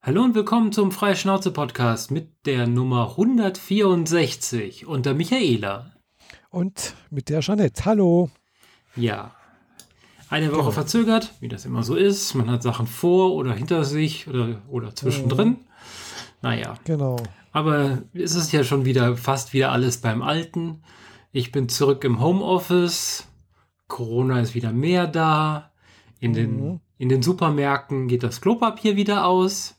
Hallo und willkommen zum Freischnauze-Podcast mit der Nummer 164 und der Michaela. Und mit der Jeanette. Hallo. Ja. Eine Woche genau. verzögert, wie das immer so ist. Man hat Sachen vor oder hinter sich oder, oder zwischendrin. Mhm. Naja. Genau. Aber es ist ja schon wieder fast wieder alles beim Alten. Ich bin zurück im Homeoffice. Corona ist wieder mehr da. In, mhm. den, in den Supermärkten geht das Klopapier wieder aus.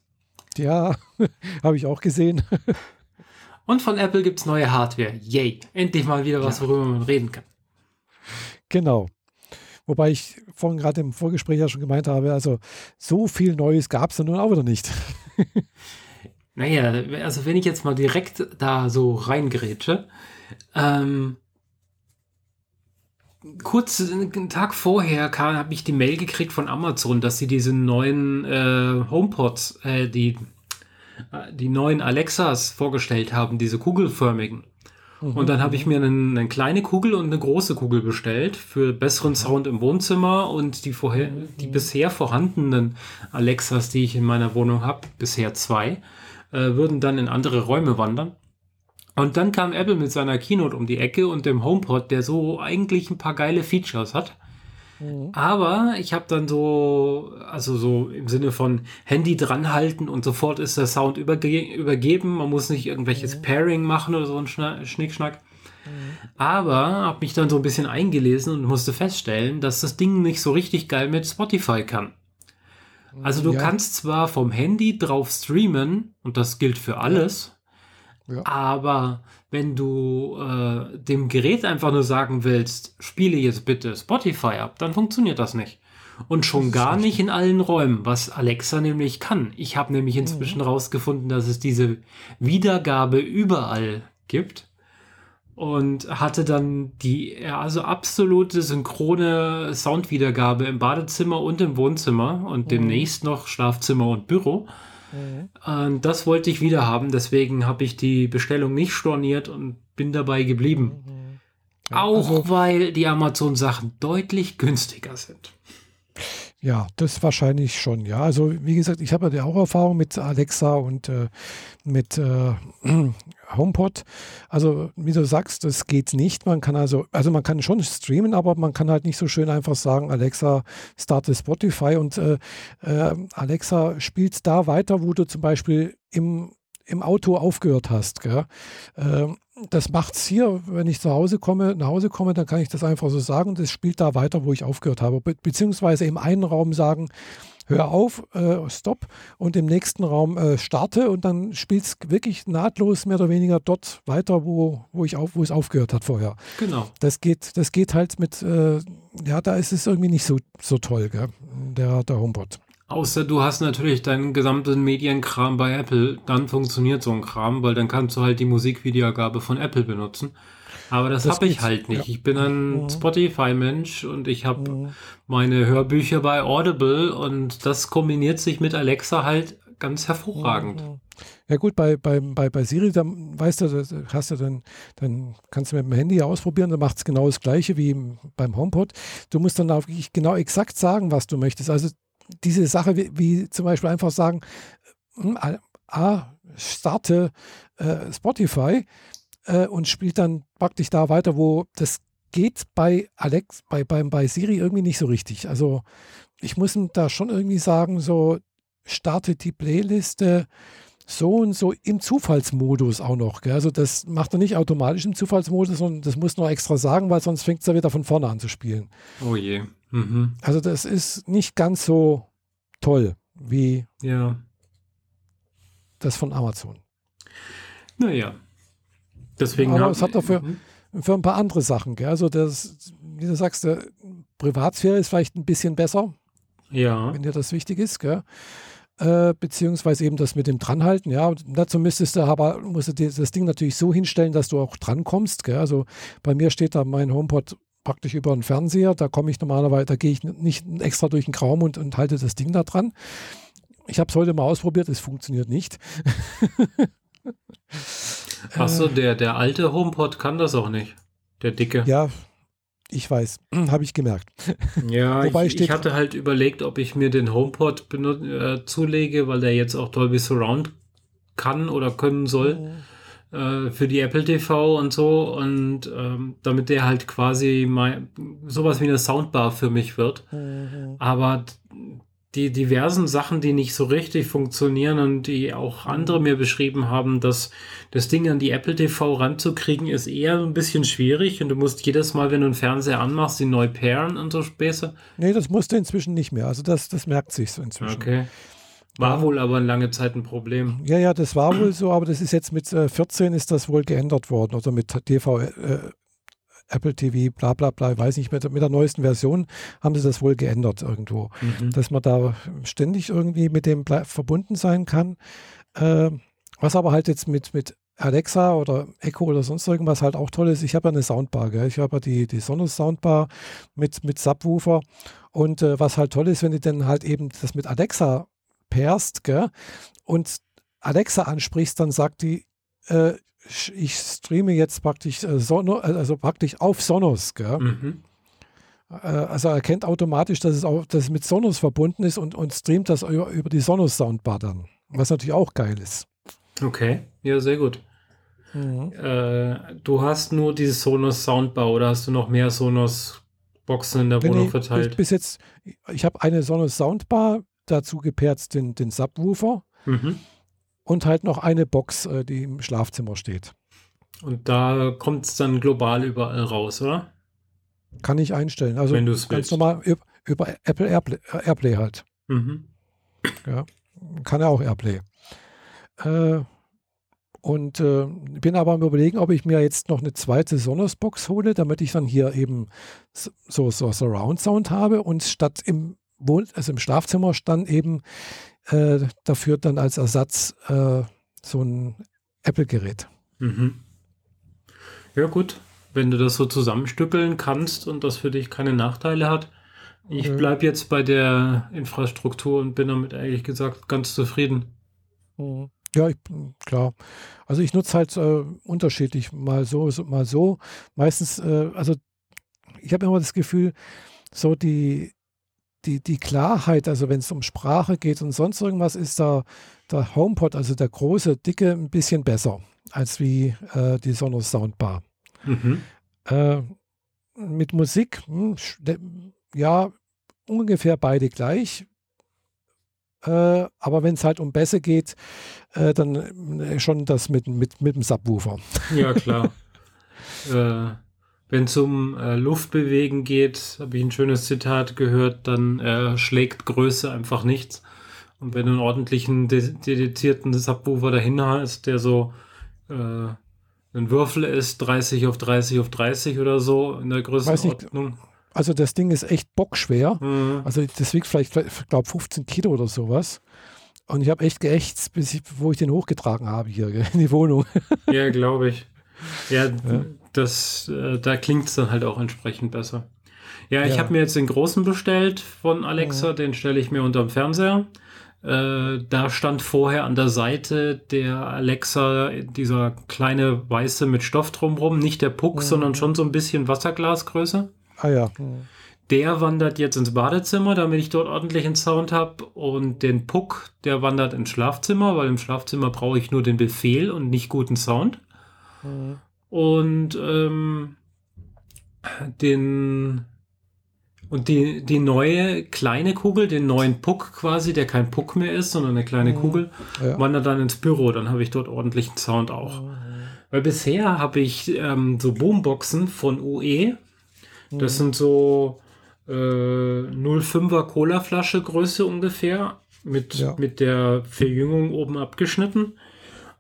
Ja, habe ich auch gesehen. Und von Apple gibt es neue Hardware. Yay. Endlich mal wieder was, ja. worüber man reden kann. Genau. Wobei ich vorhin gerade im Vorgespräch ja schon gemeint habe, also so viel Neues gab es ja nun auch wieder nicht. naja, also wenn ich jetzt mal direkt da so reingrätsche, ähm, kurz einen Tag vorher habe ich die Mail gekriegt von Amazon, dass sie diese neuen äh, HomePods, äh, die, äh, die neuen Alexas vorgestellt haben, diese kugelförmigen. Mhm. Und dann habe ich mir eine, eine, kleine Kugel und eine große Kugel bestellt für besseren Sound im Wohnzimmer und die vorher, die bisher vorhandenen Alexas, die ich in meiner Wohnung habe, bisher zwei, äh, würden dann in andere Räume wandern. Und dann kam Apple mit seiner Keynote um die Ecke und dem HomePod, der so eigentlich ein paar geile Features hat. Mhm. Aber ich habe dann so, also so im Sinne von Handy dranhalten und sofort ist der Sound überge übergeben. Man muss nicht irgendwelches mhm. Pairing machen oder so ein Schna Schnickschnack. Mhm. Aber habe mich dann so ein bisschen eingelesen und musste feststellen, dass das Ding nicht so richtig geil mit Spotify kann. Also du ja. kannst zwar vom Handy drauf streamen und das gilt für alles. Aber wenn du äh, dem Gerät einfach nur sagen willst, spiele jetzt bitte Spotify ab, dann funktioniert das nicht. Und schon gar nicht in allen Räumen, was Alexa nämlich kann. Ich habe nämlich mhm. inzwischen mhm. rausgefunden, dass es diese Wiedergabe überall gibt. Und hatte dann die also absolute synchrone Soundwiedergabe im Badezimmer und im Wohnzimmer und mhm. demnächst noch Schlafzimmer und Büro. Mhm. das wollte ich wieder haben, deswegen habe ich die Bestellung nicht storniert und bin dabei geblieben. Mhm. Ja, Auch also, weil die Amazon-Sachen deutlich günstiger sind. Ja, das wahrscheinlich schon, ja. Also wie gesagt, ich habe ja auch Erfahrung mit Alexa und äh, mit äh, HomePod. Also wie du sagst, das geht nicht. Man kann also, also man kann schon streamen, aber man kann halt nicht so schön einfach sagen, Alexa, starte Spotify und äh, äh Alexa spielt da weiter, wo du zum Beispiel im im Auto aufgehört hast. Gell? Ähm, das macht es hier, wenn ich zu Hause komme, nach Hause komme, dann kann ich das einfach so sagen und es spielt da weiter, wo ich aufgehört habe. Be beziehungsweise im einen Raum sagen, hör auf, äh, stopp und im nächsten Raum äh, starte und dann spielt es wirklich nahtlos mehr oder weniger dort weiter, wo, wo, ich auf, wo es aufgehört hat vorher. Genau. Das geht, das geht halt mit, äh, ja, da ist es irgendwie nicht so, so toll, gell? Der, der HomePod. Außer du hast natürlich deinen gesamten Medienkram bei Apple, dann funktioniert so ein Kram, weil dann kannst du halt die Musikvideogabe von Apple benutzen. Aber das, das habe ich halt nicht. Ja. Ich bin ein mhm. Spotify-Mensch und ich habe mhm. meine Hörbücher bei Audible und das kombiniert sich mit Alexa halt ganz hervorragend. Mhm. Ja gut, bei, bei, bei, bei Siri, da weißt du, hast du dann, dann kannst du mit dem Handy ausprobieren, dann macht es genau das gleiche wie beim HomePod. Du musst dann auch genau exakt sagen, was du möchtest. Also diese Sache, wie, wie zum Beispiel einfach sagen, hm, A, starte äh, Spotify äh, und spielt dann praktisch da weiter, wo das geht bei Alex, bei, bei, bei Siri irgendwie nicht so richtig. Also ich muss da schon irgendwie sagen, so starte die Playliste so und so im Zufallsmodus auch noch. Gell? Also das macht er nicht automatisch im Zufallsmodus, sondern das muss noch extra sagen, weil sonst fängt es ja wieder von vorne an zu spielen. Oh je. Mhm. Also das ist nicht ganz so toll wie ja. das von Amazon. Naja. Deswegen Aber es hat dafür mhm. für ein paar andere Sachen. Gell? Also das, wie du sagst, Privatsphäre ist vielleicht ein bisschen besser. Ja. Wenn dir das wichtig ist. Gell? Äh, beziehungsweise eben das mit dem Dranhalten, ja. dazu müsstest du aber, musst du das Ding natürlich so hinstellen, dass du auch drankommst. Gell? Also bei mir steht da mein HomePod praktisch über einen Fernseher. Da komme ich normalerweise, da gehe ich nicht extra durch den Raum und, und halte das Ding da dran. Ich habe es heute mal ausprobiert, es funktioniert nicht. Achso, der, der alte HomePod kann das auch nicht. Der dicke. Ja, Ich weiß, habe ich gemerkt. Ja, Wobei ich, ich, hatte halt überlegt, ob ich mir den HomePod äh, zulege, weil der jetzt auch Dolby Surround kann oder können soll mhm. Äh, für die Apple TV und so und ähm, damit der halt quasi mal sowas wie eine Soundbar für mich wird. Mhm. Aber die diversen Sachen, die nicht so richtig funktionieren und die auch andere mir beschrieben haben, dass das Ding an die Apple TV ranzukriegen, ist eher ein bisschen schwierig und du musst jedes Mal, wenn du einen Fernseher anmachst, ihn neu pairen und so Späße. Nee, das musst du inzwischen nicht mehr. Also das, das merkt sich so inzwischen. Okay. War wohl aber lange Zeit ein Problem. Ja, ja, das war wohl so, aber das ist jetzt mit äh, 14 ist das wohl geändert worden oder mit TV, äh, Apple TV, bla bla bla, weiß nicht, mit, mit der neuesten Version haben sie das wohl geändert irgendwo, mhm. dass man da ständig irgendwie mit dem verbunden sein kann. Äh, was aber halt jetzt mit, mit Alexa oder Echo oder sonst irgendwas halt auch toll ist, ich habe ja eine Soundbar, gell? ich habe ja die, die Sonos Soundbar mit, mit Subwoofer und äh, was halt toll ist, wenn du dann halt eben das mit Alexa pairst gell? und Alexa ansprichst, dann sagt die, äh, ich streame jetzt praktisch, äh, Sono, also praktisch auf Sonos. Mhm. Äh, also er erkennt automatisch, dass es, auch, dass es mit Sonos verbunden ist und, und streamt das über, über die Sonos Soundbar dann. Was natürlich auch geil ist. Okay, ja, sehr gut. Mhm. Äh, du hast nur diese Sonos Soundbar oder hast du noch mehr Sonos Boxen in der Wohnung nee, verteilt? Bis jetzt, ich habe eine Sonos Soundbar, dazu gepaart den, den Subwoofer. Mhm und halt noch eine Box, äh, die im Schlafzimmer steht. Und da kommt es dann global überall raus, oder? Kann ich einstellen. Also Wenn ganz willst. normal über, über Apple Airplay, äh, Airplay halt. Mhm. Ja, kann er auch Airplay. Äh, und äh, bin aber am überlegen, ob ich mir jetzt noch eine zweite Sonos-Box hole, damit ich dann hier eben so, so Surround Sound habe und statt im Wohn also im Schlafzimmer stand eben äh, dafür dann als Ersatz äh, so ein Apple-Gerät. Mhm. Ja, gut. Wenn du das so zusammenstückeln kannst und das für dich keine Nachteile hat. Ich bleibe jetzt bei der Infrastruktur und bin damit ehrlich gesagt ganz zufrieden. Mhm. Ja, ich, klar. Also ich nutze halt äh, unterschiedlich, mal so, so, mal so. Meistens, äh, also ich habe immer das Gefühl, so die, die, die Klarheit, also wenn es um Sprache geht und sonst irgendwas, ist da der HomePod, also der große, dicke, ein bisschen besser als wie äh, die Sonos Soundbar. Mhm. Äh, mit Musik, hm, ja, ungefähr beide gleich. Äh, aber wenn es halt um Bässe geht, äh, dann äh, schon das mit, mit, mit dem Subwoofer. Ja, klar. wenn es um äh, Luftbewegen geht, habe ich ein schönes Zitat gehört, dann äh, schlägt Größe einfach nichts. Und wenn du einen ordentlichen, dedizierten Subwoofer dahin hast, der so äh, ein Würfel ist, 30 auf 30 auf 30 oder so in der Größenordnung. Also das Ding ist echt bockschwer. Mhm. Also das wiegt vielleicht, ich glaube 15 Kilo oder sowas. Und ich habe echt geächtzt, bis ich, wo ich den hochgetragen habe hier in die Wohnung. Ja, glaube ich. Ja, ja, das, äh, da klingt es dann halt auch entsprechend besser. Ja, ich ja. habe mir jetzt den großen bestellt von Alexa, mhm. den stelle ich mir unterm Fernseher. Äh, da stand vorher an der Seite der Alexa dieser kleine weiße mit Stoff drumherum, nicht der Puck, mhm. sondern schon so ein bisschen Wasserglasgröße. Ah ja. Mhm. Der wandert jetzt ins Badezimmer, damit ich dort ordentlichen Sound habe. Und den Puck, der wandert ins Schlafzimmer, weil im Schlafzimmer brauche ich nur den Befehl und nicht guten Sound. Mhm. Und ähm, den und die, die neue kleine Kugel, den neuen Puck quasi, der kein Puck mehr ist, sondern eine kleine mhm. Kugel, ja. wandert dann ins Büro. Dann habe ich dort ordentlichen Sound auch. Mhm. Weil bisher habe ich ähm, so Boomboxen von UE. Das mhm. sind so äh, 0,5er Cola-Flasche Größe ungefähr. Mit, ja. mit der Verjüngung oben abgeschnitten.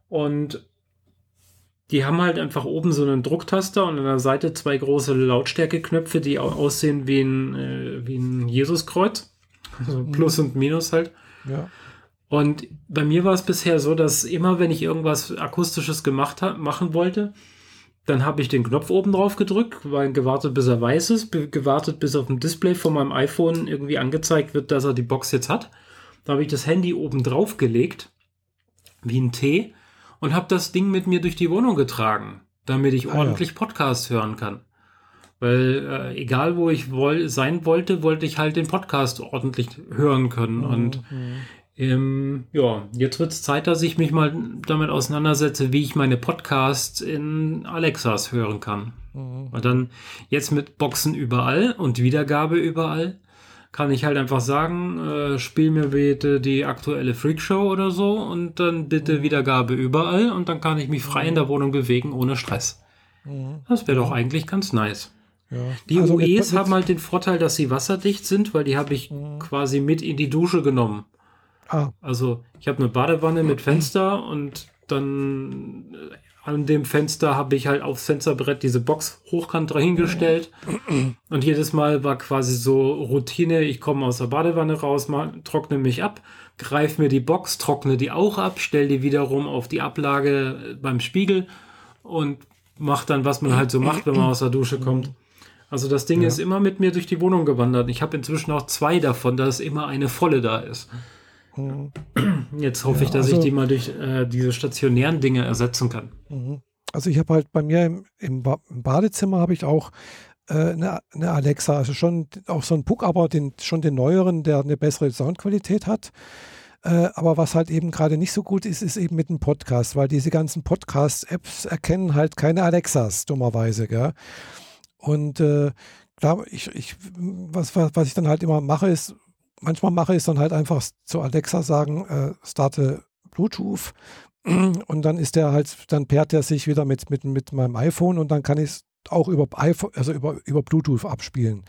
Und die haben halt einfach oben so einen Drucktaster und an der Seite zwei große Lautstärkeknöpfe, die aussehen wie ein, äh, wie ein Jesuskreuz. Also mhm. Plus und Minus halt. Ja. Und bei mir war es bisher so, dass immer, wenn ich irgendwas Akustisches gemacht machen wollte, dann habe ich den Knopf oben drauf gedrückt, weil gewartet, bis er weiß ist, gewartet, bis auf dem Display von meinem iPhone irgendwie angezeigt wird, dass er die Box jetzt hat. Da habe ich das Handy oben drauf gelegt, wie ein T, und habe das Ding mit mir durch die Wohnung getragen, damit ich ah, ordentlich ja. Podcast hören kann. Weil äh, egal wo ich woll sein wollte, wollte ich halt den Podcast ordentlich hören können. Mhm. Und ähm, ja, jetzt wird es Zeit, dass ich mich mal damit auseinandersetze, wie ich meine Podcasts in Alexas hören kann. Mhm. Und dann jetzt mit Boxen überall und Wiedergabe überall kann ich halt einfach sagen, äh, spiel mir bitte die aktuelle Freakshow oder so und dann bitte Wiedergabe überall und dann kann ich mich frei in der Wohnung bewegen ohne Stress. Mhm. Das wäre doch eigentlich ganz nice. Ja. Die Also UEs haben halt den Vorteil, dass sie wasserdicht sind, weil die habe ich Mhm. quasi mit in die Dusche genommen. Ah, Also ich habe eine Badewanne mit Fenster und dann äh, an dem Fenster habe ich halt aufs Fensterbrett diese Box hochkant dahingestellt. Und jedes Mal war quasi so Routine, ich komme aus der Badewanne raus, mal, trockne mich ab, greife mir die Box, trockne die auch ab, stelle die wiederum auf die Ablage äh, beim Spiegel und mache dann, was man halt so macht, wenn man aus der Dusche kommt. Also das Ding Ja. ist immer mit mir durch die Wohnung gewandert. Ich habe inzwischen auch zwei davon, dass immer eine volle da ist. Mhm. Jetzt hoffe Ja, ich, dass also- ich die mal durch äh, diese stationären Dinge ersetzen kann. Mhm. Also ich habe halt bei mir im, im, ba im Badezimmer habe ich auch äh, eine, eine Alexa, also schon auch so ein Puck, aber den, schon den neueren, der eine bessere Soundqualität hat. Äh, aber was halt eben gerade nicht so gut ist, ist eben mit dem Podcast, weil diese ganzen Podcast-Apps erkennen halt keine Alexas, dummerweise. Gell? Und äh, klar, ich, ich, was, was, was ich dann halt immer mache, ist, manchmal mache ich es dann halt einfach zu Alexa sagen, äh, starte Bluetooth und dann ist der halt, dann pairt er sich wieder mit, mit, mit meinem iPhone und dann kann ich es auch über iPhone, also über, über Bluetooth abspielen.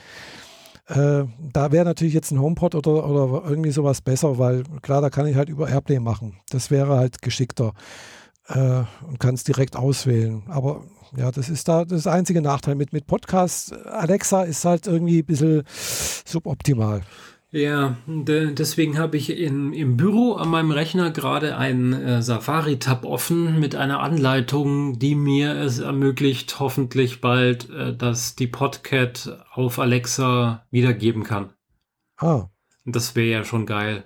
Äh, da wäre natürlich jetzt ein HomePod oder, oder irgendwie sowas besser, weil klar, da kann ich halt über Airplay machen. Das wäre halt geschickter äh, und kann es direkt auswählen. Aber ja, das ist da das einzige Nachteil mit, mit Podcast. Alexa ist halt irgendwie ein bisschen suboptimal. Ja, de deswegen habe ich in, im Büro an meinem Rechner gerade einen äh, Safari-Tab offen mit einer Anleitung, die mir es ermöglicht, hoffentlich bald, äh, dass die Podcat auf Alexa wiedergeben kann. Ah, Und das wäre ja schon geil.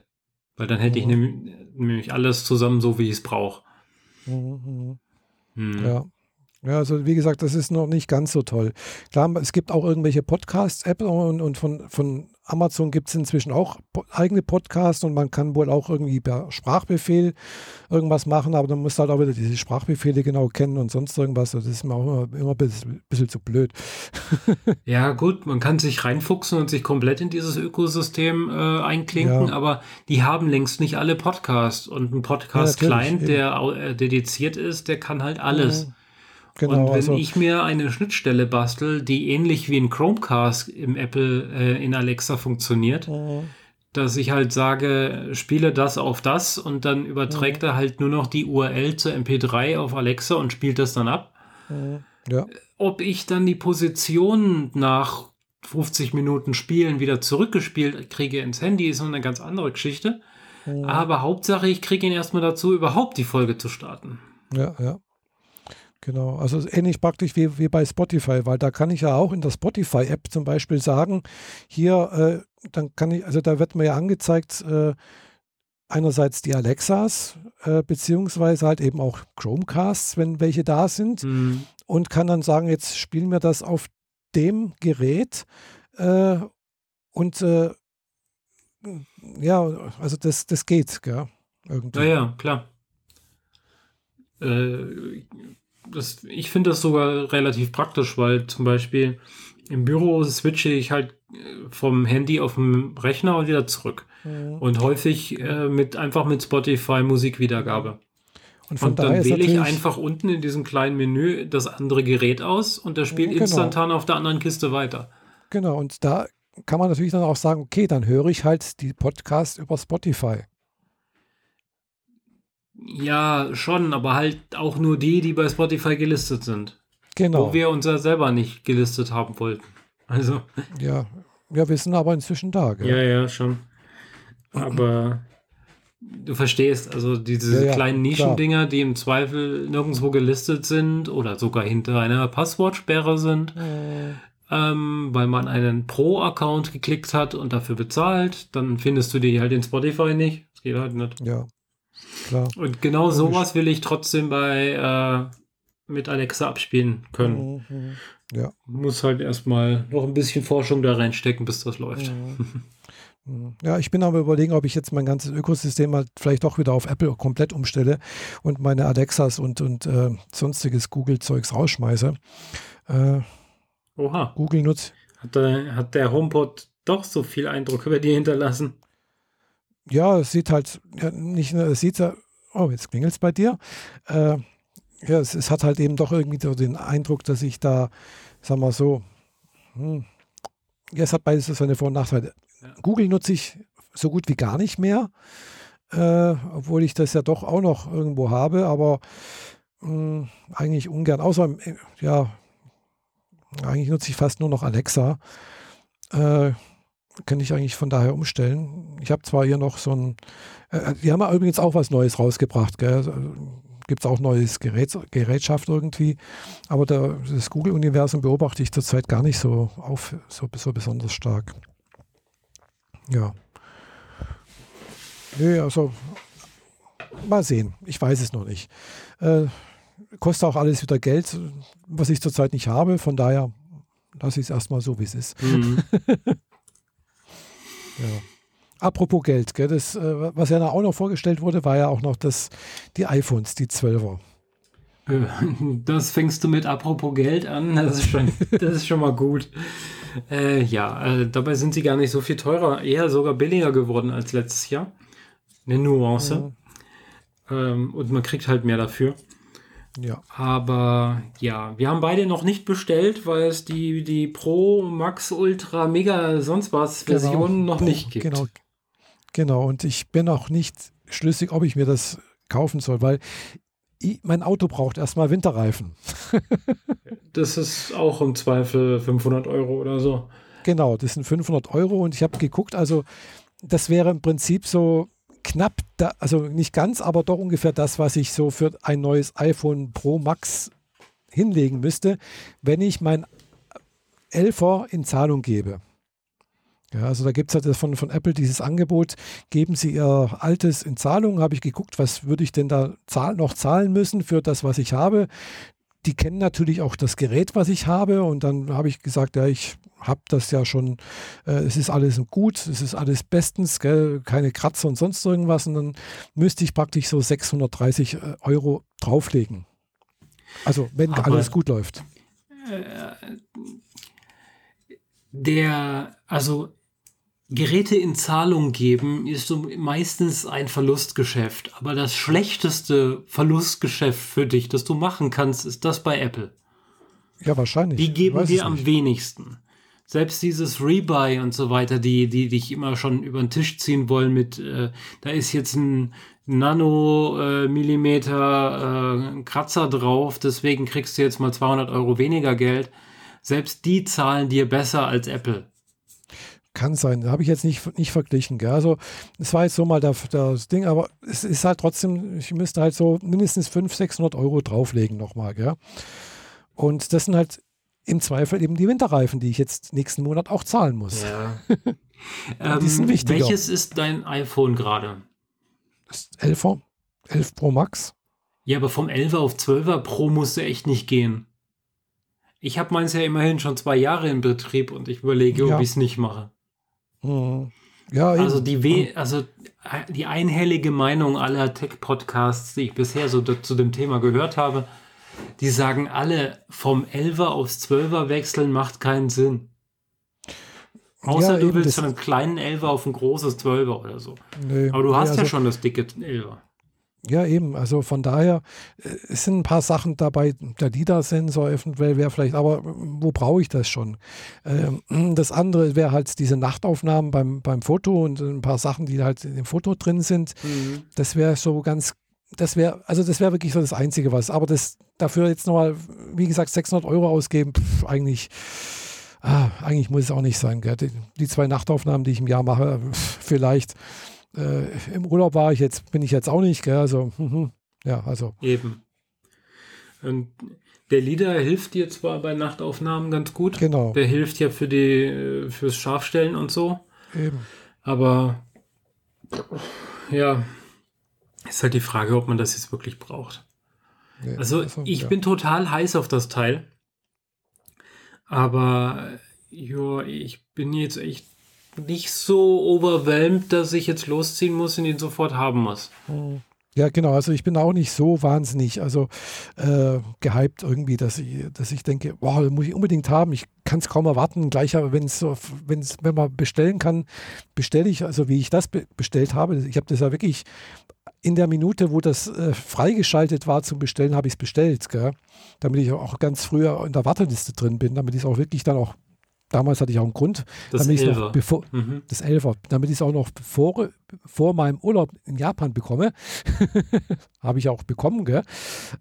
Weil dann hätte ich Mhm. nämlich, nämlich alles zusammen so, wie ich es brauche. mhm, mhm. Hm. Ja. Ja, also wie gesagt, das ist noch nicht ganz so toll. Klar, es gibt auch irgendwelche Podcast-Apps und, und von, von Amazon gibt es inzwischen auch eigene Podcasts und man kann wohl auch irgendwie per Sprachbefehl irgendwas machen, aber dann musst du halt auch wieder diese Sprachbefehle genau kennen und sonst irgendwas. Das ist mir auch immer, immer ein bisschen, bisschen zu blöd. Ja, gut, man kann sich reinfuchsen und sich komplett in dieses Ökosystem äh, einklinken, Ja. aber die haben längst nicht alle Podcasts. Und ein Podcast-Client, natürlich, der äh, dediziert ist, der kann halt alles. Genau, und wenn also ich mir eine Schnittstelle bastel, die ähnlich wie ein Chromecast im Apple äh, in Alexa funktioniert, Mhm. dass ich halt sage, spiele das auf das und dann überträgt er halt nur noch die URL zur MP3 auf Alexa und spielt das dann ab Mhm. ja, ob ich dann die Position nach 50 Minuten Spielen wieder zurückgespielt kriege ins Handy, ist noch eine ganz andere Geschichte. Mhm. Aber Hauptsache, ich kriege ihn erstmal dazu, überhaupt die Folge zu starten. ja, ja. Genau, also ähnlich praktisch wie, wie bei Spotify, weil da kann ich ja auch in der Spotify-App zum Beispiel sagen, hier, äh, dann kann ich, also da wird mir ja angezeigt, äh, einerseits die Alexas, äh, beziehungsweise halt eben auch Chromecasts, wenn welche da sind, Hm. und kann dann sagen, jetzt spielen wir das auf dem Gerät äh, und äh, ja, also das, das geht, gell? Irgendwie. Ja, ja, klar. Das, ich finde das sogar relativ praktisch, weil zum Beispiel im Büro switche ich halt äh, vom Handy auf den Rechner und wieder zurück. Mhm. Und häufig äh, mit einfach mit Spotify Musikwiedergabe. Und von Und dann wähle ich einfach unten in diesem kleinen Menü das andere Gerät aus und der spielt Ja, genau. instantan auf der anderen Kiste weiter. Genau, und da kann man natürlich dann auch sagen, okay, dann höre ich halt die Podcasts über Spotify. Ja, schon, aber halt auch nur die, die bei Spotify gelistet sind. Genau. Wo wir uns ja selber nicht gelistet haben wollten. Also, ja. ja, wir sind aber inzwischen da. Gell? ja, ja, schon. Aber du verstehst, also diese Ja, ja, kleinen. Nischendinger, die im Zweifel nirgendwo gelistet sind oder sogar hinter einer Passwortsperre sind, Äh, ähm, weil man einen Pro-Account geklickt hat und dafür bezahlt, dann findest du die halt in Spotify nicht. Das geht halt nicht. ja, klar. Und genau Logisch. sowas will ich trotzdem bei äh, mit Alexa abspielen können. Mhm, mhm. Ja. Muss halt erstmal noch ein bisschen Forschung da reinstecken, bis das läuft. Mhm. Ja, ich bin aber überlegen, ob ich jetzt mein ganzes Ökosystem halt vielleicht doch wieder auf Apple komplett umstelle und meine Alexas und, und äh, sonstiges Google-Zeugs rausschmeiße. Äh, Oha. Google nutzt. Hat der, hat der HomePod doch so viel Eindruck über dir hinterlassen? Ja, es sieht halt ja, nicht nur, es sieht ja, oh, jetzt klingelt es bei dir. Äh, ja, es, es, hat halt eben doch irgendwie so den Eindruck, dass ich da, sagen wir so, hm, ja, es hat beides seine Vor- und Nachteile. Ja. Google nutze ich so gut wie gar nicht mehr, äh, obwohl ich das ja doch auch noch irgendwo habe, aber mh, hm, eigentlich ungern. Außer, äh, ja, eigentlich nutze ich fast nur noch Alexa. Äh, kann ich eigentlich von daher umstellen. Ich habe zwar hier noch so ein, äh, die haben ja übrigens auch was Neues rausgebracht, Gibt es auch neues Gerät, Gerätschaft irgendwie, aber der, das Google-Universum beobachte ich zurzeit gar nicht so auf, so, so besonders stark. Ja. Nö, also mal sehen. Ich weiß es noch nicht. Äh, kostet auch alles wieder Geld, was ich zurzeit nicht habe. Von daher lasse ich es erstmal so, wie es ist. Mhm. ja. Apropos Geld, gell, das, äh, was ja auch noch vorgestellt wurde, war ja auch noch das, die iPhones, die 12er. Äh, das fängst du mit apropos Geld an, das ist schon, das ist schon mal gut. Äh, ja, äh, dabei sind sie gar nicht so viel teurer, eher sogar billiger geworden als letztes Jahr. Eine Nuance. Mhm. Ähm, und man kriegt halt mehr dafür. Ja. Aber ja, wir haben beide noch nicht bestellt, weil es die, die Pro, Max, Ultra, Mega, sonst was genau. Versionen genau. noch nicht gibt. Genau. Genau. Und ich bin auch nicht schlüssig, ob ich mir das kaufen soll, weil ich, mein Auto braucht erstmal Winterreifen. das ist auch im Zweifel 500 Euro oder so. Genau, das sind 500 Euro und ich habe geguckt, also das wäre im Prinzip so knapp, da, also nicht ganz, aber doch ungefähr das, was ich so für ein neues iPhone Pro Max hinlegen müsste, wenn ich mein 11er in Zahlung gebe. Ja, also da gibt es halt von, von Apple dieses Angebot, geben Sie Ihr altes in Zahlung. Habe ich geguckt, was würde ich denn da zahl noch zahlen müssen für das, was ich habe. Die kennen natürlich auch das Gerät, was ich habe. Und dann habe ich gesagt, ja, ich habe das ja schon, äh, es ist alles gut, es ist alles bestens, gell, keine Kratzer und sonst irgendwas. Und dann müsste ich praktisch so 630 äh, Euro drauflegen. Also wenn Aber alles gut läuft. Äh, der, also Geräte in Zahlung geben ist so meistens ein Verlustgeschäft. Aber das schlechteste Verlustgeschäft für dich, das du machen kannst, ist das bei Apple. Ja, wahrscheinlich. Die geben dir am wenigsten selbst dieses Rebuy und so weiter, die, die dich immer schon über den Tisch ziehen wollen mit, äh, da ist jetzt ein Nanomillimeter äh, Kratzer drauf, deswegen kriegst du jetzt mal 200 Euro weniger Geld. Selbst die zahlen dir besser als Apple. Kann sein, habe ich jetzt nicht, nicht verglichen. Gell? Also, es war jetzt so mal das, das Ding, aber es ist halt trotzdem, ich müsste halt so mindestens 500, 600 Euro drauflegen nochmal. Gell? Und das sind halt im Zweifel eben die Winterreifen, die ich jetzt nächsten Monat auch zahlen muss. Ja. die sind ähm, wichtiger. Welches ist dein iPhone gerade? Das 11er, 11 Pro Max. Ja, aber vom 11er auf 12er Pro musste echt nicht gehen. Ich habe meins ja immerhin schon zwei Jahre in Betrieb und ich überlege, ja. ob ich es nicht mache. Mhm. Ja, also die, We also äh, die einhellige Meinung aller Tech-Podcasts, die ich bisher so zu dem Thema gehört habe, die sagen alle, vom 11er aufs 12er wechseln macht keinen Sinn. Außer ja, du willst von einem kleinen 11er auf ein großes 12er oder so. Nee, Aber du hast nee, also, ja schon das dicke 11er. Ja, eben. Also von daher, äh, es sind ein paar Sachen dabei. Der LIDAR-Sensor eventuell wäre vielleicht, aber wo brauche ich das schon? Ähm, das andere wäre halt diese Nachtaufnahmen beim, beim Foto und ein paar Sachen, die halt in dem Foto drin sind. Mhm. Das wäre so ganz das wäre, also das wäre wirklich so das Einzige was. Aber das dafür jetzt nochmal, wie gesagt, 600 Euro ausgeben, pff, eigentlich, ah, eigentlich muss es auch nicht sein. Die, die, zwei Nachtaufnahmen, die ich im Jahr mache, pff, vielleicht äh, im Urlaub war ich jetzt, bin ich jetzt auch nicht, gell? Also, mh, ja, also. Eben. Und der Leader hilft dir zwar bei Nachtaufnahmen ganz gut. Genau. Der hilft ja für die, fürs Scharfstellen und so. Eben. Aber ja, ist halt die Frage, ob man das jetzt wirklich braucht. Ja, also, ich ja. bin total heiß auf das Teil. Aber ja, ich bin jetzt echt nicht so overwhelmed, dass ich jetzt losziehen muss und ihn sofort haben muss. Hm. Ja, genau. Also ich bin auch nicht so wahnsinnig, also äh, gehypt irgendwie, dass ich, dass ich denke, wow, muss ich unbedingt haben. Ich kann es kaum erwarten. Gleich, wenn es, wenn man bestellen kann, bestelle ich, also wie ich das be bestellt habe. Ich habe das ja wirklich in der Minute, wo das äh, freigeschaltet war zum Bestellen, habe ich es bestellt, gell? damit ich auch ganz früher in der Warteliste drin bin, damit ich es auch wirklich dann auch Damals hatte ich auch einen Grund, das damit ich noch bevor mhm. das Elfer, damit ich es auch noch vor, vor meinem Urlaub in Japan bekomme. Habe ich auch bekommen, gell?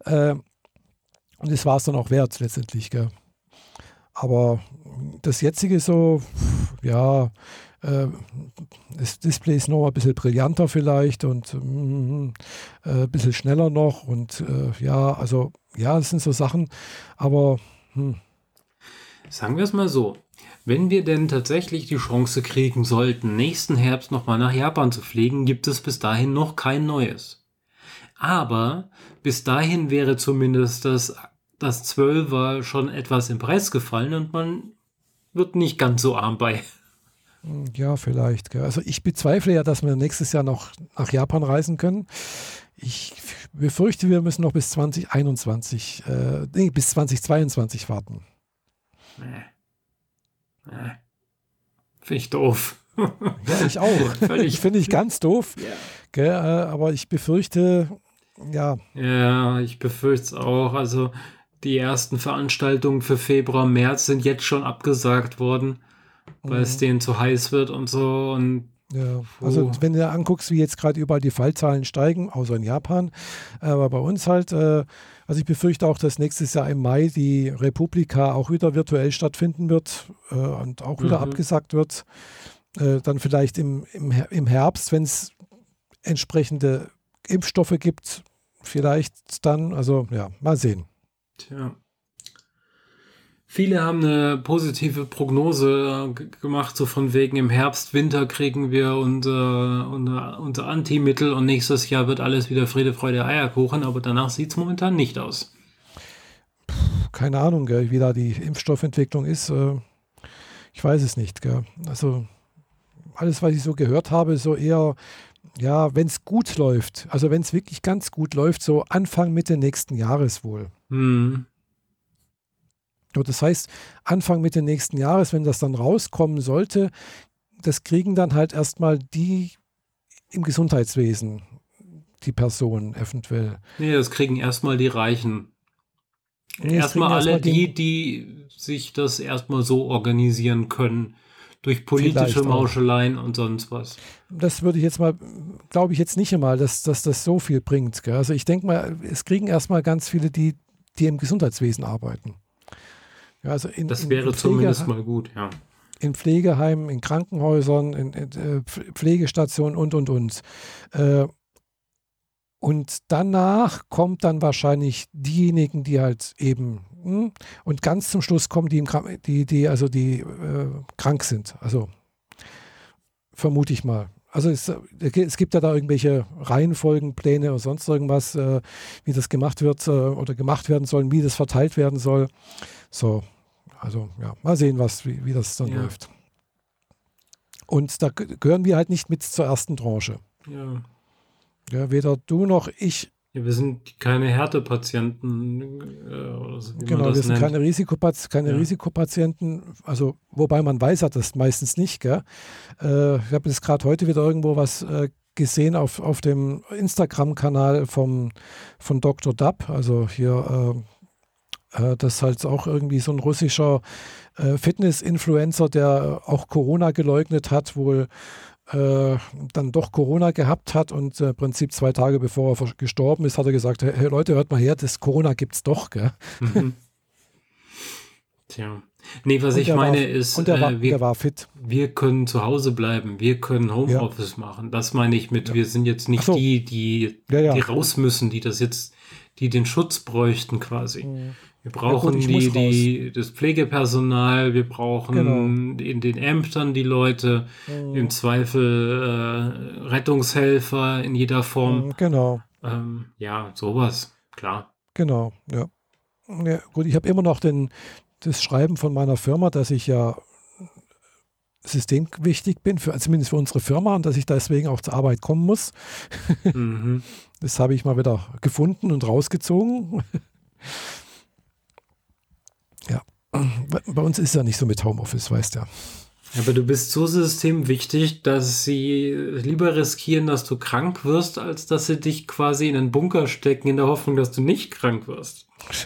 Äh, und das war es dann auch wert letztendlich, gell? Aber das jetzige so, ja, äh, das Display ist noch ein bisschen brillanter vielleicht und mm, äh, ein bisschen schneller noch und äh, ja, also ja, das sind so Sachen, aber hm. Sagen wir es mal so, wenn wir denn tatsächlich die Chance kriegen sollten, nächsten Herbst nochmal nach Japan zu fliegen, gibt es bis dahin noch kein neues. Aber bis dahin wäre zumindest das, das 12er schon etwas im Preis gefallen und man wird nicht ganz so arm bei. Ja, vielleicht. Also ich bezweifle ja, dass wir nächstes Jahr noch nach Japan reisen können. Ich befürchte, wir müssen noch bis 2021, äh, nee, bis 2022 warten. Nee. Äh, Finde ich doof. Ja, ich auch. Völlig. Finde ich ganz doof. Ja. Gell, äh, aber ich befürchte, ja. Ja, ich befürchte es auch. Also die ersten Veranstaltungen für Februar, März sind jetzt schon abgesagt worden, weil mhm. es denen zu heiß wird und so. Und ja, also wenn du anguckst, wie jetzt gerade überall die Fallzahlen steigen, außer in Japan, aber bei uns halt, äh, also ich befürchte auch, dass nächstes Jahr im Mai die Republika auch wieder virtuell stattfinden wird äh, und auch wieder mhm. abgesagt wird. Äh, dann vielleicht im, im, im Herbst, wenn es entsprechende Impfstoffe gibt, vielleicht dann, also ja, mal sehen. Tja. Viele haben eine positive Prognose äh, gemacht, so von wegen im Herbst, Winter kriegen wir unser, unser, unser Antimittel und nächstes Jahr wird alles wieder Friede, Freude, Eierkuchen, aber danach sieht es momentan nicht aus. Keine Ahnung, gell, wie da die Impfstoffentwicklung ist. Äh, ich weiß es nicht. Gell. Also alles, was ich so gehört habe, so eher, ja, wenn es gut läuft, also wenn es wirklich ganz gut läuft, so Anfang, Mitte nächsten Jahres wohl. Hm. Das heißt, Anfang Mitte nächsten Jahres, wenn das dann rauskommen sollte, das kriegen dann halt erstmal die im Gesundheitswesen, die Personen eventuell. Nee, das kriegen erstmal die Reichen. Nee, erstmal alle die, die sich das erstmal so organisieren können. Durch politische Mauscheleien und sonst was. Das würde ich jetzt mal, glaube ich jetzt nicht einmal, dass, dass das so viel bringt. Gell? Also ich denke mal, es kriegen erstmal ganz viele, die, die im Gesundheitswesen arbeiten. Ja, also in, das wäre in zumindest mal gut, ja. In Pflegeheimen, in Krankenhäusern, in, in äh, Pflegestationen und, und, und. Äh, und danach kommt dann wahrscheinlich diejenigen, die halt eben, hm, und ganz zum Schluss kommen die, die, die also die äh, krank sind. Also vermute ich mal. Also es, es, gibt ja da irgendwelche Reihenfolgen, Pläne oder sonst irgendwas, äh, wie das gemacht wird äh, oder gemacht werden soll, wie das verteilt werden soll. So, also ja, mal sehen, was, wie, wie das dann ja. läuft. Und da gehören wir halt nicht mit zur ersten Tranche. Ja. Ja, weder du noch ich. Ja, wir sind keine Härtepatienten. Äh, so, genau, wir sind nennt. keine, Risikopati keine ja. Risikopatienten. Also, wobei man weiß hat das meistens nicht. Gell? Äh, ich habe jetzt gerade heute wieder irgendwo was äh, gesehen auf, auf dem Instagram-Kanal von Dr. Dub, also hier äh, das ist halt auch irgendwie so ein russischer äh, Fitness-Influencer, der auch Corona geleugnet hat, wohl äh, dann doch Corona gehabt hat und äh, im Prinzip zwei Tage bevor er gestorben ist, hat er gesagt, hey Leute, hört mal her, das Corona gibt es doch, gell? Mhm. Tja. Nee, was und ich meine war, ist, und war, äh, wir, war fit. Wir können zu Hause bleiben, wir können Homeoffice ja. machen. Das meine ich mit, ja. wir sind jetzt nicht so. die, die, ja, die raus müssen, die das jetzt, die den Schutz bräuchten quasi. Wir brauchen ja, gut, die, die, das Pflegepersonal, wir brauchen genau. in den Ämtern die Leute, mhm. im Zweifel äh, Rettungshelfer in jeder Form. Mhm, genau. Ähm, ja, sowas, klar. Genau, ja. ja gut, ich habe immer noch den, das Schreiben von meiner Firma, dass ich ja systemwichtig bin, für, zumindest für unsere Firma und dass ich deswegen auch zur Arbeit kommen muss. Mhm. Das habe ich mal wieder gefunden und rausgezogen. Bei uns ist ja nicht so mit Homeoffice, weißt du ja. Aber du bist so systemwichtig, dass sie lieber riskieren, dass du krank wirst, als dass sie dich quasi in einen Bunker stecken, in der Hoffnung, dass du nicht krank wirst.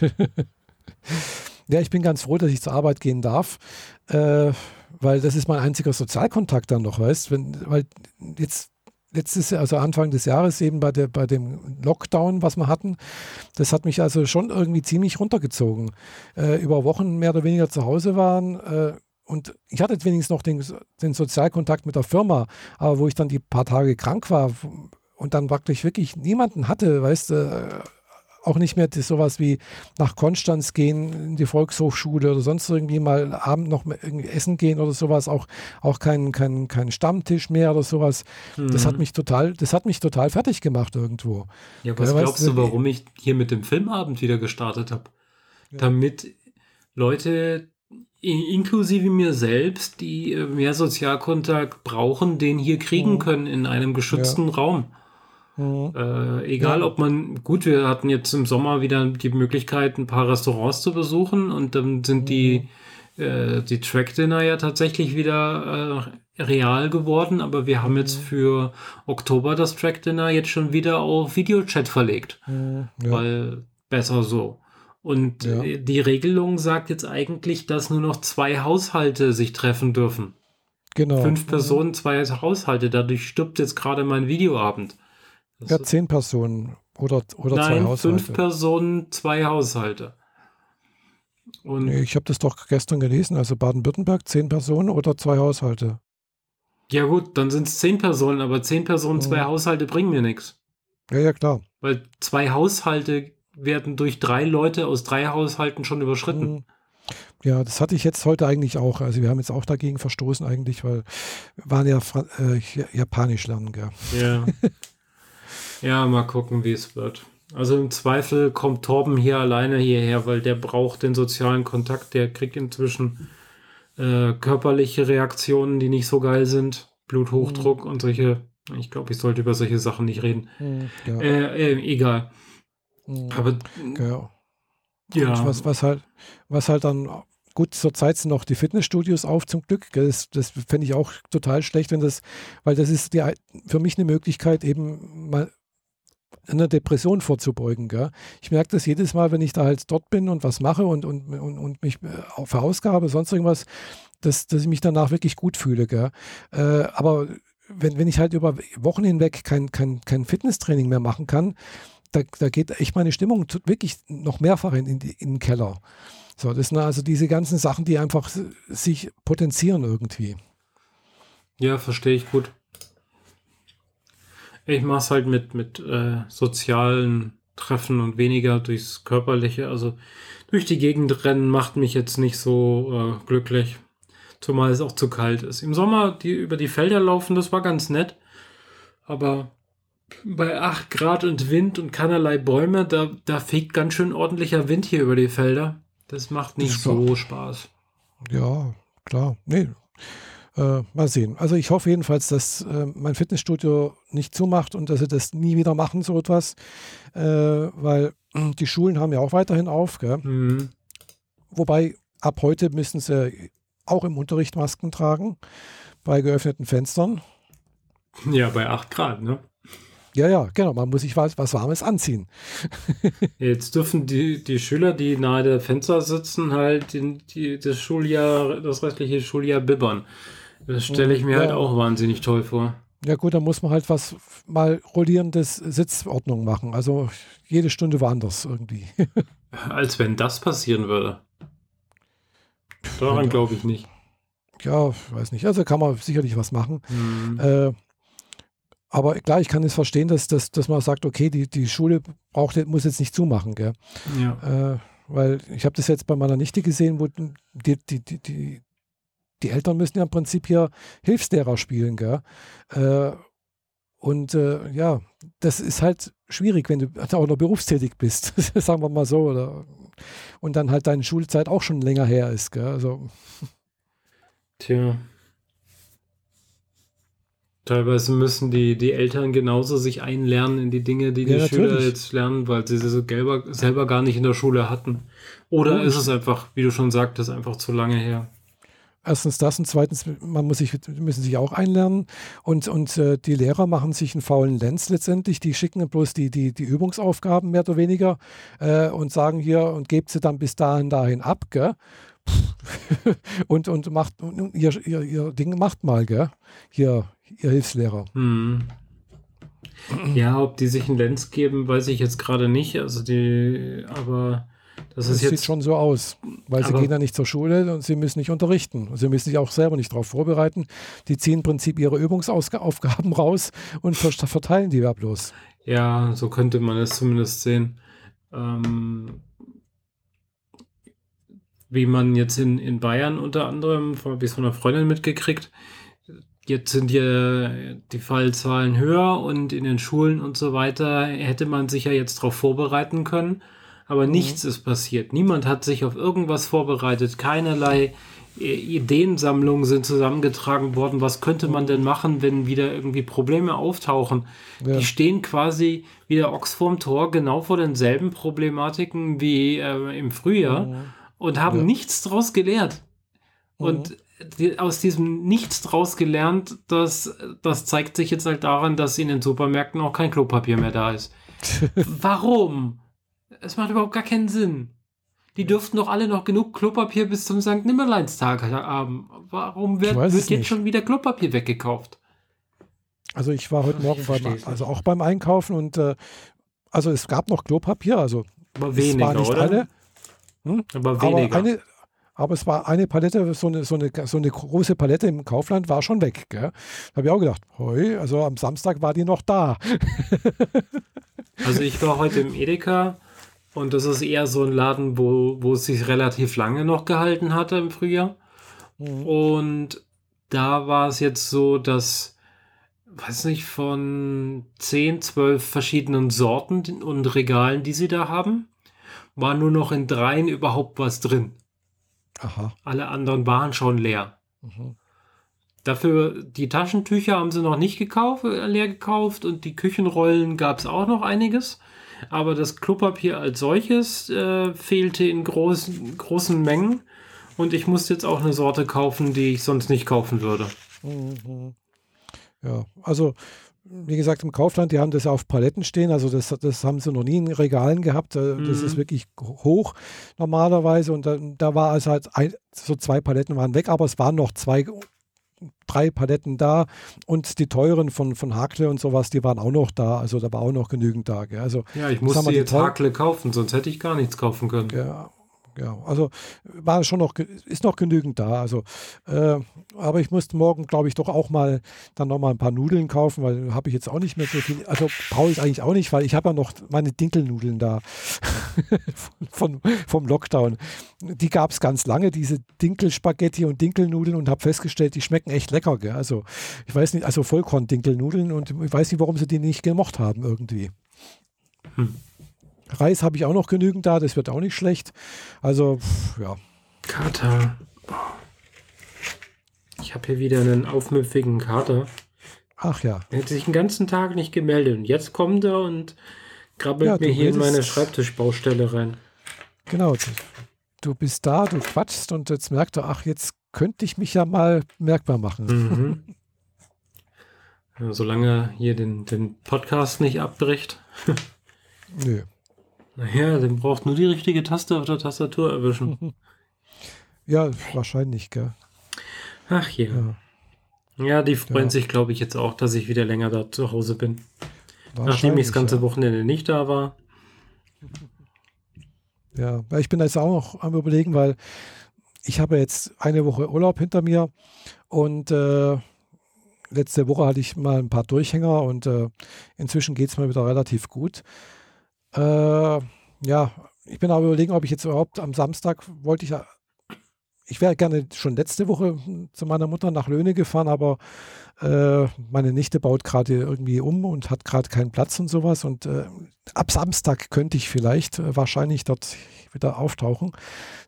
ja, ich bin ganz froh, dass ich zur Arbeit gehen darf. Äh, weil das ist mein einziger Sozialkontakt dann noch, weißt Wenn, weil jetzt letztes Jahr, also Anfang des Jahres eben bei, der, bei dem Lockdown, was wir hatten, das hat mich also schon irgendwie ziemlich runtergezogen. Äh, über Wochen mehr oder weniger zu Hause waren äh, und ich hatte wenigstens noch den, den Sozialkontakt mit der Firma, aber wo ich dann die paar Tage krank war und dann praktisch wirklich niemanden hatte, weißt du, äh, auch nicht mehr sowas wie nach Konstanz gehen in die Volkshochschule oder sonst irgendwie mal abend noch essen gehen oder sowas, auch, auch kein, kein, kein Stammtisch mehr oder sowas. Mhm. Das hat mhm. mich total, das hat mich total fertig gemacht irgendwo. Ja, was ja, glaubst du, warum ich hier mit dem Filmabend wieder gestartet habe? Ja. Damit Leute inklusive mir selbst, die äh, mehr Sozialkontakt brauchen, den hier kriegen mhm. können in einem geschützten ja. Raum. Mhm. Äh, egal, ja. ob man, gut, wir hatten jetzt im Sommer wieder die Möglichkeit, ein paar Restaurants zu besuchen und dann sind mhm. die, äh, die Track-Dinner ja tatsächlich wieder äh, real geworden, aber wir haben jetzt mhm. für Oktober das Track-Dinner jetzt schon wieder auf Videochat verlegt, mhm. ja. weil besser so. Und ja. Die Regelung sagt jetzt eigentlich, dass nur noch zwei Haushalte sich treffen dürfen. Genau. Fünf mhm. Personen, zwei Haushalte. Dadurch stirbt jetzt gerade mein Videoabend. Das ja, zehn Personen oder, oder Nein, zwei Haushalte. fünf Personen, zwei Haushalte. Und nee, ich habe das doch gestern gelesen. Also Baden-Württemberg, zehn Personen oder zwei Haushalte. Ja gut, dann sind es zehn Personen, aber zehn Personen, zwei mhm. Haushalte bringen mir nichts. Ja, ja, klar. Weil zwei Haushalte werden durch drei Leute aus drei Haushalten schon überschritten. Mhm. Ja, das hatte ich jetzt heute eigentlich auch. Also wir haben jetzt auch dagegen verstoßen eigentlich, weil wir waren ja äh, Japanisch lernen, gell? Ja. Ja, mal gucken, wie es wird. Also im Zweifel kommt Torben hier alleine hierher, weil der braucht den sozialen Kontakt. Der kriegt inzwischen äh, körperliche Reaktionen, die nicht so geil sind. Bluthochdruck mhm. und solche. Ich glaube, ich sollte über solche Sachen nicht reden. Mhm, ja. äh, äh, egal. Mhm. Aber ja. ja. Was, was, halt, was halt dann gut, zurzeit sind noch die Fitnessstudios auf zum Glück. Das, das fände ich auch total schlecht, wenn das, weil das ist die, für mich eine Möglichkeit, eben mal einer Depression vorzubeugen. Gell? Ich merke das jedes Mal, wenn ich da halt dort bin und was mache und, und, und, und mich äh, verausgabe, sonst irgendwas, dass, dass ich mich danach wirklich gut fühle. Gell? Äh, aber wenn, wenn ich halt über Wochen hinweg kein, kein, kein Fitnesstraining mehr machen kann, da, da geht echt meine Stimmung wirklich noch mehrfach in, in, in den Keller. So, das sind also diese ganzen Sachen, die einfach sich potenzieren irgendwie. Ja, verstehe ich gut. Ich mache es halt mit, mit äh, sozialen Treffen und weniger durchs Körperliche. Also durch die Gegend rennen macht mich jetzt nicht so äh, glücklich. Zumal es auch zu kalt ist. Im Sommer die über die Felder laufen, das war ganz nett. Aber bei 8 Grad und Wind und keinerlei Bäume, da, da fegt ganz schön ordentlicher Wind hier über die Felder. Das macht nicht das so Spaß. Ja, klar. Nee, äh, mal sehen. Also ich hoffe jedenfalls, dass äh, mein Fitnessstudio nicht zumacht und dass sie das nie wieder machen, so etwas. Äh, weil die Schulen haben ja auch weiterhin auf. Mhm. Wobei ab heute müssen sie auch im Unterricht Masken tragen, bei geöffneten Fenstern. Ja, bei 8 Grad, ne? Ja, ja, genau. Man muss sich was, was Warmes anziehen. Jetzt dürfen die, die Schüler, die nahe der Fenster sitzen, halt die, die, das Schuljahr, das restliche Schuljahr bibbern. Das stelle ich mir ja. halt auch wahnsinnig toll vor. Ja gut, dann muss man halt was mal rollierendes Sitzordnung machen. Also jede Stunde woanders irgendwie. Als wenn das passieren würde. Daran ja. glaube ich nicht. Ja, weiß nicht. Also kann man sicherlich was machen. Mhm. Äh, aber klar, ich kann es verstehen, dass, dass, dass man sagt, okay, die, die Schule braucht, muss jetzt nicht zumachen. Gell? Ja. Äh, weil ich habe das jetzt bei meiner Nichte gesehen, wo die, die, die, die, die Eltern müssen ja im Prinzip hier Hilfslehrer spielen, gell? Äh, und äh, ja, das ist halt schwierig, wenn du auch noch berufstätig bist, sagen wir mal so. Oder, und dann halt deine Schulzeit auch schon länger her ist. Gell? Also. Tja. Teilweise müssen die, die Eltern genauso sich einlernen in die Dinge, die die Ja, Schüler natürlich. jetzt lernen, weil sie sie selber, selber gar nicht in der Schule hatten. Oder Logisch. ist es einfach, wie du schon sagtest, einfach zu lange her? Erstens das und zweitens, man muss sich, müssen sich auch einlernen und, und äh, die Lehrer machen sich einen faulen Lenz letztendlich, die schicken bloß die, die, die Übungsaufgaben mehr oder weniger äh, und sagen hier und gebt sie dann bis dahin dahin ab, gell? und, und macht und ihr, ihr, ihr Ding macht mal, gell? Hier, ihr Hilfslehrer. Hm. Ja, ob die sich einen Lenz geben, weiß ich jetzt gerade nicht. Also die, aber das Das ist sieht schon so aus, weil sie gehen ja nicht zur Schule und sie müssen nicht unterrichten. Sie müssen sich auch selber nicht darauf vorbereiten. Die ziehen im Prinzip ihre Übungsaufgaben raus und ver- verteilen die bloß. Ja, so könnte man es zumindest sehen. Ähm, wie man jetzt in, in Bayern unter anderem, habe ich von einer Freundin mitgekriegt, jetzt sind ja die Fallzahlen höher und in den Schulen und so weiter hätte man sich ja jetzt darauf vorbereiten können. Aber nichts ist passiert. Niemand hat sich auf irgendwas vorbereitet. Keinerlei äh, Ideensammlungen sind zusammengetragen worden. Was könnte man denn machen, wenn wieder irgendwie Probleme auftauchen? Ja. Die stehen quasi wie der Ochs vorm Tor genau vor denselben Problematiken wie äh, im Frühjahr und haben Ja. nichts draus gelehrt. Und die, aus diesem Nichts draus gelernt, das, das zeigt sich jetzt halt daran, dass in den Supermärkten auch kein Klopapier mehr da ist. Warum? Es macht überhaupt gar keinen Sinn. Die dürften doch alle noch genug Klopapier bis zum St. Nimmerleinstag haben. Warum wird, wird jetzt nicht. schon wieder Klopapier weggekauft? Also ich war heute Ich Morgen beim, also auch beim Einkaufen und äh, also es gab noch Klopapier, also Aber es weniger, war nicht oder? alle, Aber aber weniger. eine, aber es war eine Palette, so eine, so eine, so eine große Palette im Kaufland war schon weg. Gell? Da habe ich auch gedacht, hoi, also am Samstag war die noch da. Also ich war heute im Edeka und das ist eher so ein Laden, wo, wo es sich relativ lange noch gehalten hatte im Frühjahr. Und da war es jetzt so, dass, weiß nicht, von 10, 12 verschiedenen Sorten und Regalen, die sie da haben, war nur noch in dreien überhaupt was drin. Aha. Alle anderen waren schon leer. Mhm. Dafür, die Taschentücher haben sie noch nicht gekauft, äh, leer gekauft und die Küchenrollen gab es auch noch einiges. Aber das Klopapier als solches äh, fehlte in großen, großen Mengen. Und ich musste jetzt auch eine Sorte kaufen, die ich sonst nicht kaufen würde. Mhm. Ja, also wie gesagt, im Kaufland, die haben das auf Paletten stehen, also das, das haben sie noch nie in Regalen gehabt. äh, Das Mhm. ist wirklich hoch normalerweise und da, da war also halt ein, so zwei Paletten waren weg, aber es waren noch zwei, drei Paletten da und die teuren von, von Hakle und sowas, die waren auch noch da, also da war auch noch genügend da. Gell? Also Ja, ich musste jetzt Hakle kaufen, sonst hätte ich gar nichts kaufen können. Ja, ja, also war schon noch, ist noch genügend da. Also, äh, aber ich musste morgen, glaube ich, doch auch mal dann noch mal ein paar Nudeln kaufen, weil habe ich jetzt auch nicht mehr so viel. Also brauche ich eigentlich auch nicht, weil ich habe ja noch meine Dinkelnudeln da von, vom Lockdown. Die gab es ganz lange, diese Dinkelspaghetti und Dinkelnudeln und habe festgestellt, die schmecken echt lecker. Gell? Also ich weiß nicht, also Vollkorn-Dinkelnudeln und ich weiß nicht, warum sie die nicht gemocht haben irgendwie. Hm. Reis habe ich auch noch genügend da, das wird auch nicht schlecht. Also, pff, ja. Kater. Ich habe hier wieder einen aufmüpfigen Kater. Ach ja. Er hat sich den ganzen Tag nicht gemeldet. Und jetzt kommt er und krabbelt Ja, mir hier in meine Schreibtischbaustelle rein. Genau. Du, du bist da, du quatschst und jetzt merkt er, ach, jetzt könnte ich mich ja mal merkbar machen. Mhm. Ja, solange er hier den, den Podcast nicht abbricht. Nö. Naja, den braucht nur die richtige Taste auf der Tastatur erwischen. Ja, wahrscheinlich, gell. Ach je. Ja, Ja, die freuen Ja. sich, glaube ich, jetzt auch, dass ich wieder länger da zu Hause bin. Nachdem ich das ganze ja. Wochenende nicht da war. Ja, ich bin jetzt auch noch am überlegen, weil ich habe jetzt eine Woche Urlaub hinter mir und äh, letzte Woche hatte ich mal ein paar Durchhänger und äh, inzwischen geht es mir wieder relativ gut. Äh, ja, ich bin aber überlegen, ob ich jetzt überhaupt am Samstag wollte ich ja ich wäre gerne schon letzte Woche zu meiner Mutter nach Löhne gefahren, aber äh, meine Nichte baut gerade irgendwie um und hat gerade keinen Platz und sowas. Und äh, ab Samstag könnte ich vielleicht äh, wahrscheinlich dort wieder auftauchen.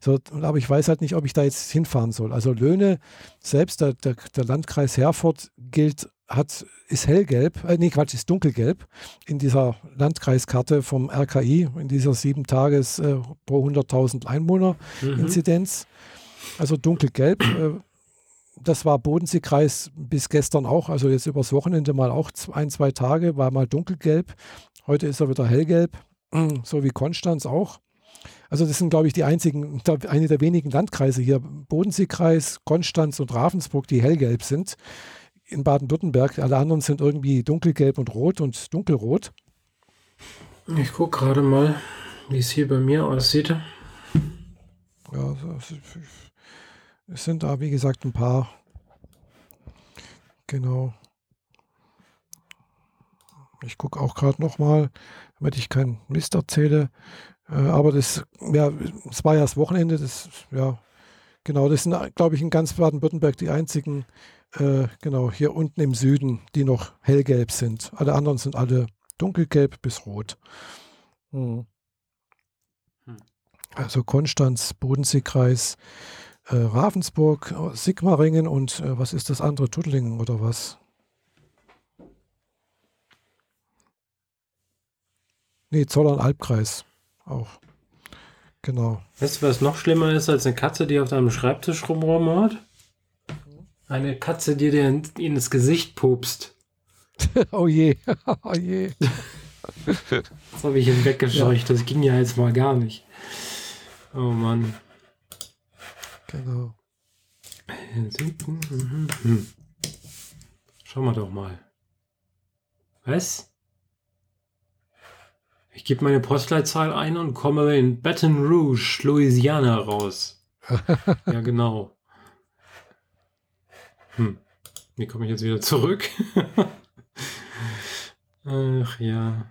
So, aber ich weiß halt nicht, ob ich da jetzt hinfahren soll. Also Löhne, selbst der, der, der Landkreis Herford gilt, hat, ist hellgelb, äh, nee, Quatsch, ist dunkelgelb in dieser Landkreiskarte vom RKI, in dieser sieben Tages äh, pro 100.000 Einwohner mhm. Inzidenz also dunkelgelb. Äh, das war Bodenseekreis bis gestern auch, also jetzt übers Wochenende mal auch ein, zwei Tage, war mal dunkelgelb. Heute ist er wieder hellgelb, so wie Konstanz auch. Also das sind, glaube ich, die einzigen, eine der wenigen Landkreise hier, Bodenseekreis, Konstanz und Ravensburg, die hellgelb sind. In Baden-Württemberg, alle anderen sind irgendwie dunkelgelb und rot und dunkelrot. Ich gucke gerade mal, wie es hier bei mir aussieht. Ja, es sind da, wie gesagt, ein paar. Genau. Ich gucke auch gerade nochmal, damit ich keinen Mist erzähle. Äh, aber das, ja, es war ja das Wochenende, das, ja, genau, das sind, glaube ich, in ganz Baden-Württemberg die einzigen, äh, genau, hier unten im Süden, die noch hellgelb sind. Alle anderen sind alle dunkelgelb bis rot. Hm. hm. Also Konstanz, Bodenseekreis, äh, Ravensburg, Sigmaringen und äh, was ist das andere? Tuttlingen oder was? Nee, Zollern-Albkreis auch. Genau. Weißt du, was noch schlimmer ist als eine Katze, die auf deinem Schreibtisch rumrummert? Eine Katze, die dir in, ins Gesicht pupst. oh je, oh je. das habe ich weggescheucht. Ja. Das ging ja jetzt mal gar nicht. Oh Mann. Genau. Schauen wir doch mal. Was? Ich gebe meine Postleitzahl ein und komme in Baton Rouge, Louisiana raus. ja, genau. Hm. Wie komme ich jetzt wieder zurück? Ach ja.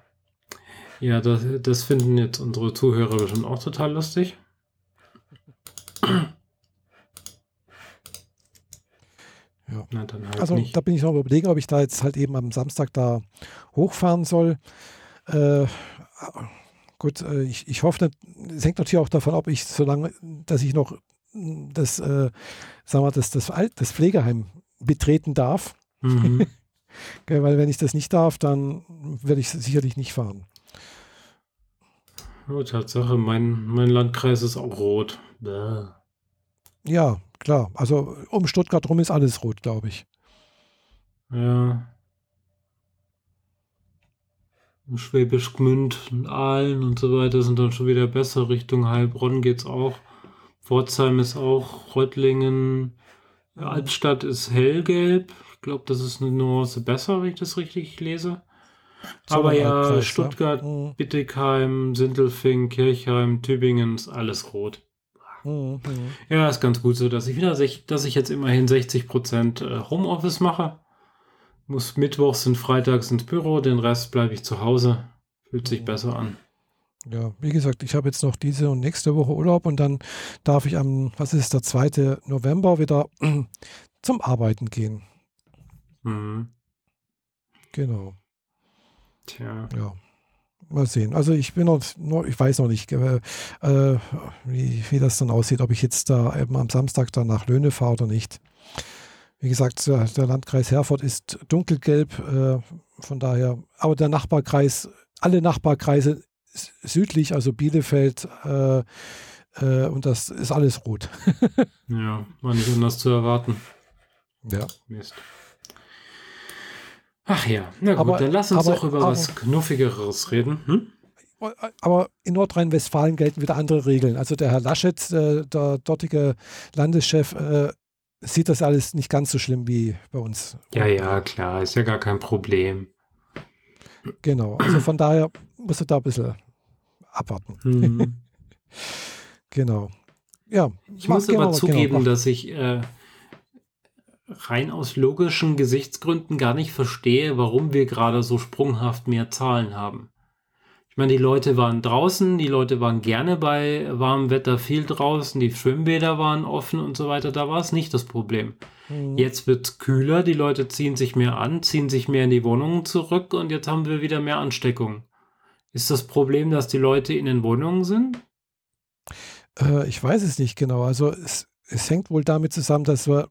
Ja, das, das finden jetzt unsere Zuhörer bestimmt auch total lustig. Ja. Na, halt also nicht. da bin ich noch überlegen, ob ich da jetzt halt eben am Samstag da hochfahren soll. Äh, gut, äh, ich, ich hoffe, es hängt natürlich auch davon ab, ich, solange, dass ich noch das, äh, sagen wir, das, das, das Pflegeheim betreten darf. Mhm. Weil wenn ich das nicht darf, dann werde ich sicherlich nicht fahren. Oh, Tatsache, mein, mein Landkreis ist auch rot. Bäh. Ja, klar. Also um Stuttgart rum ist alles rot, glaube ich. Ja. Schwäbisch Gmünd und Aalen und so weiter sind dann schon wieder besser. Richtung Heilbronn geht es auch. Pforzheim ist auch. Reutlingen. Albstadt ist hellgelb. Ich glaube, das ist eine Nuance besser, wenn ich das richtig lese. Aber ja, Stuttgart, ja. Mhm. Bittigheim, Sindelfing, Kirchheim, Tübingen ist alles rot. Mhm. Ja, ist ganz gut so, dass ich wieder, dass ich jetzt immerhin 60% äh, Homeoffice mache. Muss mittwochs und freitags ins Büro, den Rest bleibe ich zu Hause. Fühlt sich mhm. besser an. Ja, wie gesagt, ich habe jetzt noch diese und nächste Woche Urlaub und dann darf ich am, was ist der 2. November wieder zum Arbeiten gehen. Mhm. Genau. Tja. Ja. Mal sehen. Also ich bin noch, ich weiß noch nicht, äh, wie, wie das dann aussieht, ob ich jetzt da eben am Samstag dann nach Löhne fahre oder nicht. Wie gesagt, der, der Landkreis Herford ist dunkelgelb, äh, von daher, aber der Nachbarkreis, alle Nachbarkreise südlich, also Bielefeld, äh, äh, und das ist alles rot. ja, war nicht anders zu erwarten. Ja. Mist. Ach ja, na gut, aber, dann lass uns aber, doch über aber, was Knuffigeres reden. Hm? Aber in Nordrhein-Westfalen gelten wieder andere Regeln. Also der Herr Laschet, äh, der dortige Landeschef, äh, sieht das alles nicht ganz so schlimm wie bei uns. Ja, ja, klar, ist ja gar kein Problem. Genau, also von daher musst du da ein bisschen abwarten. Mhm. genau. Ja. Ich muss aber zugeben, genau, dass ich äh, rein aus logischen Gesichtsgründen gar nicht verstehe, warum wir gerade so sprunghaft mehr Zahlen haben. Ich meine, die Leute waren draußen, die Leute waren gerne bei warmem Wetter viel draußen, die Schwimmbäder waren offen und so weiter. Da war es nicht das Problem. Mhm. Jetzt wird es kühler, die Leute ziehen sich mehr an, ziehen sich mehr in die Wohnungen zurück und jetzt haben wir wieder mehr Ansteckung. Ist das Problem, dass die Leute in den Wohnungen sind? Äh, ich weiß es nicht genau. Also es, es hängt wohl damit zusammen, dass wir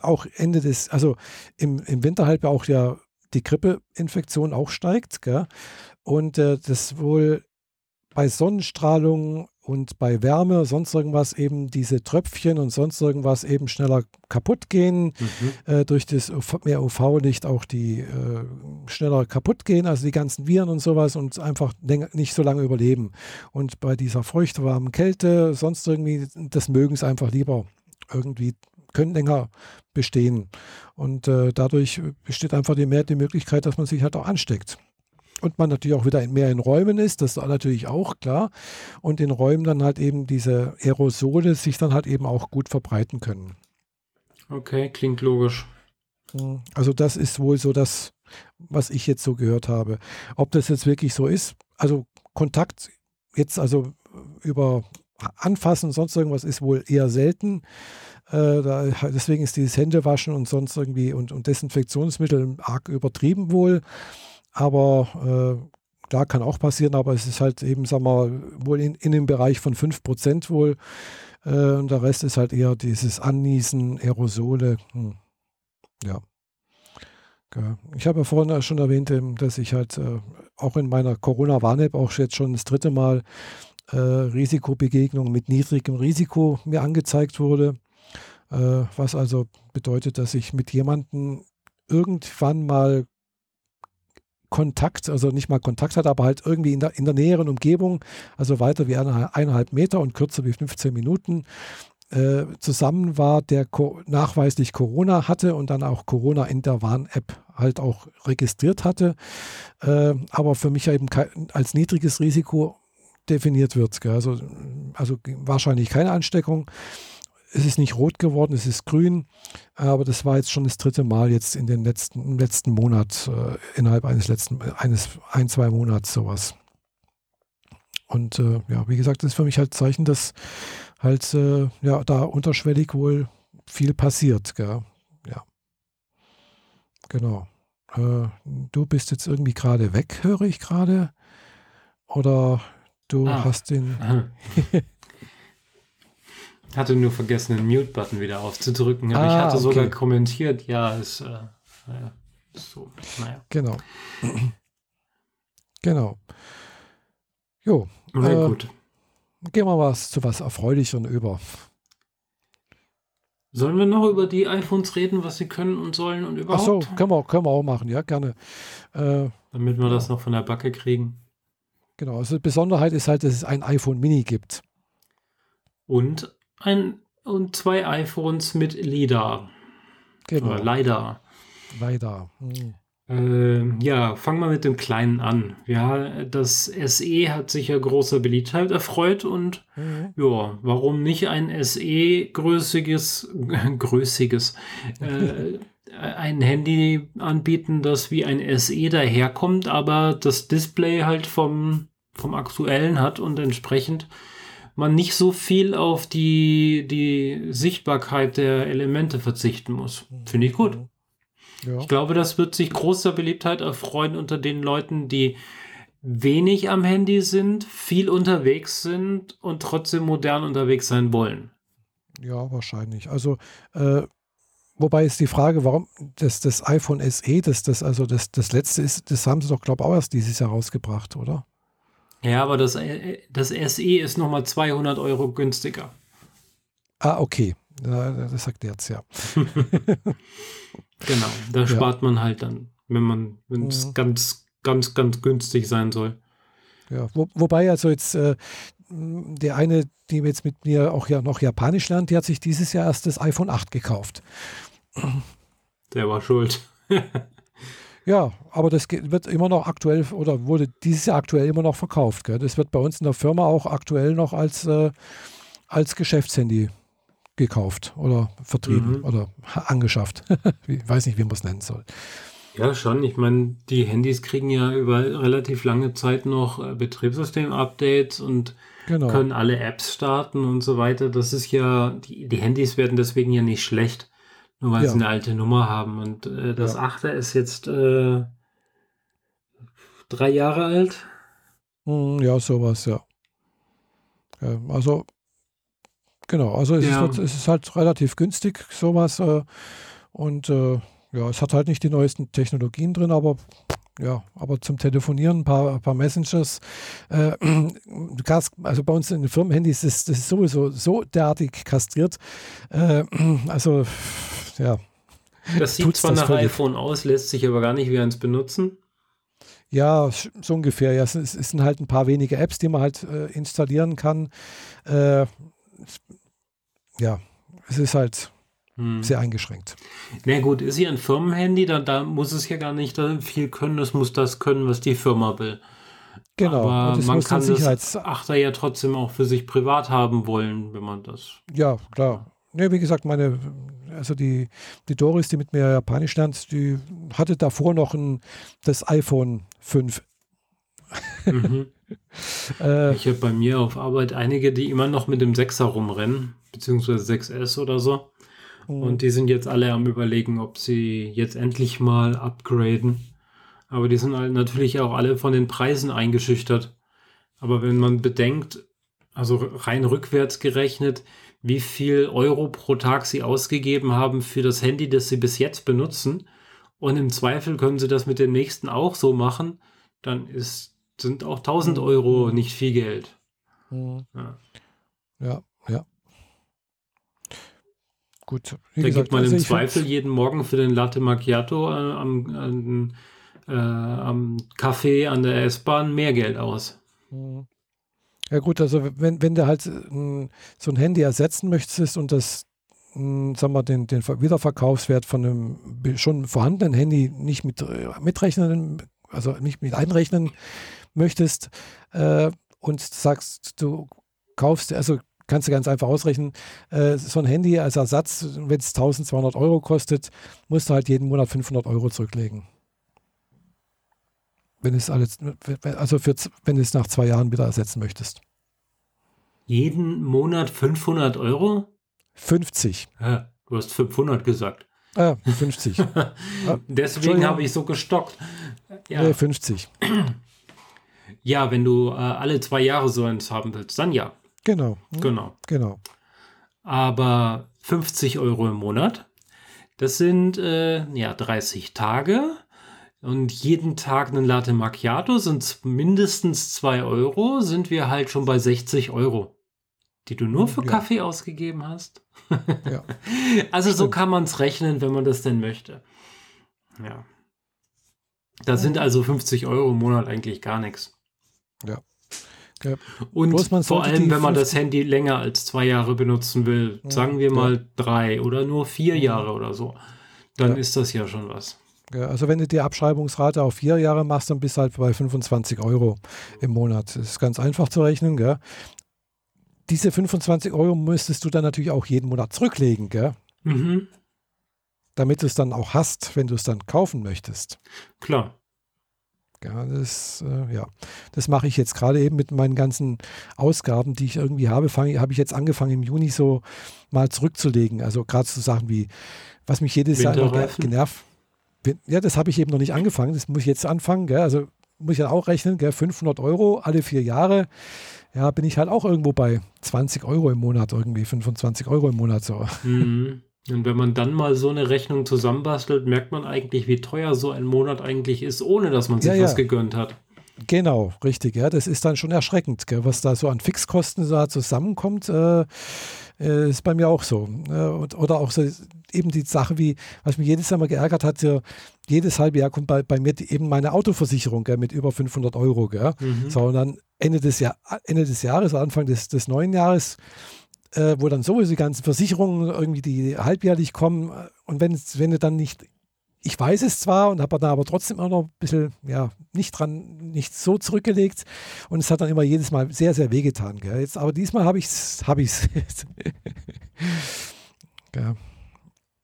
auch Ende des, also im, im Winterhalbjahr auch ja die Grippeinfektion auch steigt. Gell? Und äh, das wohl bei Sonnenstrahlung und bei Wärme, sonst irgendwas eben diese Tröpfchen und sonst irgendwas eben schneller kaputt gehen. Mhm. Äh, durch das mehr UV-Licht auch die äh, schneller kaputt gehen, also die ganzen Viren und sowas und einfach nicht so lange überleben. Und bei dieser feuchtwarmen Kälte, sonst irgendwie, das mögen es einfach lieber irgendwie können länger bestehen. Und äh, dadurch besteht einfach die, mehr die Möglichkeit, dass man sich halt auch ansteckt und man natürlich auch wieder mehr in Räumen ist, das ist natürlich auch klar. Und in Räumen dann halt eben diese Aerosole sich dann halt eben auch gut verbreiten können. Okay, klingt logisch. Hm, also das ist wohl so das, was ich jetzt so gehört habe. Ob das jetzt wirklich so ist, also Kontakt jetzt also über Anfassen, sonst irgendwas ist wohl eher selten. Äh, da, deswegen ist dieses Händewaschen und sonst irgendwie und, und Desinfektionsmittel arg übertrieben wohl. Aber äh, da kann auch passieren, aber es ist halt eben, sagen wir mal, wohl in, in dem Bereich von 5% wohl. Äh, und der Rest ist halt eher dieses Anniesen, Aerosole. Hm. Ja. Ich habe ja vorhin schon erwähnt, dass ich halt äh, auch in meiner Corona-Warn-App auch jetzt schon das dritte Mal äh, Risikobegegnung mit niedrigem Risiko mir angezeigt wurde. Äh, was also bedeutet, dass ich mit jemandem irgendwann mal Kontakt, also nicht mal Kontakt hat, aber halt irgendwie in der, in der näheren Umgebung, also weiter wie eine, eineinhalb Meter und kürzer wie 15 Minuten, äh, zusammen war, der nachweislich Corona hatte und dann auch Corona in der Warn-App halt auch registriert hatte, äh, aber für mich eben als niedriges Risiko definiert wird. Also, also wahrscheinlich keine Ansteckung es ist nicht rot geworden, es ist grün, aber das war jetzt schon das dritte Mal jetzt in den letzten, im letzten Monat, äh, innerhalb eines letzten, eines, ein, zwei Monats sowas. Und äh, ja, wie gesagt, das ist für mich halt Zeichen, dass halt äh, ja da unterschwellig wohl viel passiert. Gell? Ja. Genau. Äh, du bist jetzt irgendwie gerade weg, höre ich gerade. Oder du ah. hast den. Hatte nur vergessen, den Mute-Button wieder aufzudrücken. Aber ah, ich hatte okay. sogar kommentiert, ja, ist, äh, naja, so, naja. Genau. genau. Jo. Na äh, gut. Gehen wir was zu was Erfreulichem über. Sollen wir noch über die iPhones reden, was sie können und sollen und überhaupt? Ach so, können wir, können wir auch machen, ja, gerne. Äh, Damit wir das noch von der Backe kriegen. Genau, also die Besonderheit ist halt, dass es ein iPhone Mini gibt. Und ein und zwei iPhones mit LIDAR. Genau. Oder LiDAR. LiDAR. Hm. Äh, ja, fangen wir mit dem Kleinen an. Ja, das SE hat sich ja großer Beliebtheit erfreut und mhm. ja, warum nicht ein SE größiges, größiges, äh, ein Handy anbieten, das wie ein SE daherkommt, aber das Display halt vom, vom aktuellen hat und entsprechend man nicht so viel auf die, die Sichtbarkeit der Elemente verzichten muss. Finde ich gut. Ja. Ich glaube, das wird sich großer Beliebtheit erfreuen unter den Leuten, die wenig am Handy sind, viel unterwegs sind und trotzdem modern unterwegs sein wollen. Ja, wahrscheinlich. Also, äh, wobei ist die Frage, warum das, das iPhone SE, das, das also das, das letzte ist, das haben sie doch, glaube ich, auch erst dieses Jahr rausgebracht, oder? Ja, aber das, äh, das SE ist nochmal 200 Euro günstiger. Ah, okay. Das sagt jetzt, ja. genau, da spart ja. man halt dann, wenn man, wenn es mhm. ganz, ganz, ganz günstig sein soll. Ja, wo, wobei also jetzt äh, der eine, die jetzt mit mir auch ja noch Japanisch lernt, die hat sich dieses Jahr erst das iPhone 8 gekauft. Der war schuld. Ja, aber das wird immer noch aktuell oder wurde dieses Jahr aktuell immer noch verkauft. Gell? Das wird bei uns in der Firma auch aktuell noch als, äh, als Geschäftshandy gekauft oder vertrieben mhm. oder angeschafft. ich weiß nicht, wie man es nennen soll. Ja, schon. Ich meine, die Handys kriegen ja über relativ lange Zeit noch äh, Betriebssystem-Updates und genau. können alle Apps starten und so weiter. Das ist ja, die, die Handys werden deswegen ja nicht schlecht, nur weil ja. sie eine alte Nummer haben. Und äh, das ja. 8er ist jetzt äh, drei Jahre alt. Hm, ja, sowas, ja. ja also, genau, also es, ja. ist, es, ist, halt relativ günstig, sowas. Äh, und äh, ja, es hat halt nicht die neuesten Technologien drin, aber ja, aber zum Telefonieren, ein paar, ein paar Messengers. Äh, also bei uns in den Firmenhandys ist das sowieso so derartig kastriert. Äh, also, ja. Das sieht zwar nach iPhone aus, lässt sich aber gar nicht wie eins benutzen. Ja, so ungefähr. Ja, es, es, sind halt ein paar wenige Apps, die man halt äh, installieren kann. Äh, ja, es ist halt hm. Sehr eingeschränkt. Na gut, ist hier ein Firmenhandy, da, da muss es ja gar nicht viel können, es muss das können, was die Firma will. Genau. Aber man kann das Achter ja trotzdem auch für sich privat haben wollen, wenn man das. Ja, klar. Ne, wie gesagt, meine, also die, die Doris, die mit mir Japanisch lernt, die hatte davor noch ein, das iPhone 5. Mhm. äh, ich habe bei mir auf Arbeit einige, die immer noch mit dem 6er rumrennen, beziehungsweise 6S oder so. Mhm. Und die sind jetzt alle am Überlegen, ob sie jetzt endlich mal upgraden. Aber die sind halt natürlich auch alle von den Preisen eingeschüchtert. Aber wenn man bedenkt, also rein rückwärts gerechnet, wie viel Euro pro Tag sie ausgegeben haben für das Handy, das sie bis jetzt benutzen, und im Zweifel können sie das mit dem nächsten auch so machen, dann ist, sind auch 1000 mhm. Euro nicht viel Geld. Mhm. Ja. ja, ja. Gut. da gesagt, gibt man also im Zweifel jeden Morgen für den Latte Macchiato äh, am, an, äh, am Café an der S-Bahn mehr Geld aus. Mhm. Ja gut, also wenn, wenn du halt äh, so ein Handy ersetzen möchtest und das, mh, sagen wir, den, den Wiederverkaufswert von einem schon vorhandenen Handy nicht mit, äh, mitrechnen, also nicht mit einrechnen möchtest äh, und sagst, du kaufst, also kannst du ganz einfach ausrechnen, äh, so ein Handy als Ersatz, wenn es 1200 Euro kostet, musst du halt jeden Monat 500 Euro zurücklegen. Wenn es alles, also für, wenn du es nach zwei Jahren wieder ersetzen möchtest. Jeden Monat 500 Euro? 50. Ja, du hast 500 gesagt. Ah, 50. Deswegen habe ich so gestockt. Ja. Nee, 50. Ja, wenn du äh, alle zwei Jahre so eins haben willst, dann ja. Genau. Genau. Genau. Aber 50 Euro im Monat, das sind äh, ja 30 Tage. Und jeden Tag einen Latte Macchiato sind mindestens 2 Euro, sind wir halt schon bei 60 Euro, die du nur für ja. Kaffee ausgegeben hast. ja. Also Stimmt. so kann man es rechnen, wenn man das denn möchte. Ja. Da sind also 50 Euro im Monat eigentlich gar nichts. Ja. Ja. Und vor allem, wenn man das Handy länger als zwei Jahre benutzen will, sagen wir mal drei oder nur vier Jahre oder so, dann ist das ja schon was. Also wenn du die Abschreibungsrate auf vier Jahre machst, dann bist du halt bei 25 Euro im Monat. Das ist ganz einfach zu rechnen. Gell? Diese 25 Euro müsstest du dann natürlich auch jeden Monat zurücklegen, gell? Mhm. damit du es dann auch hast, wenn du es dann kaufen möchtest. Klar. Ja, das, äh, ja. das mache ich jetzt gerade eben mit meinen ganzen Ausgaben, die ich irgendwie habe. Habe ich jetzt angefangen im Juni so mal zurückzulegen. Also gerade so Sachen wie, was mich jedes Jahr immer Ja, das habe ich eben noch nicht angefangen. Das muss ich jetzt anfangen. Gell? Also muss ich dann auch rechnen. Gell? 500 Euro alle vier Jahre. Ja, bin ich halt auch irgendwo bei 20 Euro im Monat irgendwie, 25 Euro im Monat so. Mhm. Und wenn man dann mal so eine Rechnung zusammenbastelt, merkt man eigentlich, wie teuer so ein Monat eigentlich ist, ohne dass man sich ja, was gegönnt hat. Genau, richtig, ja. Das ist dann schon erschreckend, gell, was da so an Fixkosten da zusammenkommt. Äh, äh, ist bei mir auch so. Äh, oder auch so eben die Sache, wie, was mich jedes Jahr mal geärgert hat, ja, jedes halbe Jahr kommt bei, bei mir eben meine Autoversicherung gell, mit über 500 Euro. Gell. Mhm. So, und dann Ende des, Jahr, Ende des Jahres, Anfang des, des neuen Jahres, äh, wo dann sowieso die ganzen Versicherungen irgendwie, die halbjährlich kommen. Und wenn, wenn du dann nicht, ich weiß es zwar und habe da aber trotzdem auch noch ein bisschen, ja, nicht dran, nicht so zurückgelegt. Und es hat dann immer jedes Mal sehr, sehr wehgetan. Gell? Jetzt, aber diesmal habe ich es, habe ich es. ja.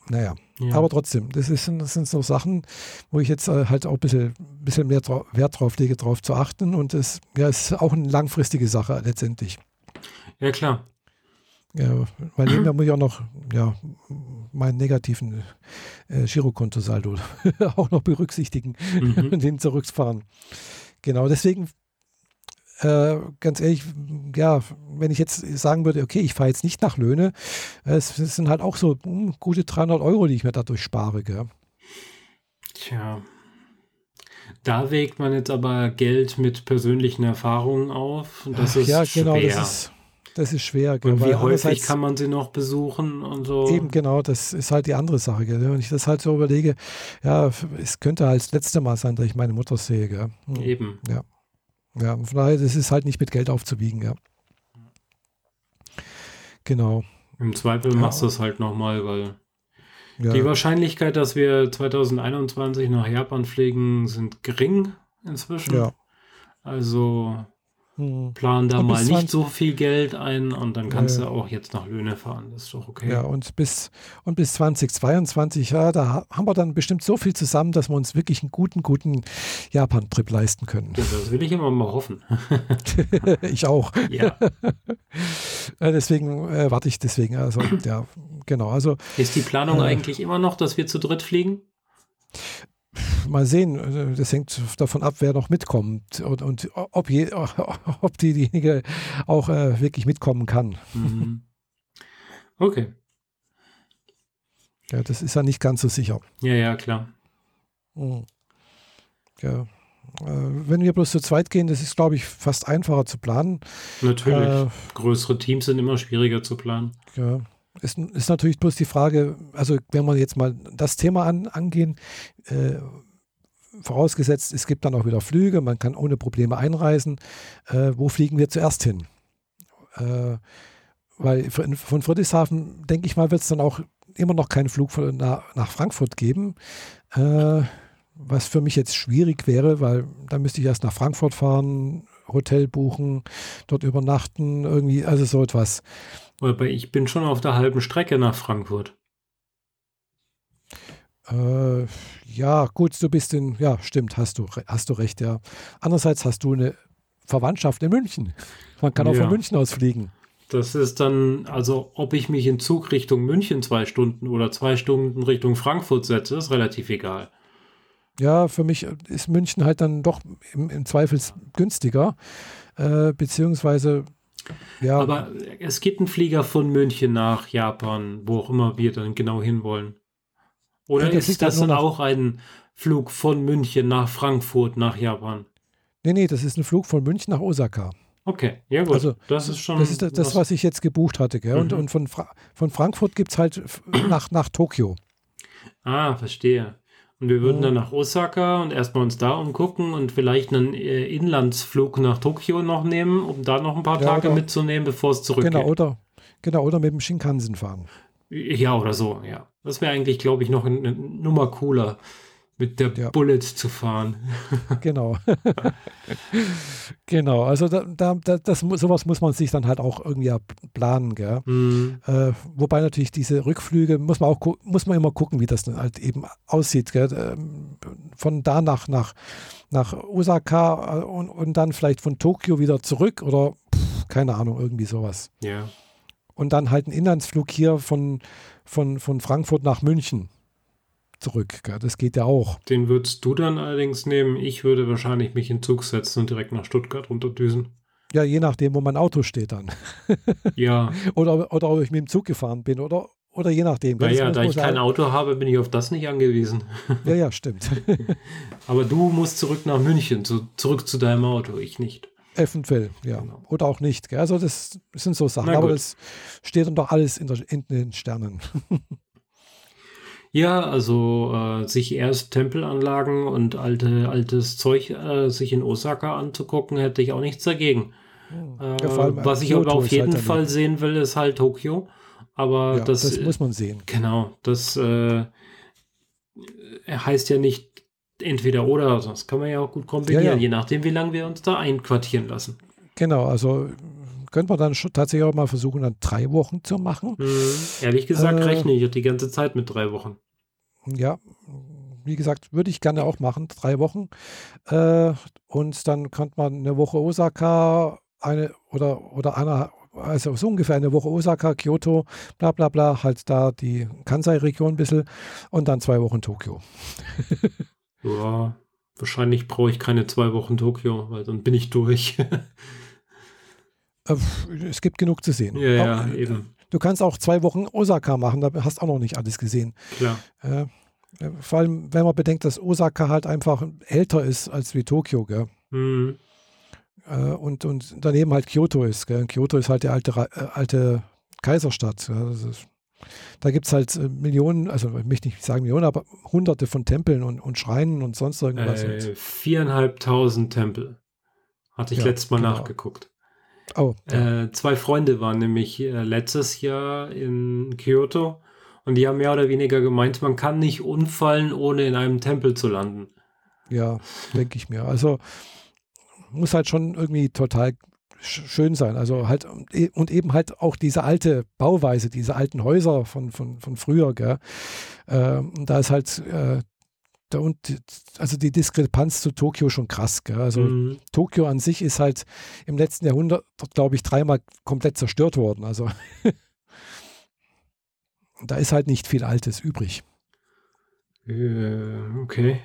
naja. Ja. Aber trotzdem, das, ist, das sind so Sachen, wo ich jetzt äh, halt auch ein bisschen, bisschen mehr drauf, Wert drauf lege, darauf zu achten. Und es ja, ist auch eine langfristige Sache letztendlich. Ja, klar. Ja, weil nebenher muss ich auch noch ja, meinen negativen äh, Girokontosaldo auch noch berücksichtigen mhm. und den zurückfahren. Genau, deswegen äh, ganz ehrlich, ja, wenn ich jetzt sagen würde, okay, ich fahre jetzt nicht nach Löhne, es, es sind halt auch so mh, hm, gute 300 Euro, die ich mir dadurch spare. Gell? Tja, da wägt man jetzt aber Geld mit persönlichen Erfahrungen auf. Das Ach, ist ja, genau, schwer. das ist, das ist schwer. Gell? Und wie häufig kann man sie noch besuchen und so? Eben genau, das ist halt die andere Sache. Gell? Wenn ich das halt so überlege, ja, es könnte halt das letzte Mal sein, dass ich meine Mutter sehe. Gell? Hm. Eben. Ja. Ja, von daher, das ist halt nicht mit Geld aufzuwiegen, ja. Genau. Im Zweifel ja. machst du es halt nochmal, weil ja. die Wahrscheinlichkeit, dass wir 2021 nach Japan fliegen, sind gering inzwischen. Ja. Also hm. Plan da mal nicht so viel Geld ein und dann kannst äh, du auch jetzt nach Löhne fahren. Das ist doch okay. Ja, und bis, und bis 2022, ja, da haben wir dann bestimmt so viel zusammen, dass wir uns wirklich einen guten, guten Japan-Trip leisten können. Ja, das will ich immer mal hoffen. ich auch. Ja. Äh, deswegen äh, warte ich deswegen. Also, ja, genau. Also, ist die Planung äh, eigentlich immer noch, dass wir zu dritt fliegen? Mal sehen, das hängt davon ab, wer noch mitkommt und, und ob, je, ob diejenige auch äh, wirklich mitkommen kann. Mhm. Okay. Ja, das ist ja nicht ganz so sicher. Ja, ja, klar. Mhm. Ja. Äh, wenn wir bloß zu zweit gehen, das ist, glaube ich, fast einfacher zu planen. Natürlich. Äh, Größere Teams sind immer schwieriger zu planen. Ja. Ist, ist natürlich bloß die Frage, also wenn wir jetzt mal das Thema an, angehen, äh, vorausgesetzt, es gibt dann auch wieder Flüge, man kann ohne Probleme einreisen, äh, wo fliegen wir zuerst hin? Äh, weil von Friedrichshafen, denke ich mal, wird es dann auch immer noch keinen Flug von, nach, nach, Frankfurt geben, äh, was für mich jetzt schwierig wäre, weil da müsste ich erst nach Frankfurt fahren, Hotel buchen, dort übernachten, irgendwie, also so etwas. Aber ich bin schon auf der halben Strecke nach Frankfurt. Äh, ja, gut, du bist in, ja, stimmt, hast du, hast du recht, ja. Andererseits hast du eine Verwandtschaft in München. Man kann auch von München aus fliegen. Das ist dann, also ob ich mich in Zug Richtung München zwei Stunden oder zwei Stunden Richtung Frankfurt setze, ist relativ egal. Ja, für mich ist München halt dann doch im, im Zweifel günstiger, äh, beziehungsweise ja. Aber es gibt einen Flieger von München nach Japan, wo auch immer wir dann genau hinwollen. Oder ja, ist das dann auch ein Flug von München nach Frankfurt nach Japan? Nee, nee, das ist ein Flug von München nach Osaka. Okay, ja gut. Also, das ist schon. Das ist das, was, was ich jetzt gebucht hatte. Gell? Mhm. Und, und von, Fra von Frankfurt gibt es halt nach, nach Tokio. Ah, verstehe. Und wir würden dann nach Osaka und erstmal uns da umgucken und vielleicht einen äh, Inlandsflug nach Tokio noch nehmen, um da noch ein paar ja, Tage mitzunehmen, bevor es zurückgeht. Genau, oder, genau, oder mit dem Shinkansen fahren. Ja, oder so, ja. Das wäre eigentlich, glaube ich, noch eine Nummer cooler, mit der ja. Bullet zu fahren. genau. genau, also da, da, das, sowas muss man sich dann halt auch irgendwie planen, gell? Mhm. Äh, wobei natürlich diese Rückflüge, muss man auch muss man immer gucken, wie das dann halt eben aussieht, gell? Ähm, von da nach, nach, nach Osaka äh, und, und dann vielleicht von Tokio wieder zurück oder pff, keine Ahnung, irgendwie sowas. Ja und dann halt einen Inlandsflug hier von, von, von Frankfurt nach München zurück. Das geht ja auch. Den würdest du dann allerdings nehmen. Ich würde wahrscheinlich mich in Zug setzen und direkt nach Stuttgart runterdüsen. Ja, je nachdem, wo mein Auto steht dann. ja. Oder, oder ob ich mit dem Zug gefahren bin oder, oder je nachdem. Naja, da ich kein. Auto habe, bin ich auf das nicht angewiesen. ja, ja, stimmt. Aber du musst zurück nach München, zu, zurück zu deinem Auto, ich nicht. Eventuell, ja. Genau. Oder auch nicht. Gell? Also das sind so Sachen. Aber das steht dann doch alles in, der, in den Sternen. ja, also äh, sich erst Tempelanlagen und alte, altes Zeug äh, sich in Osaka anzugucken, hätte ich auch nichts dagegen. Hm. Äh, ja, was ich aber auf jeden halt Fall sehen will, ist halt Tokio. Aber ja, das, das muss man sehen. Genau, das äh, heißt ja nicht entweder oder, das kann man ja auch gut kombinieren, ja, ja. je nachdem, wie lange wir uns da einquartieren lassen. Genau, also könnte man dann schon tatsächlich auch mal versuchen, dann drei Wochen zu machen. Mhm. Ehrlich gesagt äh, rechne ich die ganze Zeit mit drei Wochen. Ja, wie gesagt, würde ich gerne auch machen, drei Wochen. Äh, und dann könnte man eine Woche Osaka, eine oder, oder einer, also so ungefähr eine Woche Osaka, Kyoto, bla bla bla, halt da die Kansai-Region ein bisschen und dann zwei Wochen Tokio. ja, wahrscheinlich brauche ich keine zwei Wochen Tokio, weil dann bin ich durch. Äh, es gibt genug zu sehen. Ja, ja, auch, eben. Du kannst auch zwei Wochen Osaka machen, da hast auch noch nicht alles gesehen. Klar. Äh, vor allem, wenn man bedenkt, dass Osaka halt einfach älter ist als wie Tokio, gell? Mhm. Äh, und, und daneben halt Kyoto ist. Gell? Kyoto ist halt die alte, äh, alte Kaiserstadt. Ist, da gibt es halt äh, Millionen, also ich möchte nicht sagen Millionen, aber hunderte von Tempeln und, und Schreinen und sonst irgendwas. Äh, viereinhalbtausend Tempel. Hatte ich ja, letztes Mal genau. nachgeguckt. Oh, ja. äh, zwei Freunde waren nämlich äh, letztes Jahr in Kyoto und die haben mehr oder weniger gemeint, man kann nicht unfallen, ohne in einem Tempel zu landen. Ja, denke ich mir. Also muss halt schon irgendwie total schön sein. Also halt e, und eben halt auch diese alte Bauweise, diese alten Häuser von, von, von früher, gell? Ähm, da ist halt äh, da und also die Diskrepanz zu Tokio schon krass. Gell? Also mhm. Tokio an sich ist halt im letzten Jahrhundert, glaube ich, dreimal komplett zerstört worden. Also da ist halt nicht viel Altes übrig. Äh, okay.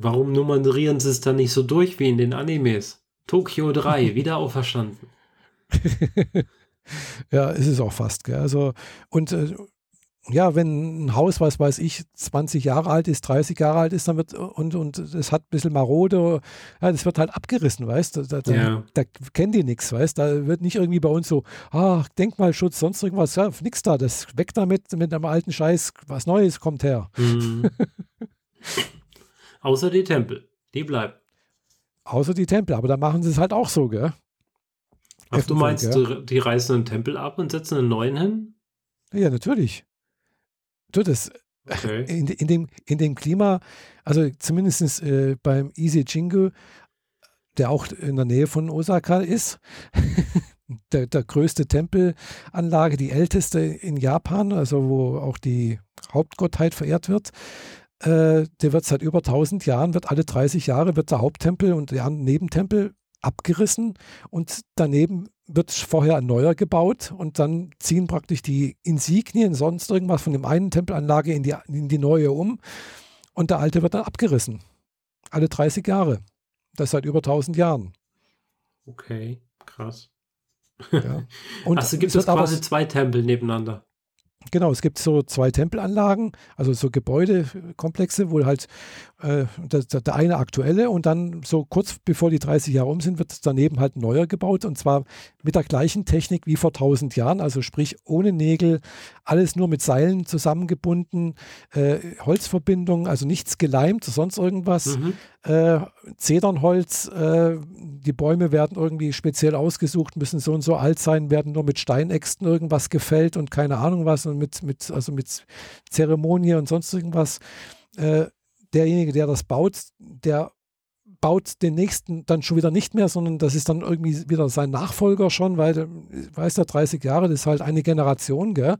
Warum nummerieren sie es dann nicht so durch wie in den Animes? Tokio 3, wieder auferstanden. ja, ist es auch fast. Gell? Also, und äh, ja, wenn ein Haus, was weiß ich, 20 Jahre alt ist, 30 Jahre alt ist, dann wird und, und es hat ein bisschen marode, ja, das wird halt abgerissen, weißt du? Da, da, ja. da, kennen die nichts, weißt du? Da wird nicht irgendwie bei uns so, ah, Denkmalschutz, sonst irgendwas, ja, nix da, das weg damit mit einem alten Scheiß, was Neues kommt her. Mhm. Außer die Tempel, die bleiben. Außer die Tempel, aber da machen sie es halt auch so, gell? Ach, du meinst, gell? die reißen einen Tempel ab und setzen einen neuen hin? Ja, natürlich. Du, das okay. in, in, dem, in dem Klima, also zumindest äh, beim Ise Jingu, der auch in der Nähe von Osaka ist, der, der größte Tempelanlage, die älteste in Japan, also wo auch die Hauptgottheit verehrt wird. Äh, der wird seit über 1000 Jahren, wird alle 30 Jahre wird der Haupttempel und der Nebentempel abgerissen und daneben wird vorher ein neuer gebaut und dann ziehen praktisch die Insignien, sonst irgendwas von dem einen Tempelanlage in die, in die neue um und der alte wird dann abgerissen. Alle 30 Jahre. Das seit über 1000 Jahren. Okay, krass. Ja. Und also gibt es quasi zwei Tempel nebeneinander. Genau, es gibt so zwei Tempelanlagen, also so Gebäudekomplexe, wo halt äh, der, der, eine aktuelle und dann so kurz bevor die 30 Jahre um sind, wird daneben halt ein neuer gebaut und zwar mit der gleichen Technik wie vor 1000 Jahren, also sprich ohne Nägel, alles nur mit Seilen zusammengebunden, äh, Holzverbindungen, also nichts geleimt, sonst irgendwas, mhm. äh, Zedernholz, äh, die Bäume werden irgendwie speziell ausgesucht, müssen so und so alt sein, werden nur mit Steinäxten irgendwas gefällt und keine Ahnung was und mit, mit, also mit Zeremonie und sonst irgendwas. Äh, derjenige, der das baut, der baut den nächsten dann schon wieder nicht mehr, sondern das ist dann irgendwie wieder sein Nachfolger schon, weil, weiß der 30 Jahre, das ist halt eine Generation, gell?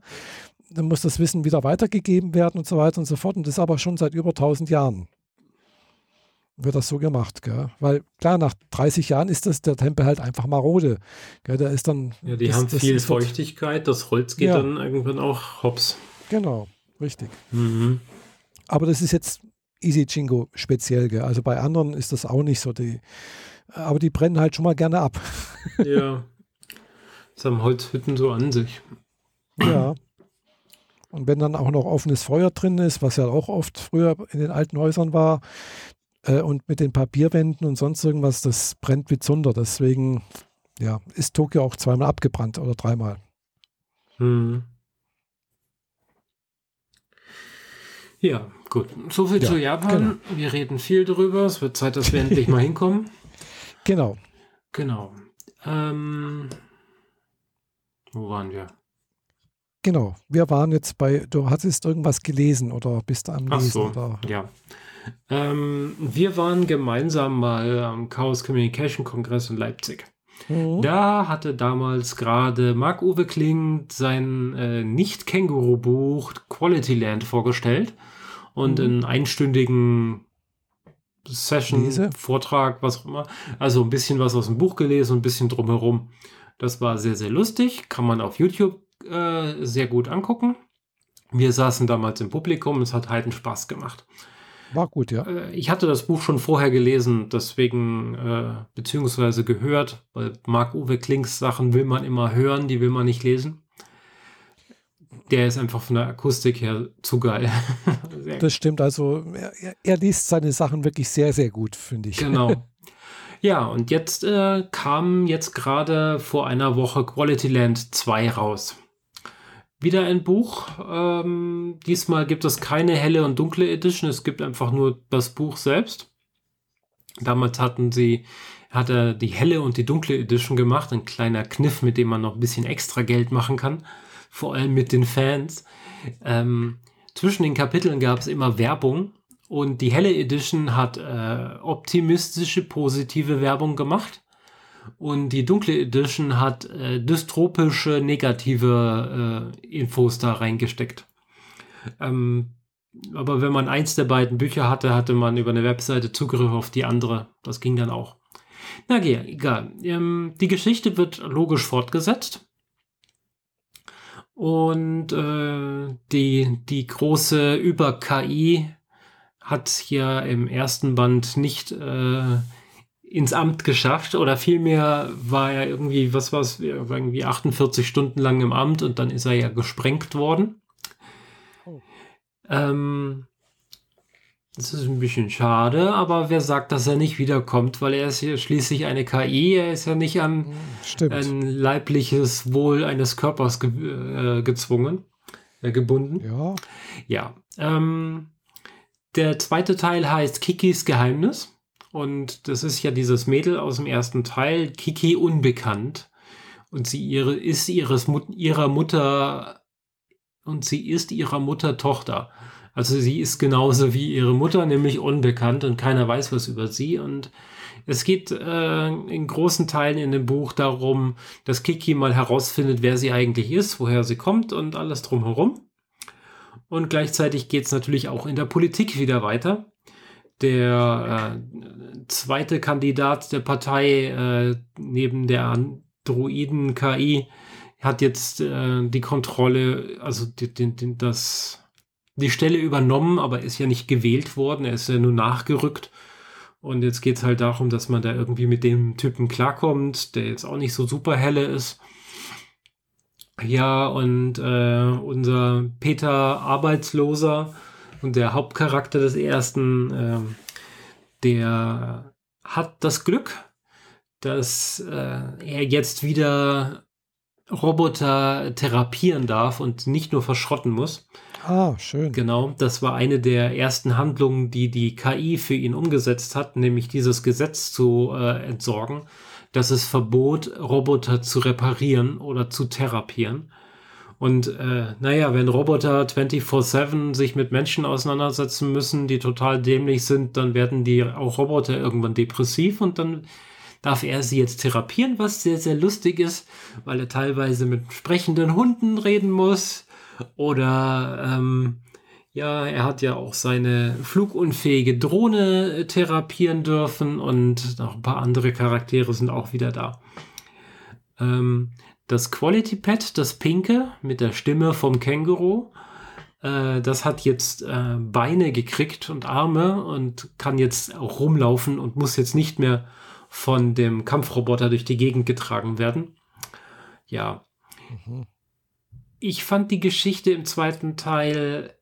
Dann muss das Wissen wieder weitergegeben werden und so weiter und so fort. Und das aber schon seit über 1000 Jahren wird das so gemacht, gell? Weil klar, nach 30 Jahren ist das der Tempel halt einfach marode. Gell? Da ist dann. Ja, die das, haben viel das Feuchtigkeit, das Holz geht ja. dann irgendwann auch hops. Genau, richtig. Mhm. Aber das ist jetzt Easy Jingo speziell, gell? Also bei anderen ist das auch nicht so. Die, aber die brennen halt schon mal gerne ab. ja. Das haben Holzhütten so an sich. Ja. Und wenn dann auch noch offenes Feuer drin ist, was ja auch oft früher in den alten Häusern war, äh, und mit den Papierwänden und sonst irgendwas, das brennt wie Zunder. Deswegen ja, ist Tokio auch zweimal abgebrannt oder dreimal. Hm. Ja, gut. So viel ja, zu Japan. Genau. Wir reden viel drüber. Es wird Zeit, dass wir endlich mal hinkommen. Genau. Genau. Ähm, wo waren wir? Genau. Wir waren jetzt bei, du hattest irgendwas gelesen oder bist am Lesen? Ach so, oder? ja. Ähm, wir waren gemeinsam mal am Chaos Communication Kongress in Leipzig. Mhm. Da hatte damals gerade Marc-Uwe Kling sein äh, Nicht-Känguru-Buch Quality Land vorgestellt und mhm. in einstündigen Session, Lese. Vortrag, was auch immer. Also ein bisschen was aus dem Buch gelesen und ein bisschen drumherum. Das war sehr, sehr lustig. Kann man auf YouTube äh, sehr gut angucken. Wir saßen damals im Publikum. Es hat halt einen Spaß gemacht. War gut, ja. Äh, ich hatte das Buch schon vorher gelesen, deswegen, äh, beziehungsweise gehört, weil Marc-Uwe Klings Sachen will man immer hören, die will man nicht lesen. Der ist einfach von der Akustik her zu geil. das stimmt, also er, er, liest seine Sachen wirklich sehr, sehr gut, finde ich. Genau. Ja, und jetzt äh, kam jetzt gerade vor einer Woche Quality Land 2 raus wieder ein Buch. Ähm, diesmal gibt es keine helle und dunkle Edition, es gibt einfach nur das Buch selbst. Damals hatten sie, hat er die helle und die dunkle Edition gemacht, ein kleiner Kniff, mit dem man noch ein bisschen extra Geld machen kann, vor allem mit den Fans. Ähm, zwischen den Kapiteln gab es immer Werbung und die helle Edition hat äh, optimistische, positive Werbung gemacht und die dunkle Edition hat äh, dystropische, negative äh, Infos da reingesteckt. Ähm, aber wenn man eins der beiden Bücher hatte, hatte man über eine Webseite Zugriff auf die andere. Das ging dann auch. Na okay, egal. Ähm, die Geschichte wird logisch fortgesetzt. Und äh, die, die große Über-KI hat hier im ersten Band nicht äh, ins Amt geschafft oder vielmehr war er irgendwie, was war es, irgendwie 48 Stunden lang im Amt und dann ist er ja gesprengt worden. Oh. Ähm, das ist ein bisschen schade, aber wer sagt, dass er nicht wiederkommt, weil er ist ja schließlich eine KI, er ist ja nicht an Stimmt. ein leibliches Wohl eines Körpers ge äh, gezwungen, äh, gebunden. Ja. Ja. Ähm, der zweite Teil heißt Kikis Geheimnis. Und das ist ja dieses Mädel aus dem ersten Teil, Kiki unbekannt. Und sie ihre, ist ihres, ihrer Mutter und sie ist ihrer Mutter Tochter. Also sie ist genauso wie ihre Mutter, nämlich unbekannt und keiner weiß was über sie. Und es geht äh, in großen Teilen in dem Buch darum, dass Kiki mal herausfindet, wer sie eigentlich ist, woher sie kommt und alles drumherum. Und gleichzeitig geht es natürlich auch in der Politik wieder weiter der äh, zweite Kandidat der Partei äh, neben der Androiden KI hat jetzt äh, die Kontrolle, also die, die, die, das, die Stelle übernommen, aber ist ja nicht gewählt worden, er ist ja nur nachgerückt. Und jetzt geht es halt darum, dass man da irgendwie mit dem Typen klarkommt, der jetzt auch nicht so super helle ist. Ja, und äh, unser Peter Arbeitsloser und der Hauptcharakter des ersten, äh, der hat das Glück, dass äh, er jetzt wieder Roboter therapieren darf und nicht nur verschrotten muss. Ah, schön. Genau, das war eine der ersten Handlungen, die die KI für ihn umgesetzt hat, nämlich dieses Gesetz zu äh, entsorgen, dass es verbot, Roboter zu reparieren oder zu therapieren. Und äh, naja, wenn Roboter 24-7 sich mit Menschen auseinandersetzen müssen, die total dämlich sind, dann werden die auch Roboter irgendwann depressiv und dann darf er sie jetzt therapieren, was sehr, sehr lustig ist, weil er teilweise mit sprechenden Hunden reden muss. Oder ähm, ja, er hat ja auch seine flugunfähige Drohne therapieren dürfen und noch ein paar andere Charaktere sind auch wieder da. Ähm, das Quality Pad, das pinke, mit der Stimme vom Känguru, äh, das hat jetzt äh, Beine gekriegt und Arme und kann jetzt auch rumlaufen und muss jetzt nicht mehr von dem Kampfroboter durch die Gegend getragen werden. Ja. Mhm. Ich fand die Geschichte im zweiten Teil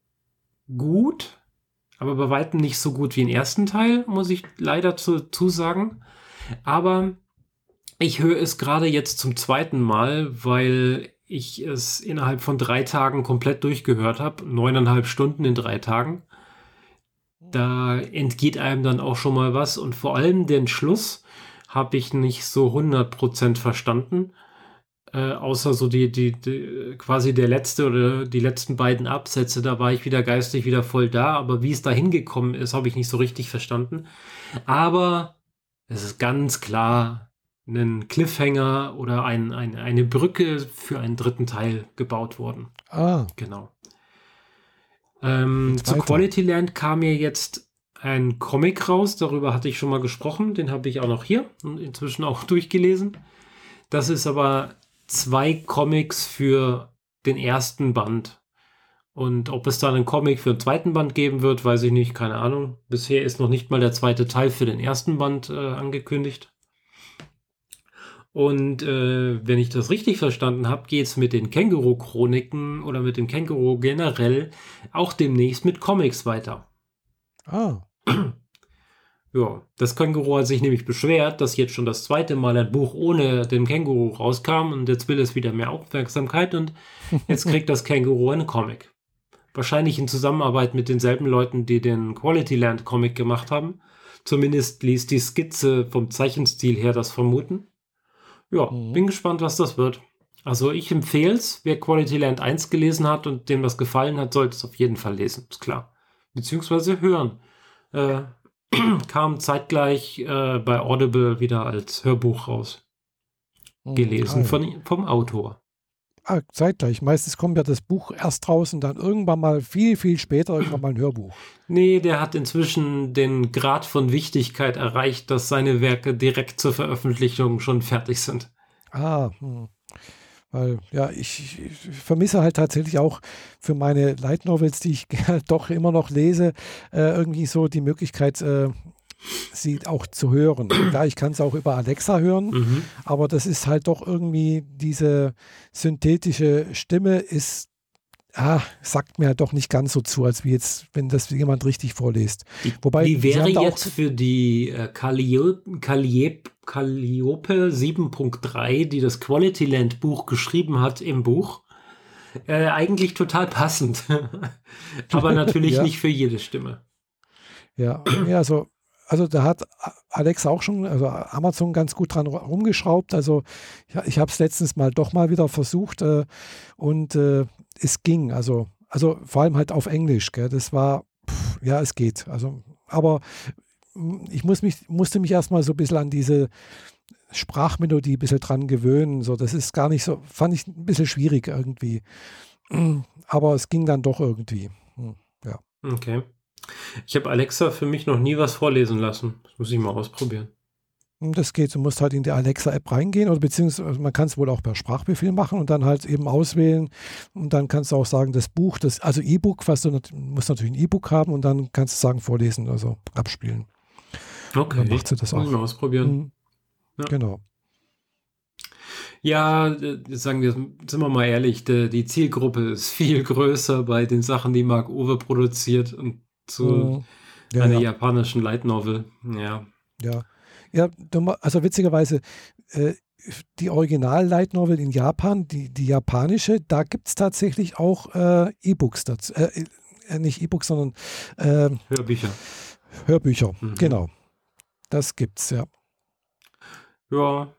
gut, aber bei weitem nicht so gut wie im ersten Teil, muss ich leider zu, sagen. Aber ich höre es gerade jetzt zum zweiten Mal, weil ich es innerhalb von drei Tagen komplett durchgehört habe. Neuneinhalb Stunden in drei Tagen. Da entgeht einem dann auch schon mal was. Und vor allem den Schluss habe ich nicht so 100% verstanden. Äh, außer so die, die, die, quasi der letzte oder die letzten beiden Absätze, da war ich wieder geistig wieder voll da. Aber wie es da hingekommen ist, habe ich nicht so richtig verstanden. Aber es ist ganz klar, einen Cliffhanger oder ein, ein, eine Brücke für einen dritten Teil gebaut worden. Ah. Genau. Ähm, zu Quality Land kam mir jetzt ein Comic raus, darüber hatte ich schon mal gesprochen, den habe ich auch noch hier und inzwischen auch durchgelesen. Das ist aber zwei Comics für den ersten Band. Und ob es dann einen Comic für den zweiten Band geben wird, weiß ich nicht, keine Ahnung. Bisher ist noch nicht mal der zweite Teil für den ersten Band äh, angekündigt. Und äh, wenn ich das richtig verstanden habe, geht es mit den Känguru-Chroniken oder mit dem Känguru generell auch demnächst mit Comics weiter. Ah. Ja, das Känguru hat sich nämlich beschwert, dass jetzt schon das zweite Mal ein Buch ohne den Känguru rauskam und jetzt will es wieder mehr Aufmerksamkeit und jetzt kriegt das Känguru einen Comic. Wahrscheinlich in Zusammenarbeit mit denselben Leuten, die den Quality Land Comic gemacht haben. Zumindest ließ die Skizze vom Zeichenstil her das vermuten. Ja, mhm. bin gespannt, was das wird. Also ich empfehle es, wer Quality Land 1 gelesen hat und dem das gefallen hat, sollte es auf jeden Fall lesen, ist klar. Beziehungsweise hören. Äh, kam zeitgleich äh, bei Audible wieder als Hörbuch raus. Mhm. Gelesen von, vom Autor. Ah, zeitgleich. Meistens kommt ja das Buch erst raus und dann irgendwann mal viel, viel später irgendwann mal ein Hörbuch. Nee, der hat inzwischen den Grad von Wichtigkeit erreicht, dass seine Werke direkt zur Veröffentlichung schon fertig sind. Ah, hm. Weil, ja, ich, ich, vermisse halt tatsächlich auch für meine Light Novels, die ich doch immer noch lese, äh, irgendwie so die Möglichkeit, äh, sie auch zu hören. Klar, ich kann es auch über Alexa hören, mhm. aber das ist halt doch irgendwie diese synthetische Stimme ist ah, sagt mir halt doch nicht ganz so zu, als wie jetzt, wenn das jemand richtig vorliest. Wobei, wie wäre jetzt für die äh, Calliope, Calliope, Calliope 7.3, die das Quality Land Buch geschrieben hat im Buch, äh, eigentlich total passend. Aber natürlich ja. nicht für jede Stimme. Ja, ja, also also da hat Alexa auch schon, also Amazon ganz gut dran rumgeschraubt. Also ja, ich habe es letztens mal doch mal wieder versucht äh, und äh, es ging. Also, also vor allem halt auf Englisch. Gell? Das war, pff, ja, es geht. Also, aber hm, ich muss mich, musste mich erstmal so ein bisschen an diese Sprachmelodie ein bisschen dran gewöhnen. So, das ist gar nicht so, fand ich ein bisschen schwierig irgendwie. Aber es ging dann doch irgendwie. Hm, ja. Okay. Ich habe Alexa für mich noch nie was vorlesen lassen. Das muss ich mal ausprobieren. Hm, das geht. Du musst halt in die Alexa-App reingehen oder beziehungsweise man kann es wohl auch per Sprachbefehl machen und dann halt eben auswählen und dann kannst du auch sagen, das Buch, das, also E-Book, was du musst natürlich ein E-Book haben und dann kannst du sagen, vorlesen, also abspielen. Okay. dann macht sie das auch. Muss ich mal ausprobieren. Mhm. Ja. Genau. Ja, sagen wir, sind wir mal ehrlich, die, die Zielgruppe ist viel größer bei den Sachen, die Mark Uwe produziert und zu mhm. ja, einer ja. japanischen Light Novel. Ja. Ja. Ja, also witzigerweise, äh, die Original-Light Novel in Japan, die, die japanische, da gibt es tatsächlich auch äh, E-Books dazu. Äh, äh nicht E-Books, sondern ähm, Hörbücher. Hörbücher, mhm. genau. Das gibt's, ja. Ja.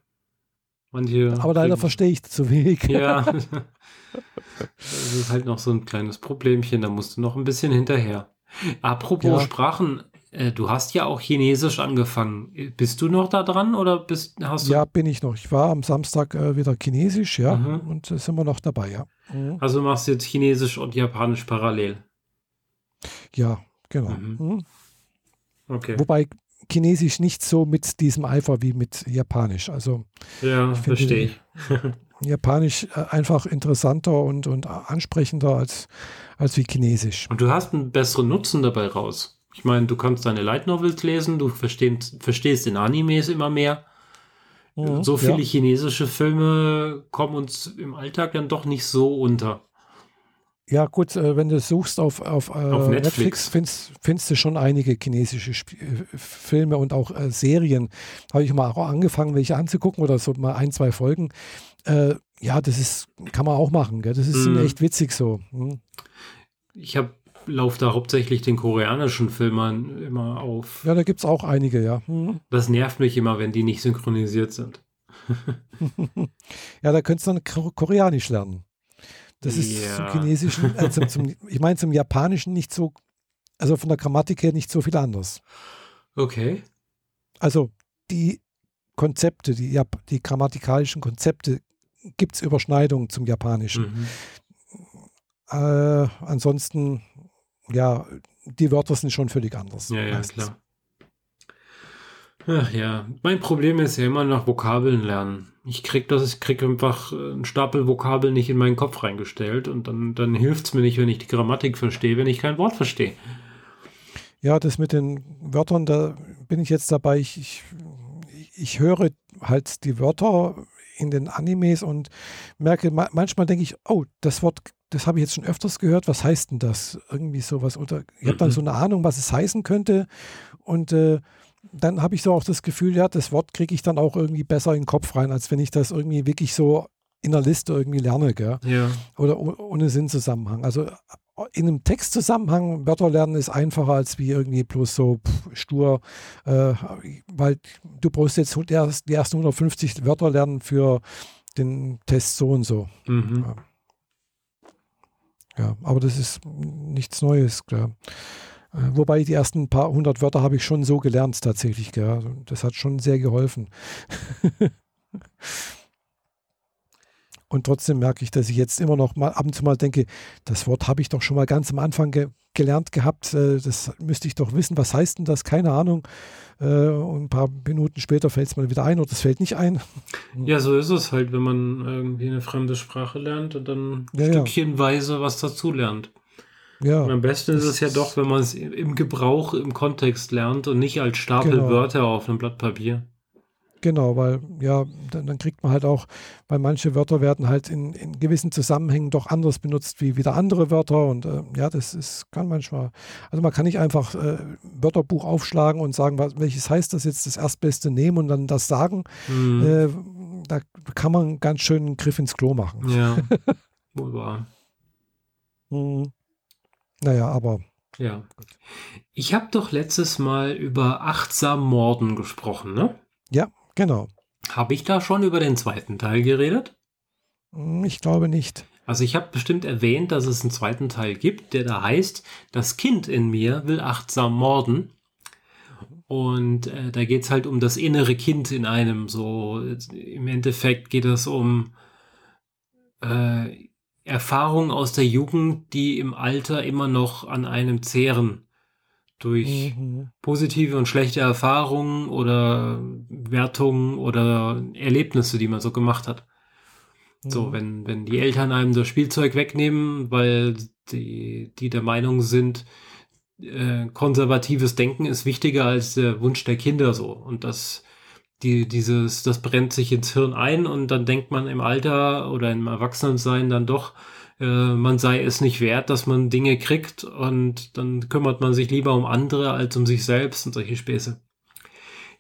Manche Aber leider verstehe ich zu wenig. Ja. das ist halt noch so ein kleines Problemchen, da musst du noch ein bisschen hinterher. Apropos ja. Sprachen, äh, du hast ja auch Chinesisch angefangen. Bist du noch da dran oder bist hast du? Ja, bin ich noch. Ich war am Samstag äh, wieder Chinesisch, ja, mhm. und äh, sind wir noch dabei, ja. Mhm. Also machst du jetzt Chinesisch und Japanisch parallel. Ja, genau. Mhm. mhm. Okay. Wobei Chinesisch nicht so mit diesem Eifer wie mit Japanisch. Also ja, verstehe ich. Japanisch äh, einfach interessanter und, und ansprechender als, als wie Chinesisch. Und du hast einen besseren Nutzen dabei raus. Ich meine, du kannst deine Light Novels lesen, du verstehst, verstehst den Animes immer mehr. Mhm, so viele ja. chinesische Filme kommen uns im Alltag dann doch nicht so unter. Ja, gut, äh, wenn du suchst auf, auf, äh, auf Netflix, Netflix findest, findest, du schon einige chinesische Sp Filme und auch äh, Serien. Habe ich mal auch angefangen, welche anzugucken oder so mal ein, zwei Folgen. Äh, ja, das ist, kann man auch machen. Gell? Das ist mm. echt witzig so. Hm. Ich habe laufe da hauptsächlich den koreanischen Filmern immer auf. Ja, da gibt es auch einige, ja. Hm. Das nervt mich immer, wenn die nicht synchronisiert sind. ja, da könntest du dann Koreanisch lernen. Das ist ja. zum Chinesischen, äh, zum, zum, ich meine zum Japanischen nicht so, also von der Grammatik her nicht so viel anders. Okay. Also die Konzepte, die, die grammatikalischen Konzepte, gibt es Überschneidungen zum Japanischen. Mhm. Äh, ansonsten, ja, die Wörter sind schon völlig anders. Ja, ja, klar. Ach ja, mein Problem ist ja immer noch Vokabeln lernen. Ich krieg das, ich krieg einfach einen Stapel Vokabeln nicht in meinen Kopf reingestellt und dann, dann hilft es mir nicht, wenn ich die Grammatik verstehe, wenn ich kein Wort verstehe. Ja, das mit den Wörtern, da bin ich jetzt dabei. Ich, ich, ich höre halt die Wörter in den Animes und merke, manchmal denke ich, oh, das Wort, das habe ich jetzt schon öfters gehört, was heißt denn das? Irgendwie sowas. Oder ich habe dann mhm. so eine Ahnung, was es heißen könnte. Und äh, dann habe ich so auch das Gefühl, ja, das Wort kriege ich dann auch irgendwie besser in den Kopf rein, als wenn ich das irgendwie wirklich so in der Liste irgendwie lerne, gell? Ja. Oder ohne Sinnzusammenhang. Also in einem Textzusammenhang Wörter lernen ist einfacher als wie irgendwie bloß so pff, stur, äh, weil du brauchst jetzt die ersten 150 Wörter lernen für den Test so und so. Mhm. Ja. aber das ist nichts Neues, klar. Äh, wobei die ersten paar hundert Wörter habe ich schon so gelernt tatsächlich. Gell? Also das hat schon sehr geholfen. und trotzdem merke ich, dass ich jetzt immer noch mal ab und zu mal denke, das Wort habe ich doch schon mal ganz am Anfang ge gelernt gehabt. Äh, das müsste ich doch wissen. Was heißt denn das? Keine Ahnung. Äh, und ein paar Minuten später fällt es mal wieder ein oder es fällt nicht ein. Ja, so ist es halt, wenn man irgendwie eine fremde Sprache lernt und dann ja, stückchenweise ja. was dazu lernt. Ja. Und am besten ist es ja doch, wenn man es im Gebrauch, im Kontext lernt und nicht als Stapel genau. Wörter auf einem Blatt Papier. Genau, weil ja, dann, dann, kriegt man halt auch, weil manche Wörter werden halt in, in gewissen Zusammenhängen doch anders benutzt wie wieder andere Wörter und äh, ja, das ist, kann manchmal, also man kann nicht einfach äh, Wörterbuch aufschlagen und sagen, was, welches heißt das jetzt, das Erstbeste nehmen und dann das sagen. Mhm. Äh, da kann man ganz schön einen Griff ins Klo machen. Ja, wohl wahr. mhm. Naja, aber. Ja. Ich habe doch letztes Mal über achtsam Morden gesprochen, ne? Ja, genau. Habe ich da schon über den zweiten Teil geredet? Hm, ich glaube nicht. Also ich habe bestimmt erwähnt, dass es einen zweiten Teil gibt, der da heißt, das Kind in mir will achtsam morden. Und äh, da geht es halt um das innere Kind in einem. So im Endeffekt geht es um äh, Erfahrungen aus der Jugend, die im Alter immer noch an einem zehren. Durch mhm. positive und schlechte Erfahrungen oder Wertungen oder Erlebnisse, die man so gemacht hat. Mhm. So, wenn, wenn die Eltern einem das Spielzeug wegnehmen, weil die, die der Meinung sind, äh, konservatives Denken ist wichtiger als der Wunsch der Kinder so. Und das die, dieses, das brennt sich ins Hirn ein und dann denkt man im Alter oder im Erwachsenensein dann doch, äh, man sei es nicht wert, dass man Dinge kriegt und dann kümmert man sich lieber um andere als um sich selbst und solche Späße.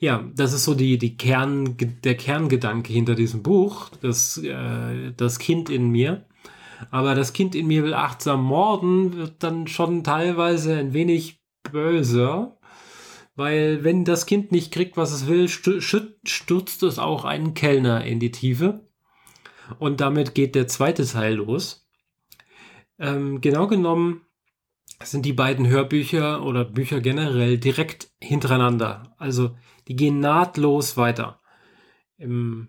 Ja, das ist so die, die Kern, der Kerngedanke hinter diesem Buch, das, äh, das Kind in mir. Aber das Kind in mir will achtsam morden, wird dann schon teilweise ein wenig böser weil wenn das Kind nicht kriegt, was es will, stürzt es auch einen Kellner in die Tiefe. Und damit geht der zweite Teil los. Ähm, genau genommen sind die beiden Hörbücher oder Bücher generell direkt hintereinander. Also die gehen nahtlos weiter. Im,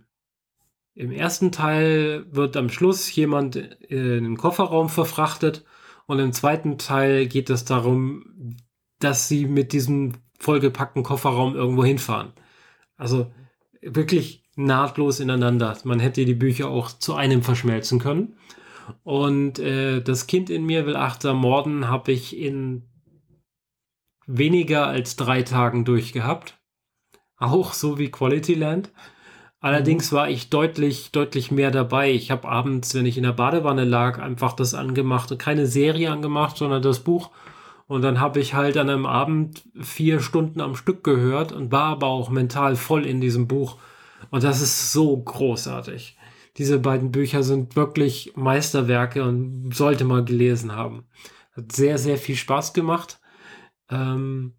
im ersten Teil wird am Schluss jemand in den Kofferraum verfrachtet und im zweiten Teil geht es darum, dass sie mit diesem vollgepackten Kofferraum irgendwo hinfahren. Also wirklich nahtlos ineinander. Man hätte die Bücher auch zu einem verschmelzen können. Und äh, das Kind in mir will achtsam morden, habe ich in weniger als drei Tagen durchgehabt. Auch so wie Quality Land. Allerdings mhm. war ich deutlich, deutlich mehr dabei. Ich habe abends, wenn ich in der Badewanne lag, einfach das angemacht und keine Serie angemacht, sondern das Buch und dann habe ich halt an einem Abend vier Stunden am Stück gehört und war aber auch mental voll in diesem Buch. Und das ist so großartig. Diese beiden Bücher sind wirklich Meisterwerke und sollte man gelesen haben. Hat sehr, sehr viel Spaß gemacht. Ähm,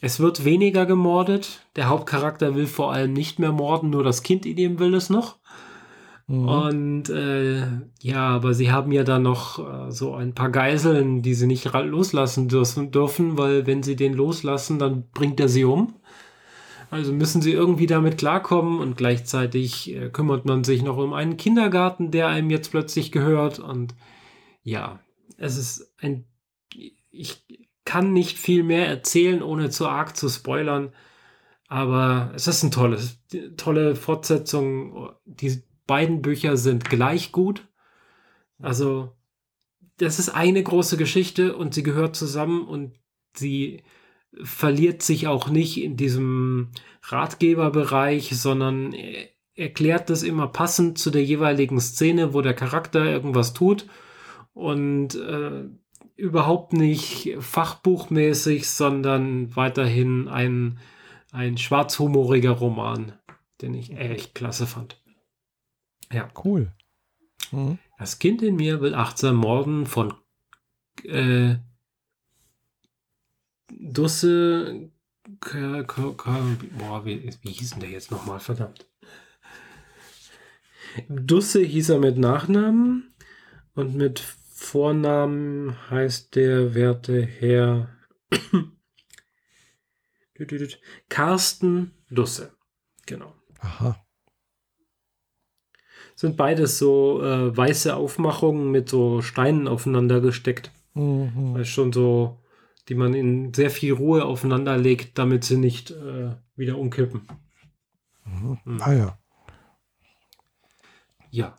es wird weniger gemordet. Der Hauptcharakter will vor allem nicht mehr morden, nur das Kind in ihm will es noch. Mhm. Und äh, ja, aber sie haben ja dann noch äh, so ein paar Geiseln, die sie nicht loslassen dürfen, dürfen, weil wenn sie den loslassen, dann bringt er sie um. Also müssen sie irgendwie damit klarkommen und gleichzeitig äh, kümmert man sich noch um einen Kindergarten, der einem jetzt plötzlich gehört. Und ja, es ist ein. Ich kann nicht viel mehr erzählen, ohne zu arg zu spoilern. Aber es ist ein tolles, tolle Fortsetzung. Die beiden Bücher sind gleich gut. Also, das ist eine große Geschichte und sie gehört zusammen und sie verliert sich auch nicht in diesem Ratgeberbereich, sondern erklärt das immer passend zu der jeweiligen Szene, wo der Charakter irgendwas tut und äh, überhaupt nicht fachbuchmäßig, sondern weiterhin ein, ein schwarzhumoriger Roman, den ich echt klasse fand. Ja. Cool. Mhm. Das Kind in mir will achtsam morden von äh, Dusse. Boah, wie, wie hieß denn der jetzt nochmal? Verdammt. Dusse hieß er mit Nachnamen und mit Vornamen heißt der werte Herr Carsten Dusse. Genau. Aha. Sind beides so äh, weiße Aufmachungen mit so Steinen aufeinander gesteckt. Mhm. Ist schon so die man in sehr viel Ruhe aufeinander legt, damit sie nicht äh, wieder umkippen. Mhm. Mhm. Ah ja. Ja.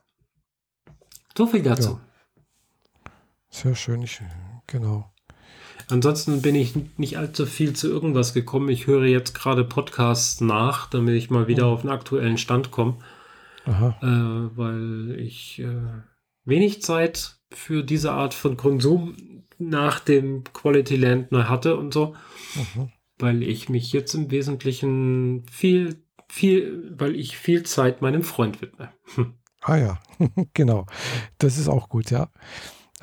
So viel dazu. Ja. Sehr schön, ich, genau. Ansonsten bin ich nicht allzu viel zu irgendwas gekommen. Ich höre jetzt gerade Podcasts nach, damit ich mal wieder mhm. auf den aktuellen Stand komme. Äh, weil ich äh, wenig Zeit für diese Art von Konsum nach dem Quality Land neu hatte und so. Mhm. Weil ich mich jetzt im Wesentlichen viel, viel, weil ich viel Zeit meinem Freund widme. Hm. Ah ja, genau. Das ist auch gut, ja.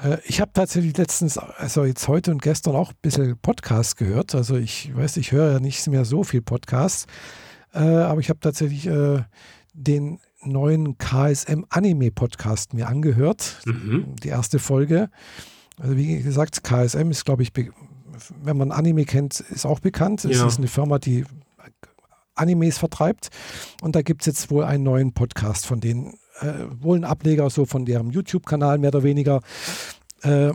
Äh, ich habe tatsächlich letztens, also jetzt heute und gestern auch ein bisschen Podcast gehört. Also ich weiß, ich höre ja nicht mehr so viel Podcasts, äh, aber ich habe tatsächlich äh, den neuen KSM Anime Podcast mir angehört. Mhm. Die erste Folge. Also wie gesagt, KSM ist, glaube ich, wenn man Anime kennt, ist auch bekannt. Es ja. ist eine Firma, die Animes vertreibt. Und da gibt es jetzt wohl einen neuen Podcast von denen. Äh, wohl ein Ableger so von deren YouTube-Kanal mehr oder weniger. Äh,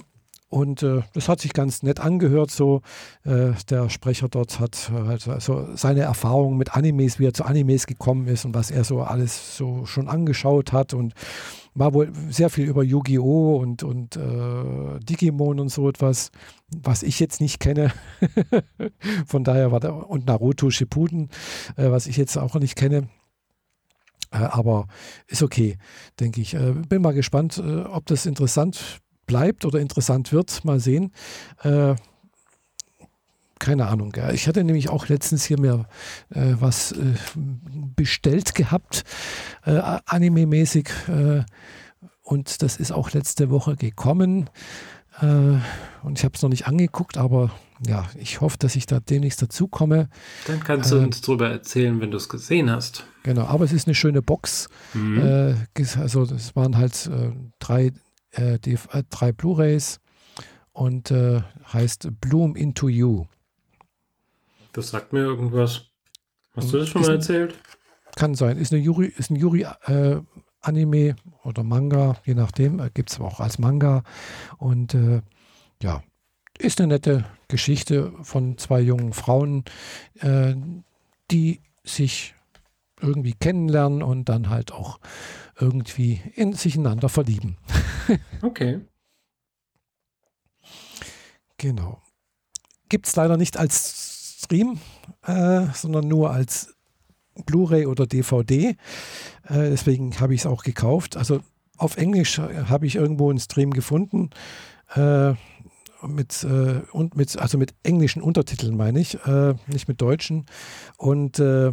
und äh, das hat sich ganz nett angehört. So, äh, der Sprecher dort hat halt also seine Erfahrungen mit Animes, wie er zu Animes gekommen ist und was er so alles so schon angeschaut hat und war wohl sehr viel über Yu-Gi-Oh! und, und äh, Digimon und so etwas, was ich jetzt nicht kenne. Von daher war der, und Naruto Shippuden, äh, was ich jetzt auch nicht kenne. Äh, aber ist okay, denke ich. Äh, bin mal gespannt, ob das interessant bleibt oder interessant wird. Mal sehen. Äh, keine Ahnung. Gell. Ich hatte nämlich auch letztens hier mir äh, was äh, bestellt gehabt, äh, anime-mäßig. Äh, und das ist auch letzte Woche gekommen. Äh, und ich habe es noch nicht angeguckt, aber ja, ich hoffe, dass ich da demnächst dazu komme. Dann kannst du uns darüber erzählen, wenn du es gesehen hast. Genau, aber es ist eine schöne Box. Mhm. also es waren halt drei äh, äh, drei Blu-rays und äh, heißt Bloom into You. Das sagt mir irgendwas. Hast du das schon mal erzählt? Kann sein. Ist, eine Yuri, ist ein Yuri-Anime äh, oder Manga, je nachdem. Äh, Gibt es auch als Manga. Und äh, ja, ist eine nette Geschichte von zwei jungen Frauen, äh, die sich irgendwie kennenlernen und dann halt auch irgendwie in sich einander verlieben. okay. Genau. Gibt es leider nicht als Stream, äh, sondern nur als Blu-ray oder DVD. Äh, deswegen habe ich es auch gekauft. Also auf Englisch habe ich irgendwo einen Stream gefunden. Äh, mit, äh, und mit, also mit englischen Untertiteln meine ich, äh, nicht mit deutschen. Und äh,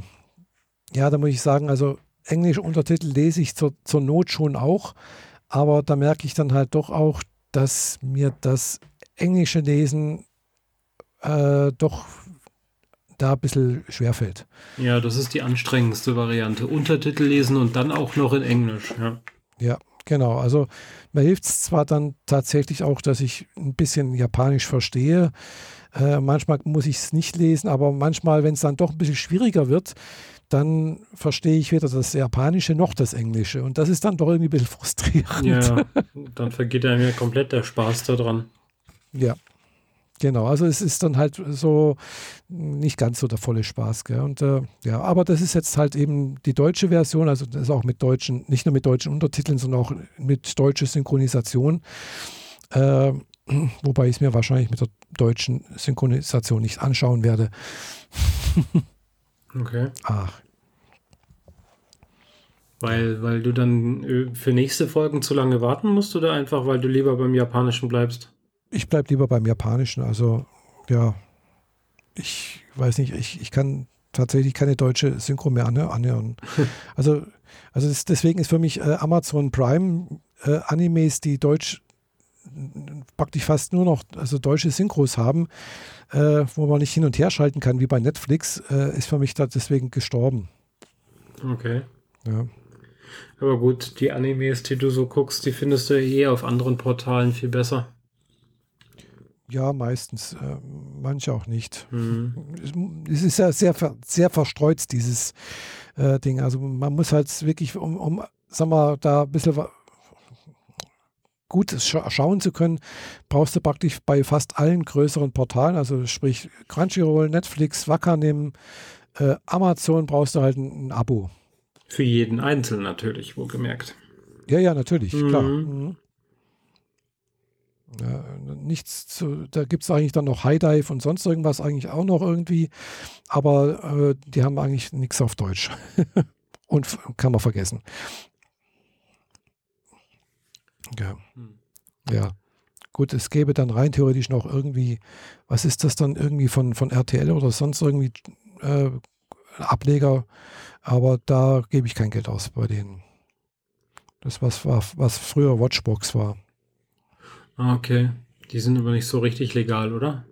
ja, da muss ich sagen, also englische Untertitel lese ich zur, zur Not schon auch, aber da merke ich dann halt doch auch, dass mir das englische Lesen äh, doch da ein bisschen schwerfällt. Ja, das ist die anstrengendste Variante. Untertitel lesen und dann auch noch in Englisch. Ja, ja genau. Also mir hilft es zwar dann tatsächlich auch, dass ich ein bisschen Japanisch verstehe. Äh, manchmal muss ich es nicht lesen, aber manchmal, wenn es dann doch ein bisschen schwieriger wird, dann verstehe ich weder das Japanische noch das Englische. Und das ist dann doch irgendwie ein bisschen frustrierend. Ja, dann vergeht einem ja komplett der Spaß daran. Ja, Genau, also es ist dann halt so nicht ganz so der volle Spaß. Gell? Und äh, ja, aber das ist jetzt halt eben die deutsche Version, also das ist auch mit deutschen, nicht nur mit deutschen Untertiteln, sondern auch mit deutscher Synchronisation. Äh, wobei ich es mir wahrscheinlich mit der deutschen Synchronisation nicht anschauen werde. okay. Ach. Weil, weil du dann äh, für nächste Folgen zu lange warten musst oder einfach, weil du lieber beim Japanischen bleibst? Ich bleibe lieber beim Japanischen. Also, ja, ich weiß nicht, ich, ich kann tatsächlich keine deutsche Synchro mehr annähern. also, also das, deswegen ist für mich äh, Amazon Prime äh, Animes, die Deutsch praktisch fast nur noch also deutsche Synchros haben, äh, wo man nicht hin und her schalten kann wie bei Netflix, äh, ist für mich da deswegen gestorben. Okay. Ja. Aber gut, die Animes, die du so guckst, die findest du eh auf anderen Portalen viel besser. Ja, meistens. Äh, manche auch nicht. Mhm. Es ist ja sehr, sehr verstreut, dieses äh, Ding. Also man muss halt wirklich, um, um sag mal, da ein bisschen gut scha schauen zu können, brauchst du praktisch bei fast allen größeren Portalen, also sprich Crunchyroll, Netflix, Wakanim, äh, Amazon, brauchst du halt ein, ein, Abo. Für jeden Einzelnen natürlich, wohlgemerkt. Ja, ja, natürlich, mhm. klar. Mhm. Ja, nichts zu, da gibt es eigentlich dann noch High Dive und sonst irgendwas eigentlich auch noch irgendwie, aber äh, die haben eigentlich nichts auf Deutsch. und kann man vergessen. Ja. Hm. ja. Gut, es gäbe dann rein theoretisch noch irgendwie, was ist das dann irgendwie von, von RTL oder sonst irgendwie äh, Ableger, aber da gebe ich kein Geld aus bei denen. Das was war, was früher Watchbox war. Ah, okay. Die sind aber nicht so richtig legal, oder?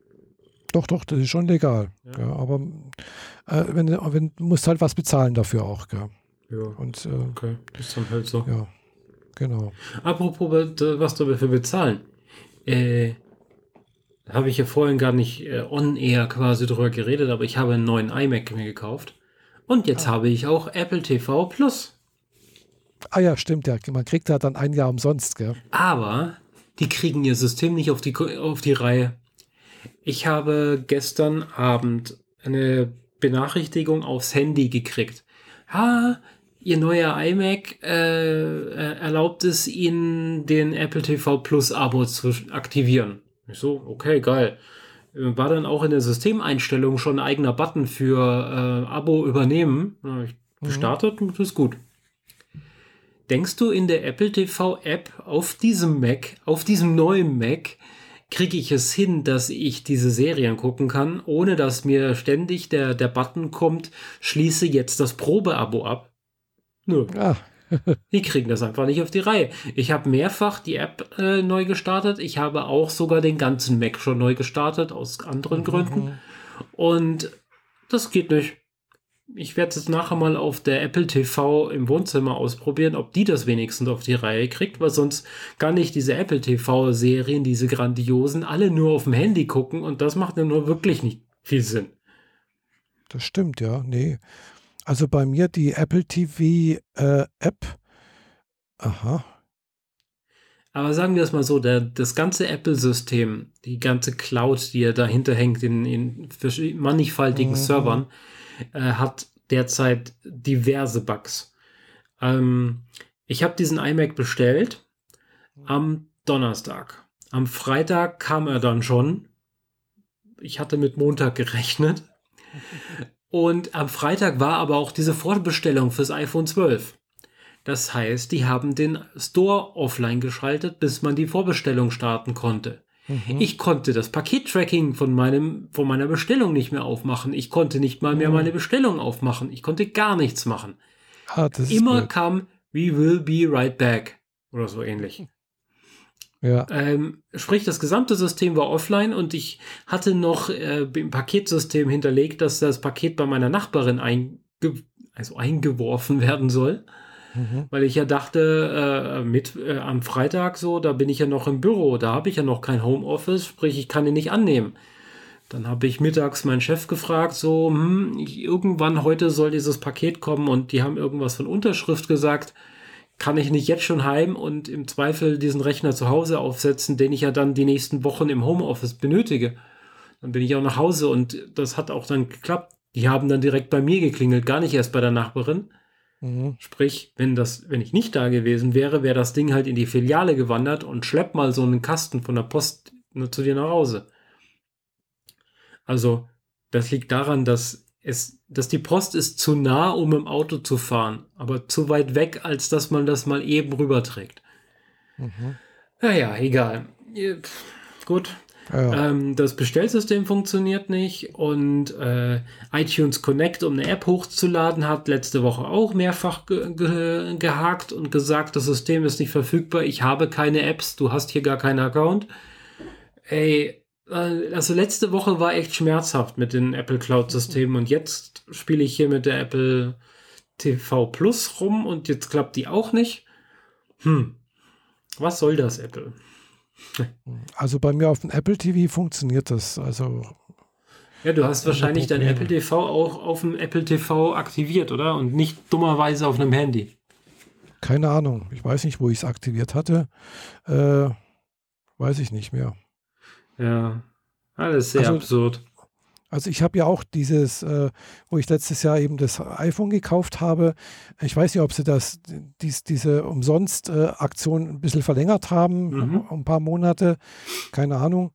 Doch, doch, das ist schon legal. Ja. Ja, aber äh, wenn, wenn, du musst halt was bezahlen dafür auch. Gell? Ja. Und, äh, okay, ist dann halt so. Ja, genau. Apropos, was du dafür bezahlen. Äh, habe ich ja vorhin gar nicht äh, on-air quasi drüber geredet, aber ich habe einen neuen iMac mir gekauft. Und jetzt ah. habe ich auch Apple TV Plus. Ah ja, stimmt ja. Man kriegt da dann ein Jahr umsonst, gell? Aber die kriegen ihr System nicht auf die, auf die Reihe. Ich habe gestern Abend eine Benachrichtigung aufs Handy gekriegt. Ha, ihr neuer iMac äh, äh erlaubt es Ihnen, den Apple TV Plus Abo zu aktivieren. Ich so, okay, geil. War dann auch in der Systemeinstellung schon ein eigener Button für äh, Abo übernehmen. Ich mhm. gestartet mhm. und das ist gut. Denkst du, in der Apple TV App auf diesem Mac, auf diesem neuen Mac, kriege ich es hin, dass ich diese Serien gucken kann, ohne dass mir ständig der, der Button kommt, schließe jetzt das Probeabo ab? Nö. Ja. die kriegen das einfach nicht auf die Reihe. Ich habe mehrfach die App äh, neu gestartet. Ich habe auch sogar den ganzen Mac schon neu gestartet, aus anderen mhm. Gründen. Und das geht nicht ich werde es nachher mal auf der Apple TV im Wohnzimmer ausprobieren, ob die das wenigstens auf die Reihe kriegt, weil sonst kann ich diese Apple TV-Serien, diese grandiosen, alle nur auf dem Handy gucken und das macht dann nur wirklich nicht viel Sinn. Das stimmt, ja. Nee. Also bei mir die Apple TV äh, App. Aha. Aber sagen wir es mal so, der, das ganze Apple-System, die ganze Cloud, die ja dahinter hängt in, in mannigfaltigen mhm. Servern, äh, hat derzeit diverse Bugs. Ähm, ich habe diesen iMac bestellt am Donnerstag. Am Freitag kam er dann schon. Ich hatte mit Montag gerechnet. Und am Freitag war aber auch diese Vorbestellung fürs iPhone 12. Das heißt, die haben den Store offline geschaltet, bis man die Vorbestellung starten konnte. Mhm. Ich konnte das Pakettracking von meinem, von meiner Bestellung nicht mehr aufmachen. Ich konnte nicht mal mehr mhm. meine Bestellung aufmachen. Ich konnte gar nichts machen. Ah, Immer kam, we will be right back. Oder so ähnlich. Ja. Ähm, sprich, das gesamte System war offline und ich hatte noch äh, im Paketsystem hinterlegt, dass das Paket bei meiner Nachbarin einge also eingeworfen werden soll. Mhm. weil ich ja dachte, äh, mit äh, am Freitag so, da bin ich ja noch im Büro, da habe ich ja noch kein Homeoffice, sprich, ich kann ihn nicht annehmen. Dann habe ich mittags meinen Chef gefragt, so, hm, irgendwann heute soll dieses Paket kommen und die haben irgendwas von Unterschrift gesagt. Kann ich nicht jetzt schon heim und im Zweifel diesen Rechner zu Hause aufsetzen, den ich ja dann die nächsten Wochen im Homeoffice benötige? Dann bin ich auch nach Hause und das hat auch dann geklappt. Die haben dann direkt bei mir geklingelt, gar nicht erst bei der Nachbarin. Mhm. Sprich, wenn das, wenn ich nicht da gewesen wäre, wäre das Ding halt in die Filiale gewandert und schlepp mal so einen Kasten von der Post zu dir nach Hause. Also, das liegt daran, dass es, dass die Post ist zu nah, um im Auto zu fahren, aber zu weit weg, als dass man das mal eben rüberträgt. Mhm. Naja, egal. Gut, Ähm, das Bestellsystem funktioniert nicht und äh, iTunes Connect, um eine App hochzuladen, hat letzte Woche auch mehrfach ge ge gehakt und gesagt, das System ist nicht verfügbar, ich habe keine Apps, du hast hier gar keinen Account. Ey, äh, also letzte Woche war echt schmerzhaft mit den Apple Cloud-Systemen und jetzt spiele ich hier mit der Apple TV Plus rum und jetzt klappt die auch nicht. Hm, was soll das, Apple? Also bei mir auf dem Apple TV funktioniert das. Also ja, du hast wahrscheinlich dein Apple TV auch auf dem Apple TV aktiviert, oder? Und nicht dummerweise auf einem Handy. Keine Ahnung. Ich weiß nicht, wo ich es aktiviert hatte. Äh, weiß ich nicht mehr. Ja, alles sehr also, absurd. Also ich habe ja auch dieses, äh, wo ich letztes Jahr eben das iPhone gekauft habe. Ich weiß nicht, ob sie das, dies, diese Umsonst-Aktion äh, ein bisschen verlängert haben, mhm. ein paar Monate, keine Ahnung.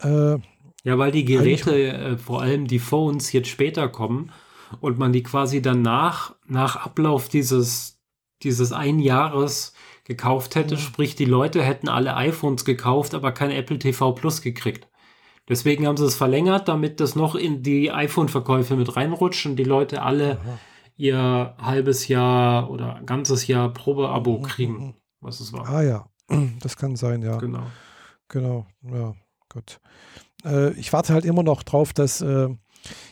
Äh, ja, weil die Geräte, äh, vor allem die Phones, jetzt später kommen und man die quasi danach, nach Ablauf dieses, dieses ein Jahres gekauft hätte. Mhm. Sprich, die Leute hätten alle iPhones gekauft, aber kein Apple TV Plus gekriegt. Deswegen haben sie es verlängert, damit das noch in die iPhone-Verkäufe mit reinrutscht und die Leute alle Aha. ihr halbes Jahr oder ganzes Jahr Probeabo mhm, kriegen, mhm. was es war. Ah ja, das kann sein, ja. Genau. Genau, ja, gut. Äh, ich warte halt immer noch drauf, dass, äh,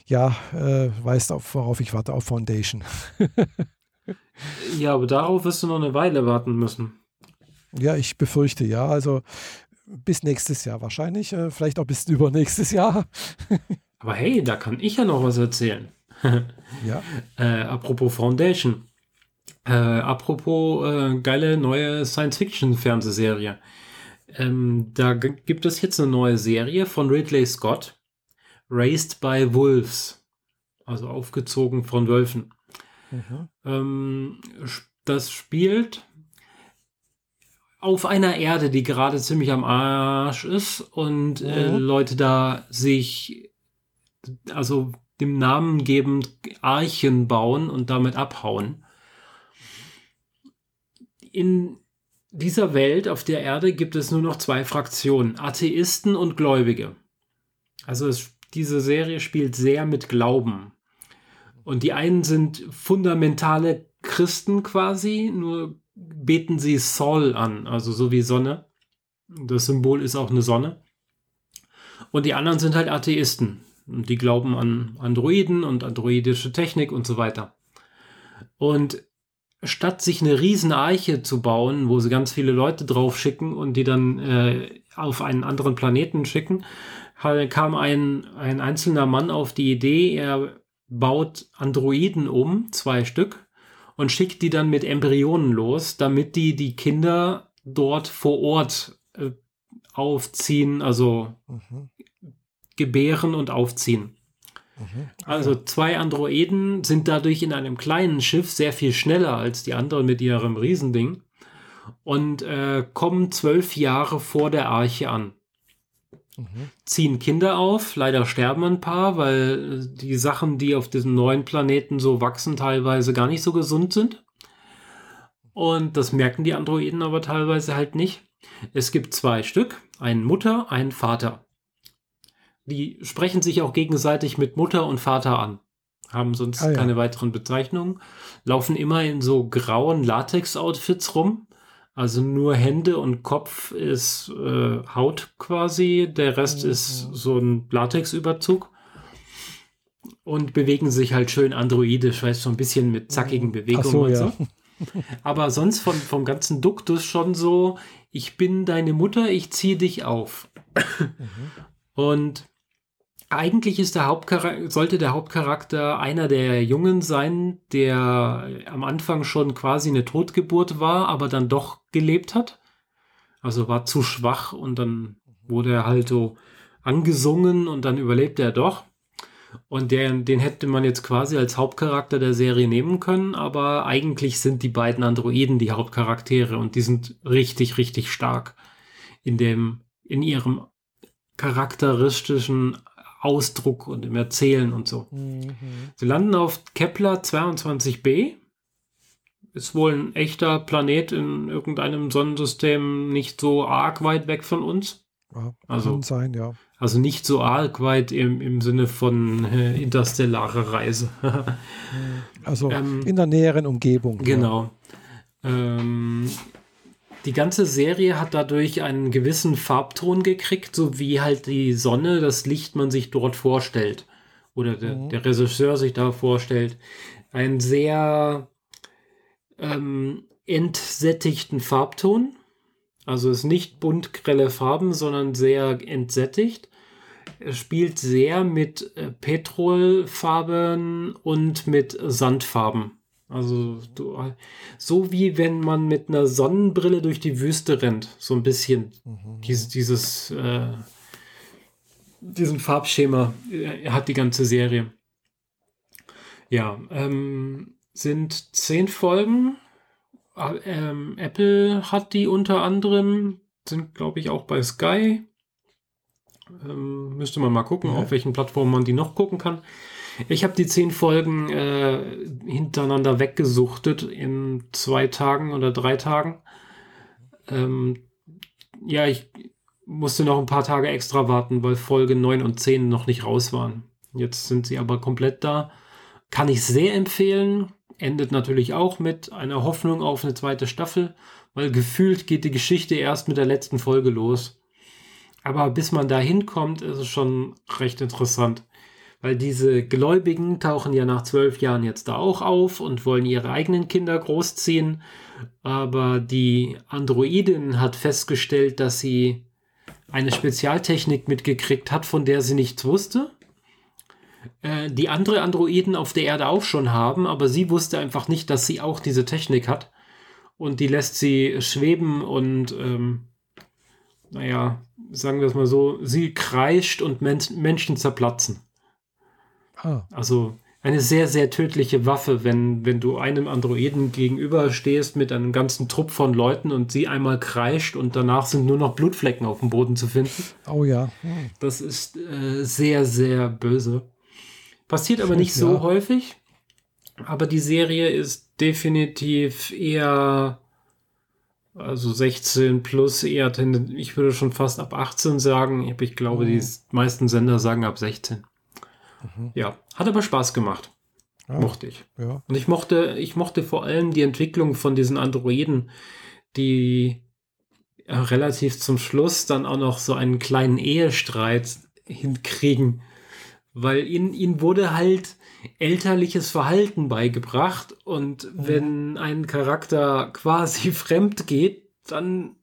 ja, äh, weißt auf, worauf ich warte, auf Foundation. ja, aber darauf wirst du noch eine Weile warten müssen. Ja, ich befürchte ja. Also bis nächstes Jahr wahrscheinlich, äh, vielleicht auch bis übernächstes Jahr. Aber hey, da kann ich ja noch was erzählen. ja. Äh, apropos Foundation. Äh, apropos äh, geile neue Science-Fiction-Fernsehserie. Ähm, da gibt es jetzt eine neue Serie von Ridley Scott, Raised by Wolves. Also aufgezogen von Wölfen. Mhm. Ähm, das spielt auf einer Erde, die gerade ziemlich am Arsch ist und äh, mhm. Leute da sich, also dem Namen gebend Archen bauen und damit abhauen. In dieser Welt auf der Erde gibt es nur noch zwei Fraktionen, Atheisten und Gläubige. Also es, diese Serie spielt sehr mit Glauben. Und die einen sind fundamentale Christen quasi, nur beten sie Sol an, also so wie Sonne. Das Symbol ist auch eine Sonne. Und die anderen sind halt Atheisten. Und die glauben an Androiden und androidische Technik und so weiter. Und statt sich eine riesen Eiche zu bauen, wo sie ganz viele Leute drauf schicken und die dann äh, auf einen anderen Planeten schicken, kam ein, ein einzelner Mann auf die Idee, er baut Androiden um, zwei Stück, und schickt die dann mit Embryonen los, damit die die Kinder dort vor Ort äh, aufziehen, also mhm. gebären und aufziehen. Mhm. Also zwei Androiden sind dadurch in einem kleinen Schiff sehr viel schneller als die anderen mit ihrem Riesending und äh, kommen zwölf Jahre vor der Arche an. Mhm. Ziehen Kinder auf, leider sterben ein paar, weil die Sachen, die auf diesem neuen Planeten so wachsen, teilweise gar nicht so gesund sind. Und das merken die Androiden aber teilweise halt nicht. Es gibt zwei Stück, einen Mutter, einen Vater. Die sprechen sich auch gegenseitig mit Mutter und Vater an, haben sonst ah, ja. keine weiteren Bezeichnungen, laufen immer in so grauen Latex-Outfits rum also nur Hände und Kopf ist äh, Haut quasi, der Rest mhm. ist so ein Latexüberzug. Und bewegen sich halt schön androidisch, weißt du, so ein bisschen mit zackigen mhm. Bewegungen so, und so. Aber sonst von, vom ganzen Duktus schon so, ich bin deine Mutter, ich ziehe dich auf. Mhm. Und eigentlich ist der sollte der Hauptcharakter einer der Jungen sein, der am Anfang schon quasi eine Totgeburt war, aber dann doch gelebt hat. Also war zu schwach und dann wurde er halt so angesungen und dann überlebte er doch. Und der, den hätte man jetzt quasi als Hauptcharakter der Serie nehmen können, aber eigentlich sind die beiden Androiden die Hauptcharaktere und die sind richtig, richtig stark in dem, in ihrem charakteristischen Ausdruck und im Erzählen und so. Mhm. Sie landen auf Kepler 22b. Ist wohl ein echter Planet in irgendeinem Sonnensystem nicht so arg weit weg von uns. Ja, also, sein, ja. Also nicht so arg weit im, im Sinne von äh, interstellare Reise. also ähm, in der näheren Umgebung. Genau. Ja. Ähm, die ganze Serie hat dadurch einen gewissen Farbton gekriegt, so wie halt die Sonne, das Licht man sich dort vorstellt. Oder der, mhm. der Regisseur sich da vorstellt. Einen sehr ähm, entsättigten Farbton. Also es ist nicht bunt grelle Farben, sondern sehr entsättigt. Er spielt sehr mit äh, Petrolfarben und mit Sandfarben. Also du, so wie wenn man mit einer Sonnenbrille durch die Wüste rennt, so ein bisschen mhm. dieses, dieses äh, diesen Farbschema äh, hat die ganze Serie. Ja, ähm, sind zehn Folgen. Ähm, Apple hat die unter anderem, sind glaube ich auch bei Sky. Ähm, müsste man mal gucken, ja. auf welchen Plattformen man die noch gucken kann. Ich habe die zehn Folgen äh, hintereinander weggesuchtet in zwei Tagen oder drei Tagen. Ähm, ja, ich musste noch ein paar Tage extra warten, weil Folge 9 und 10 noch nicht raus waren. Jetzt sind sie aber komplett da. Kann ich sehr empfehlen. Endet natürlich auch mit einer Hoffnung auf eine zweite Staffel, weil gefühlt geht die Geschichte erst mit der letzten Folge los. Aber bis man da hinkommt, ist es schon recht interessant weil diese Gläubigen tauchen ja nach zwölf Jahren jetzt da auch auf und wollen ihre eigenen Kinder großziehen. Aber die Androidin hat festgestellt, dass sie eine Spezialtechnik mitgekriegt hat, von der sie nichts wusste. Äh, die andere Androiden auf der Erde auch schon haben, aber sie wusste einfach nicht, dass sie auch diese Technik hat. Und die lässt sie schweben und, ähm, naja, sagen wir es mal so, sie kreischt und Men Menschen zerplatzen. Ah. Also eine sehr, sehr tödliche Waffe, wenn, wenn du einem Androiden gegenüberstehst mit einem ganzen Trupp von Leuten und sie einmal kreischt und danach sind nur noch Blutflecken auf dem Boden zu finden. Oh ja. Hm. Das ist äh, sehr, sehr böse. Passiert aber nicht so ja. häufig. Aber die Serie ist definitiv eher, also 16 plus, eher, ich würde schon fast ab 18 sagen. Ich glaube, mhm. die meisten Sender sagen ab 16. Mhm. Ja, hat aber Spaß gemacht. Ja, mochte ich. Ja. Und ich mochte, ich mochte vor allem die Entwicklung von diesen Androiden, die äh, relativ zum Schluss dann auch noch so einen kleinen Ehestreit hinkriegen, weil ihnen, ihnen wurde halt elterliches Verhalten beigebracht und mhm. wenn ein Charakter quasi fremd geht, dann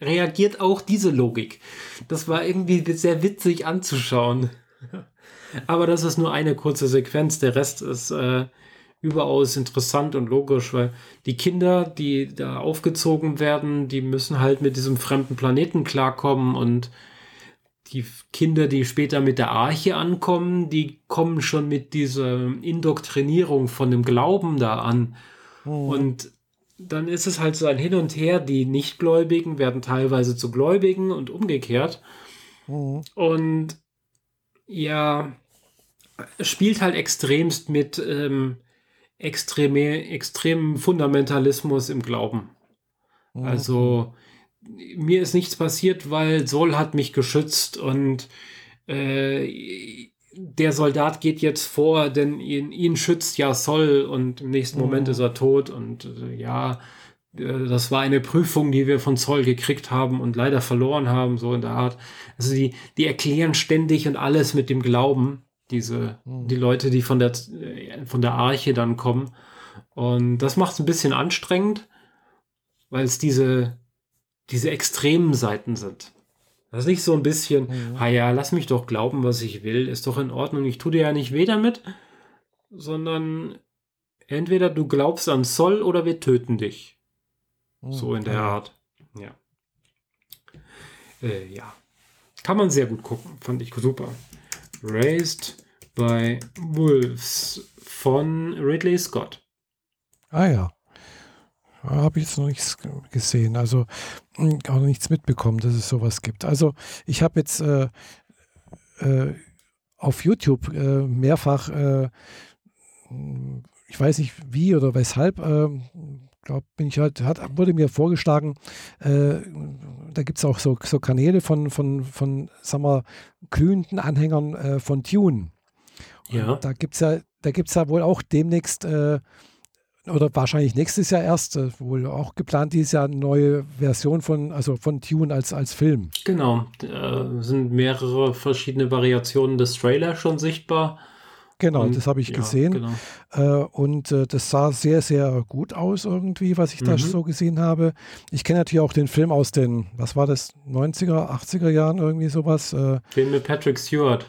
reagiert auch diese Logik. Das war irgendwie sehr witzig anzuschauen. Aber das ist nur eine kurze Sequenz. Der Rest ist äh, überaus interessant und logisch, weil die Kinder, die da aufgezogen werden, die müssen halt mit diesem fremden Planeten klarkommen und die Kinder, die später mit der Arche ankommen, die kommen schon mit dieser Indoktrinierung von dem Glauben da an. Oh. Und dann ist es halt so ein Hin und Her. Die Nichtgläubigen werden teilweise zu Gläubigen und umgekehrt. Oh. Und ja, spielt halt extremst mit ähm, extreme, extremem Fundamentalismus im Glauben. Mhm. Also mir ist nichts passiert, weil Sol hat mich geschützt und äh, der Soldat geht jetzt vor, denn ihn, ihn schützt ja Sol und im nächsten mhm. Moment ist er tot und äh, ja, äh, das war eine Prüfung, die wir von Zoll gekriegt haben und leider verloren haben, so in der Art. Also die, die erklären ständig und alles mit dem Glauben diese, mhm. die Leute, die von der, von der Arche dann kommen. Und das macht es ein bisschen anstrengend, weil es diese, diese extremen Seiten sind. Das ist nicht so ein bisschen, mhm. ah ja, lass mich doch glauben, was ich will, ist doch in Ordnung, ich tue dir ja nicht weh damit, sondern entweder du glaubst an Soll oder wir töten dich. Mhm. So in der. Art. Ja. Äh, ja. Kann man sehr gut gucken, fand ich super. Raised by Wolves von Ridley Scott. Ah ja. Habe ich jetzt noch nichts gesehen, also hm, auch noch nichts mitbekommen, dass es sowas gibt. Also ich habe jetzt äh, äh, auf YouTube äh, mehrfach, äh, ich weiß nicht wie oder weshalb, äh, glaube bin ich halt, hat, wurde mir vorgeschlagen, äh, da gibt es auch so, so Kanäle von, von, von, sagen wir, glühenden Anhängern von Tune. Ja. Da gibt es ja, da gibt es ja wohl auch demnächst oder wahrscheinlich nächstes Jahr erst, äh, wohl auch geplant dieses Jahr eine neue Version von, also von Tune als, als Film. Genau, äh, sind mehrere verschiedene Variationen des Trailers schon sichtbar. Genau, das habe ich ja, gesehen. Genau. Äh, und äh, das sah sehr, sehr gut aus irgendwie, was ich mhm. da so gesehen habe. Ich kenne natürlich auch den Film aus den, was war das, 90er, 80er Jahren, irgendwie sowas. Äh, den mit Patrick Stewart.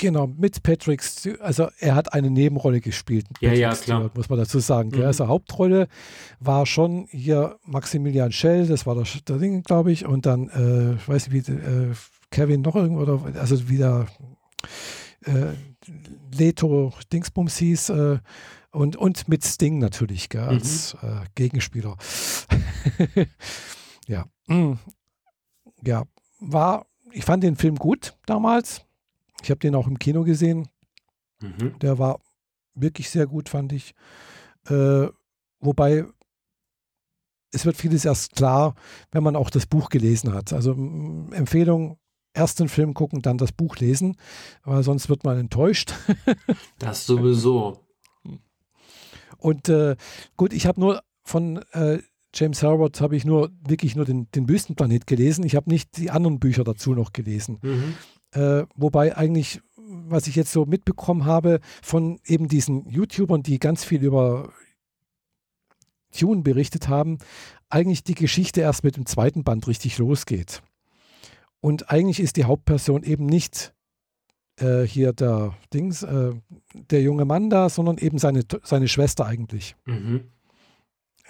Genau, mit Patrick, also er hat eine Nebenrolle gespielt. Ja, ja, klar. Stewart, muss man dazu sagen. Mhm. Also Hauptrolle war schon hier Maximilian Schell, das war der, der Ding, glaube ich, und dann, äh, ich weiß nicht, wie äh, Kevin noch irgendwo, oder, also wieder äh, Leto Dingsbums hieß, äh, und, und mit Sting natürlich, gell, als mhm. Äh, Gegenspieler. ja. Mm. Ja, war, ich fand den Film gut damals ich habe den auch im Kino gesehen. Mhm. Der war wirklich sehr gut, fand ich. Äh, wobei es wird vieles erst klar, wenn man auch das Buch gelesen hat. Also Empfehlung, erst den Film gucken, dann das Buch lesen, weil sonst wird man enttäuscht. das sowieso. Und äh, gut, ich habe nur von äh, James Herbert habe ich nur wirklich nur den, den Wüstenplanet gelesen. Ich habe nicht die anderen Bücher dazu noch gelesen. Mhm. Äh, wobei eigentlich, was ich jetzt so mitbekommen habe von eben diesen YouTubern, die ganz viel über Tune berichtet haben, eigentlich die Geschichte erst mit dem zweiten Band richtig losgeht. Und eigentlich ist die Hauptperson eben nicht äh, hier der Dings, äh, der junge Mann da, sondern eben seine, seine Schwester eigentlich. Mhm.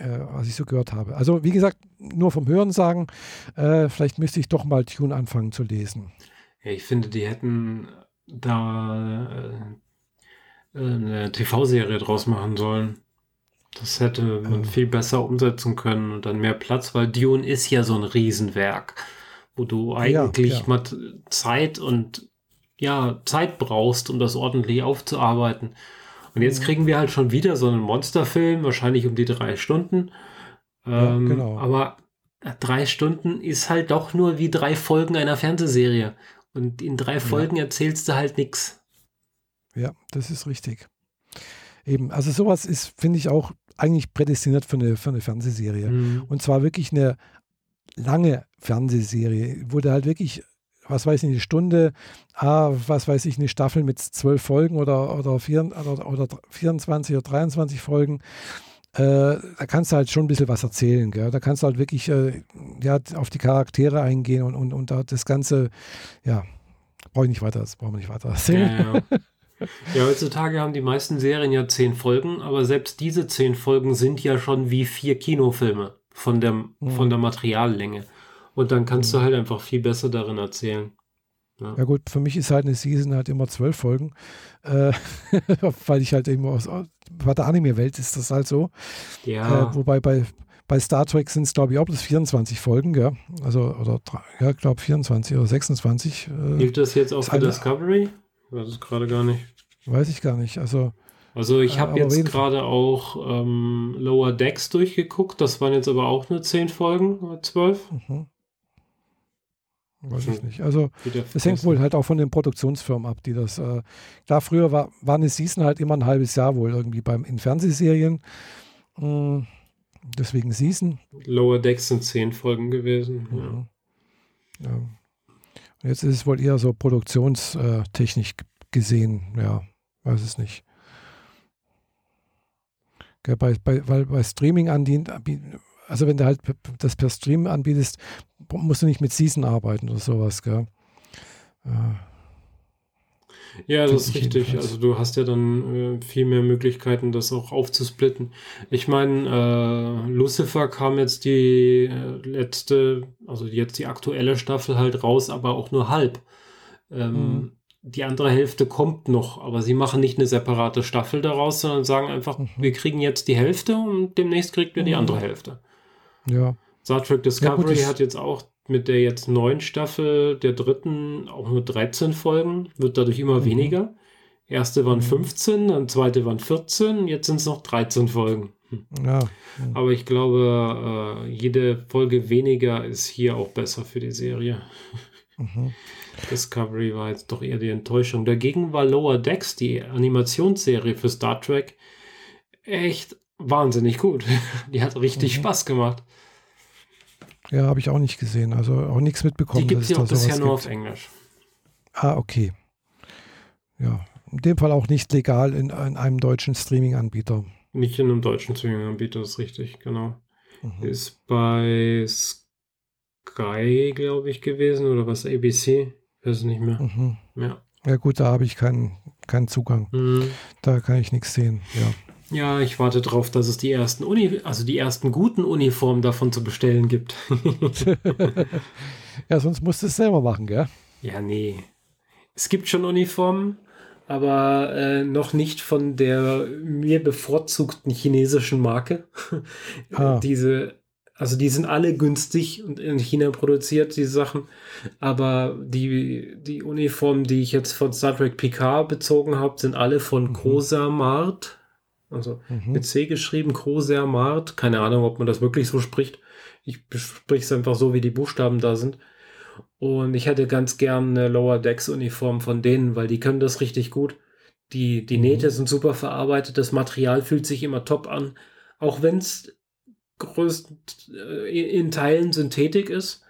Äh, was ich so gehört habe. Also wie gesagt, nur vom Hören sagen, äh, vielleicht müsste ich doch mal Tune anfangen zu lesen. Ja, ich finde, die hätten da äh, eine TV-Serie draus machen sollen. Das hätte man viel besser umsetzen können und dann mehr Platz, weil Dune ist ja so ein Riesenwerk, wo du eigentlich ja, ja. mal Zeit und ja, Zeit brauchst, um das ordentlich aufzuarbeiten. Und jetzt mhm. kriegen wir halt schon wieder so einen Monsterfilm, wahrscheinlich um die drei Stunden. Ähm, ja, genau. Aber drei Stunden ist halt doch nur wie drei Folgen einer Fernsehserie. Und in drei Folgen ja. erzählst du halt nichts. Ja, das ist richtig. Eben, also sowas ist, finde ich, auch eigentlich prädestiniert für eine, für eine Fernsehserie. Mhm. Und zwar wirklich eine lange Fernsehserie, du halt wirklich, was weiß ich, eine Stunde, ah, was weiß ich, eine Staffel mit zwölf Folgen oder, oder, vier, oder, oder 24 oder 23 Folgen äh, da kannst du halt schon ein bisschen was erzählen. Gell? Da kannst du halt wirklich äh, ja, auf die Charaktere eingehen und, und, und da das Ganze, ja, brauche ich nicht weiter, das brauchen wir nicht weiter. Ja, ja. ja, heutzutage haben die meisten Serien ja zehn Folgen, aber selbst diese zehn Folgen sind ja schon wie vier Kinofilme von der, mhm. von der Materiallänge. Und dann kannst mhm. du halt einfach viel besser darin erzählen. Ja. ja. gut, für mich ist halt eine Season halt immer zwölf Folgen, äh, weil ich halt eben aus, bei der Anime-Welt ist das halt so. Ja. Äh, wobei bei, bei Star Trek sind es, glaube ich, auch bis 24 Folgen, gell? Also, oder, ja, glaube 24 oder 26. Äh, Gilt das jetzt auch für Discovery? Ich weiß es gerade gar nicht. Weiß ich gar nicht. Also, also ich habe äh, jetzt gerade auch ähm, Lower Decks durchgeguckt. Das waren jetzt aber auch nur 10 Folgen oder 12. Mhm. Weiß ich nicht. Also es hängt wohl halt auch von den Produktionsfirmen ab, die das. Äh, klar, früher war, war eine Season halt immer ein halbes Jahr wohl irgendwie beim in Fernsehserien. Äh, deswegen Season. Lower Decks sind zehn Folgen gewesen. Ja. ja. Und jetzt ist es wohl eher so produktionstechnisch gesehen. Ja, weiß es nicht. Gell, bei, bei, weil bei Streaming anbietet, also wenn du halt das per Stream anbietest, musst du nicht mit Season arbeiten oder sowas, gell? Äh, ja, das ist richtig. Jedenfalls. Also du hast ja dann äh, viel mehr Möglichkeiten, das auch aufzusplitten. Ich meine, äh, Lucifer kam jetzt die äh, letzte, also jetzt die aktuelle Staffel halt raus, aber auch nur halb. Ähm, mhm. Die andere Hälfte kommt noch, aber sie machen nicht eine separate Staffel daraus, sondern sagen einfach, mhm. wir kriegen jetzt die Hälfte und demnächst kriegt wir mhm. die andere Hälfte. Ja. Star Trek Discovery ja, hat jetzt auch mit der jetzt neuen Staffel, der dritten, auch nur 13 Folgen, wird dadurch immer mhm. weniger. Erste waren 15, mhm. dann zweite waren 14, jetzt sind es noch 13 Folgen. Hm. Ja. Mhm. Aber ich glaube, äh, jede Folge weniger ist hier auch besser für die Serie. Mhm. Discovery war jetzt doch eher die Enttäuschung. Dagegen war Lower Decks, die Animationsserie für Star Trek, echt wahnsinnig gut. Die hat richtig mhm. Spaß gemacht. Ja, habe ich auch nicht gesehen. Also auch nichts mitbekommen. Die gibt es ja auch bisher nur auf Englisch. Ah, okay. Ja, in dem Fall auch nicht legal in, in einem deutschen Streaming-Anbieter. Nicht in einem deutschen Streaming-Anbieter, ist richtig, genau. Mhm. Ist bei Sky, glaube ich, gewesen oder was, ABC? Weiß es nicht mehr. Mhm. Ja. ja, gut, da habe ich keinen, keinen Zugang. Mhm. Da kann ich nichts sehen, ja. Ja, ich warte darauf, dass es die ersten Uni, also die ersten guten Uniformen davon zu bestellen gibt. ja, sonst musst du es selber machen, gell? Ja, nee. Es gibt schon Uniformen, aber äh, noch nicht von der mir bevorzugten chinesischen Marke. Ah. Diese, also die sind alle günstig und in China produziert, die Sachen. Aber die, die Uniformen, die ich jetzt von Star Trek Picard bezogen habe, sind alle von mhm. Cosa Mart also mhm. mit C geschrieben, Mart. Keine Ahnung, ob man das wirklich so spricht. Ich spreche es einfach so, wie die Buchstaben da sind. Und ich hätte ganz gern eine Lower Decks Uniform von denen, weil die können das richtig gut. Die, die mhm. Nähte sind super verarbeitet, das Material fühlt sich immer top an. Auch wenn es größt äh, in Teilen Synthetik ist,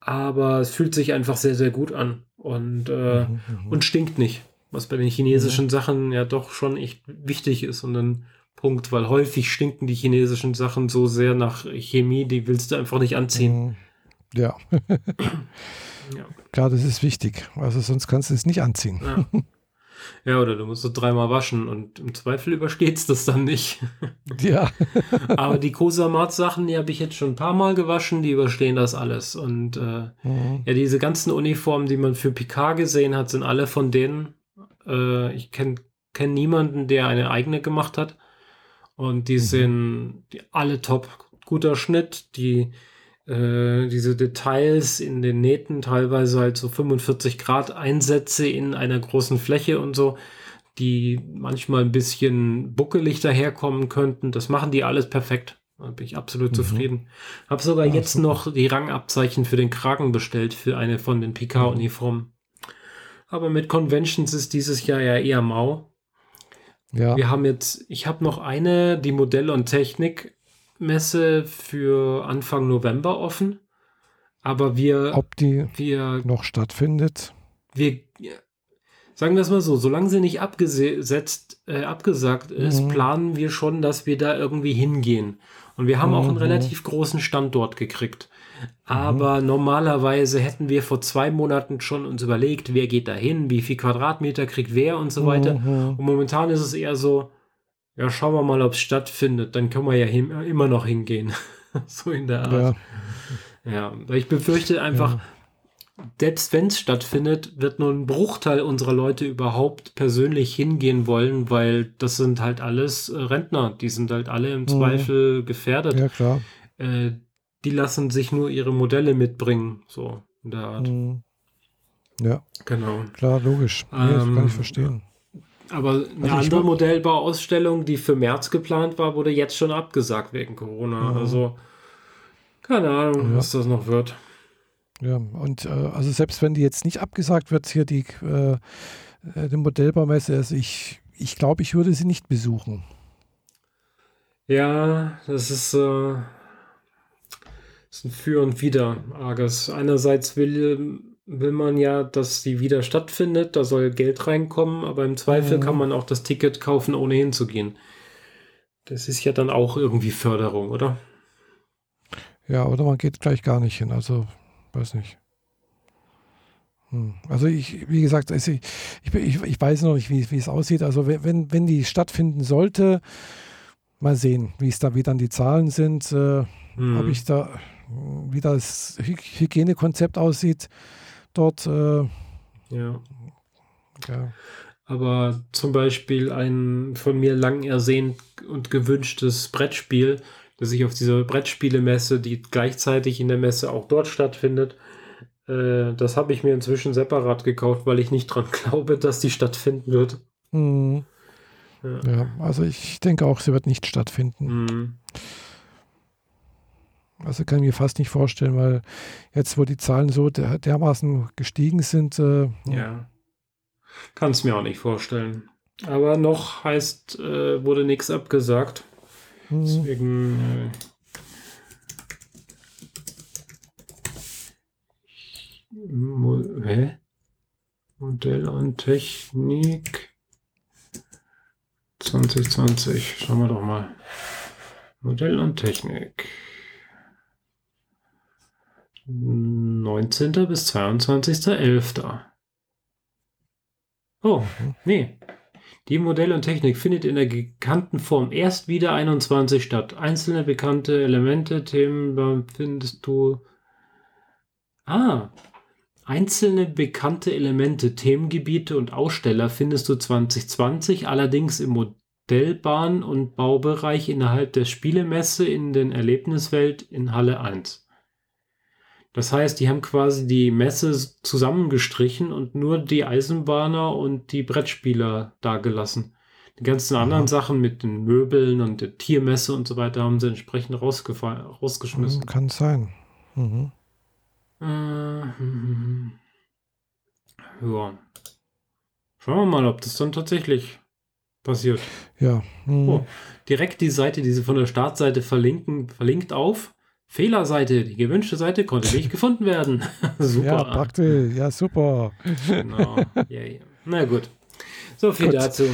aber es fühlt sich einfach sehr, sehr gut an und, äh, mhm, mhm. und stinkt nicht. Was bei den chinesischen mhm. Sachen ja doch schon echt wichtig ist und ein Punkt, weil häufig stinken die chinesischen Sachen so sehr nach Chemie, die willst du einfach nicht anziehen. Mhm. Ja. ja. Klar, das ist wichtig. Also sonst kannst du es nicht anziehen. Ja. Ja, oder du musst es dreimal waschen und im Zweifel übersteht das dann nicht. Ja. Aber die Kosamat-Sachen, die habe ich jetzt schon ein paar Mal gewaschen, die überstehen das alles. Und äh, mhm. ja, diese ganzen Uniformen, die man für Picard gesehen hat, sind alle von denen. Äh, ich kenne kenn niemanden, der eine eigene gemacht hat. Und die mhm. sind die, alle top. Guter Schnitt, die äh, diese Details in den Nähten, teilweise halt so 45 Grad Einsätze in einer großen Fläche und so, die manchmal ein bisschen buckelig daherkommen könnten. Das machen die alles perfekt. Da bin ich absolut mhm. zufrieden. Hab sogar ja, jetzt super. noch die Rangabzeichen für den Kragen bestellt, für eine von den PK-Uniformen. Aber mit Conventions ist dieses Jahr ja eher mau. Ja. Wir haben jetzt, ich habe noch eine, die Modell- und Technikmesse für Anfang November offen. Aber wir. Ob die wir, noch stattfindet? Wir, sagen wir es mal so, solange sie nicht abgesetzt, äh, abgesagt ist, mhm. planen wir schon, dass wir da irgendwie hingehen. Und wir haben mhm. auch einen mhm. relativ großen Standort gekriegt. Aber mhm. normalerweise hätten wir vor zwei Monaten schon uns überlegt, wer geht da hin, wie viel Quadratmeter kriegt wer und so weiter. Mhm. Und momentan ist es eher so, ja, schauen wir mal, ob es stattfindet. Dann können wir ja hin, immer noch hingehen. so in der Art. Ja, ja weil ich befürchte einfach, ja. selbst wenn es stattfindet, wird nur ein Bruchteil unserer Leute überhaupt persönlich hingehen wollen, weil das sind halt alles äh, Rentner. Die sind halt alle im mhm. Zweifel gefährdet. Ja, klar. Äh, die lassen sich nur ihre Modelle mitbringen, so in der Art. Mhm. Ja. Genau. Klar, logisch. Nee, ähm, das kann ich ähm, verstehen. Aber eine also andere Modellbauausstellung, die für März geplant war, wurde jetzt schon abgesagt wegen Corona. Mhm. Also, keine Ahnung, ja. was das noch wird. Ja, und äh, also selbst wenn die jetzt nicht abgesagt wird, hier die, äh, äh die Modellbaumesse, also ich, ich glaube, ich würde sie nicht besuchen. Ja, das ist, äh, ist ein Für und Wider, Arges. Einerseits will, will man ja, dass sie wieder stattfindet, da soll Geld reinkommen, aber im Zweifel mhm. kann man auch das Ticket kaufen, ohne hinzugehen. Das ist ja dann auch irgendwie Förderung, oder? Ja, oder man geht gleich gar nicht hin. Also, weiß nicht. Hm. Also ich, wie gesagt, ich, ich, ich, weiß noch nicht, wie, wie es aussieht. Also wenn, wenn die stattfinden sollte, mal sehen, wie es da, wie dann die Zahlen sind, äh, hm. ob ich da, wie das Hygienekonzept aussieht dort. Äh, ja. ja. Aber zum Beispiel ein von mir lang ersehnt und gewünschtes Brettspiel, das ich auf dieser Brettspielemesse, die gleichzeitig in der Messe auch dort stattfindet, äh, das habe ich mir inzwischen separat gekauft, weil ich nicht dran glaube, dass die stattfinden wird. Mhm. Ja. ja. also ich denke auch, sie wird nicht stattfinden. Mhm. Also kann ich mir fast nicht vorstellen, weil jetzt, wo die Zahlen so der, dermaßen gestiegen sind. Äh, ja. Kann es mir auch nicht vorstellen. Aber noch heißt, äh, wurde nichts abgesagt. Mhm. Deswegen. Äh, Mo hä? Modell und Technik 2020. Schauen wir doch mal. Modell und Technik. 19. bis 22.11. Oh, nee. Die Modell und Technik findet in der gekannten Form erst wieder 21 statt. Einzelne bekannte Elemente, Themen findest du. Ah, einzelne bekannte Elemente, Themengebiete und Aussteller findest du 2020 allerdings im Modellbahn- und Baubereich innerhalb der Spielemesse in den Erlebniswelt in Halle 1. Das heißt, die haben quasi die Messe zusammengestrichen und nur die Eisenbahner und die Brettspieler dagelassen. Die ganzen anderen mhm. Sachen mit den Möbeln und der Tiermesse und so weiter haben sie entsprechend rausgeschmissen. Mhm, kann sein. Mhm. Äh, hm, ja. Schauen wir mal, ob das dann tatsächlich passiert. Ja. Mhm. Oh, direkt die Seite, die sie von der Startseite verlinken, verlinkt auf. Fehlerseite, die gewünschte Seite konnte nicht gefunden werden. super. Ja, praktisch. Ja, super. genau. Yeah, Na gut. So viel gut. dazu.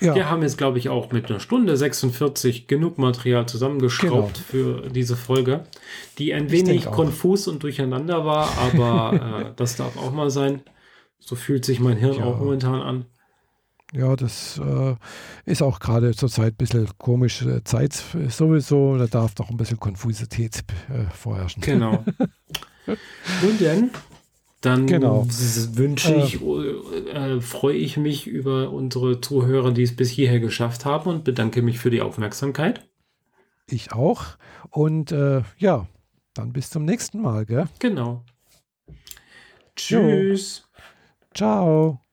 Ja. Wir haben jetzt, glaube ich, auch mit einer Stunde 46 genug Material zusammengeschraubt genau. für diese Folge, die ein ich wenig konfus und durcheinander war, aber äh, das darf auch mal sein. So fühlt sich mein Hirn ja. auch momentan an. Ja, das äh, ist auch gerade zurzeit ein bisschen komisch. Äh, Zeit sowieso, da darf doch ein bisschen Konfusität äh, vorherrschen. Genau. Nun denn, dann genau. wünsche ich, äh, äh, freue ich mich über unsere Zuhörer, die es bis hierher geschafft haben und bedanke mich für die Aufmerksamkeit. Ich auch. Und äh, ja, dann bis zum nächsten Mal, gell? Genau. Tschüss. Jo. Ciao.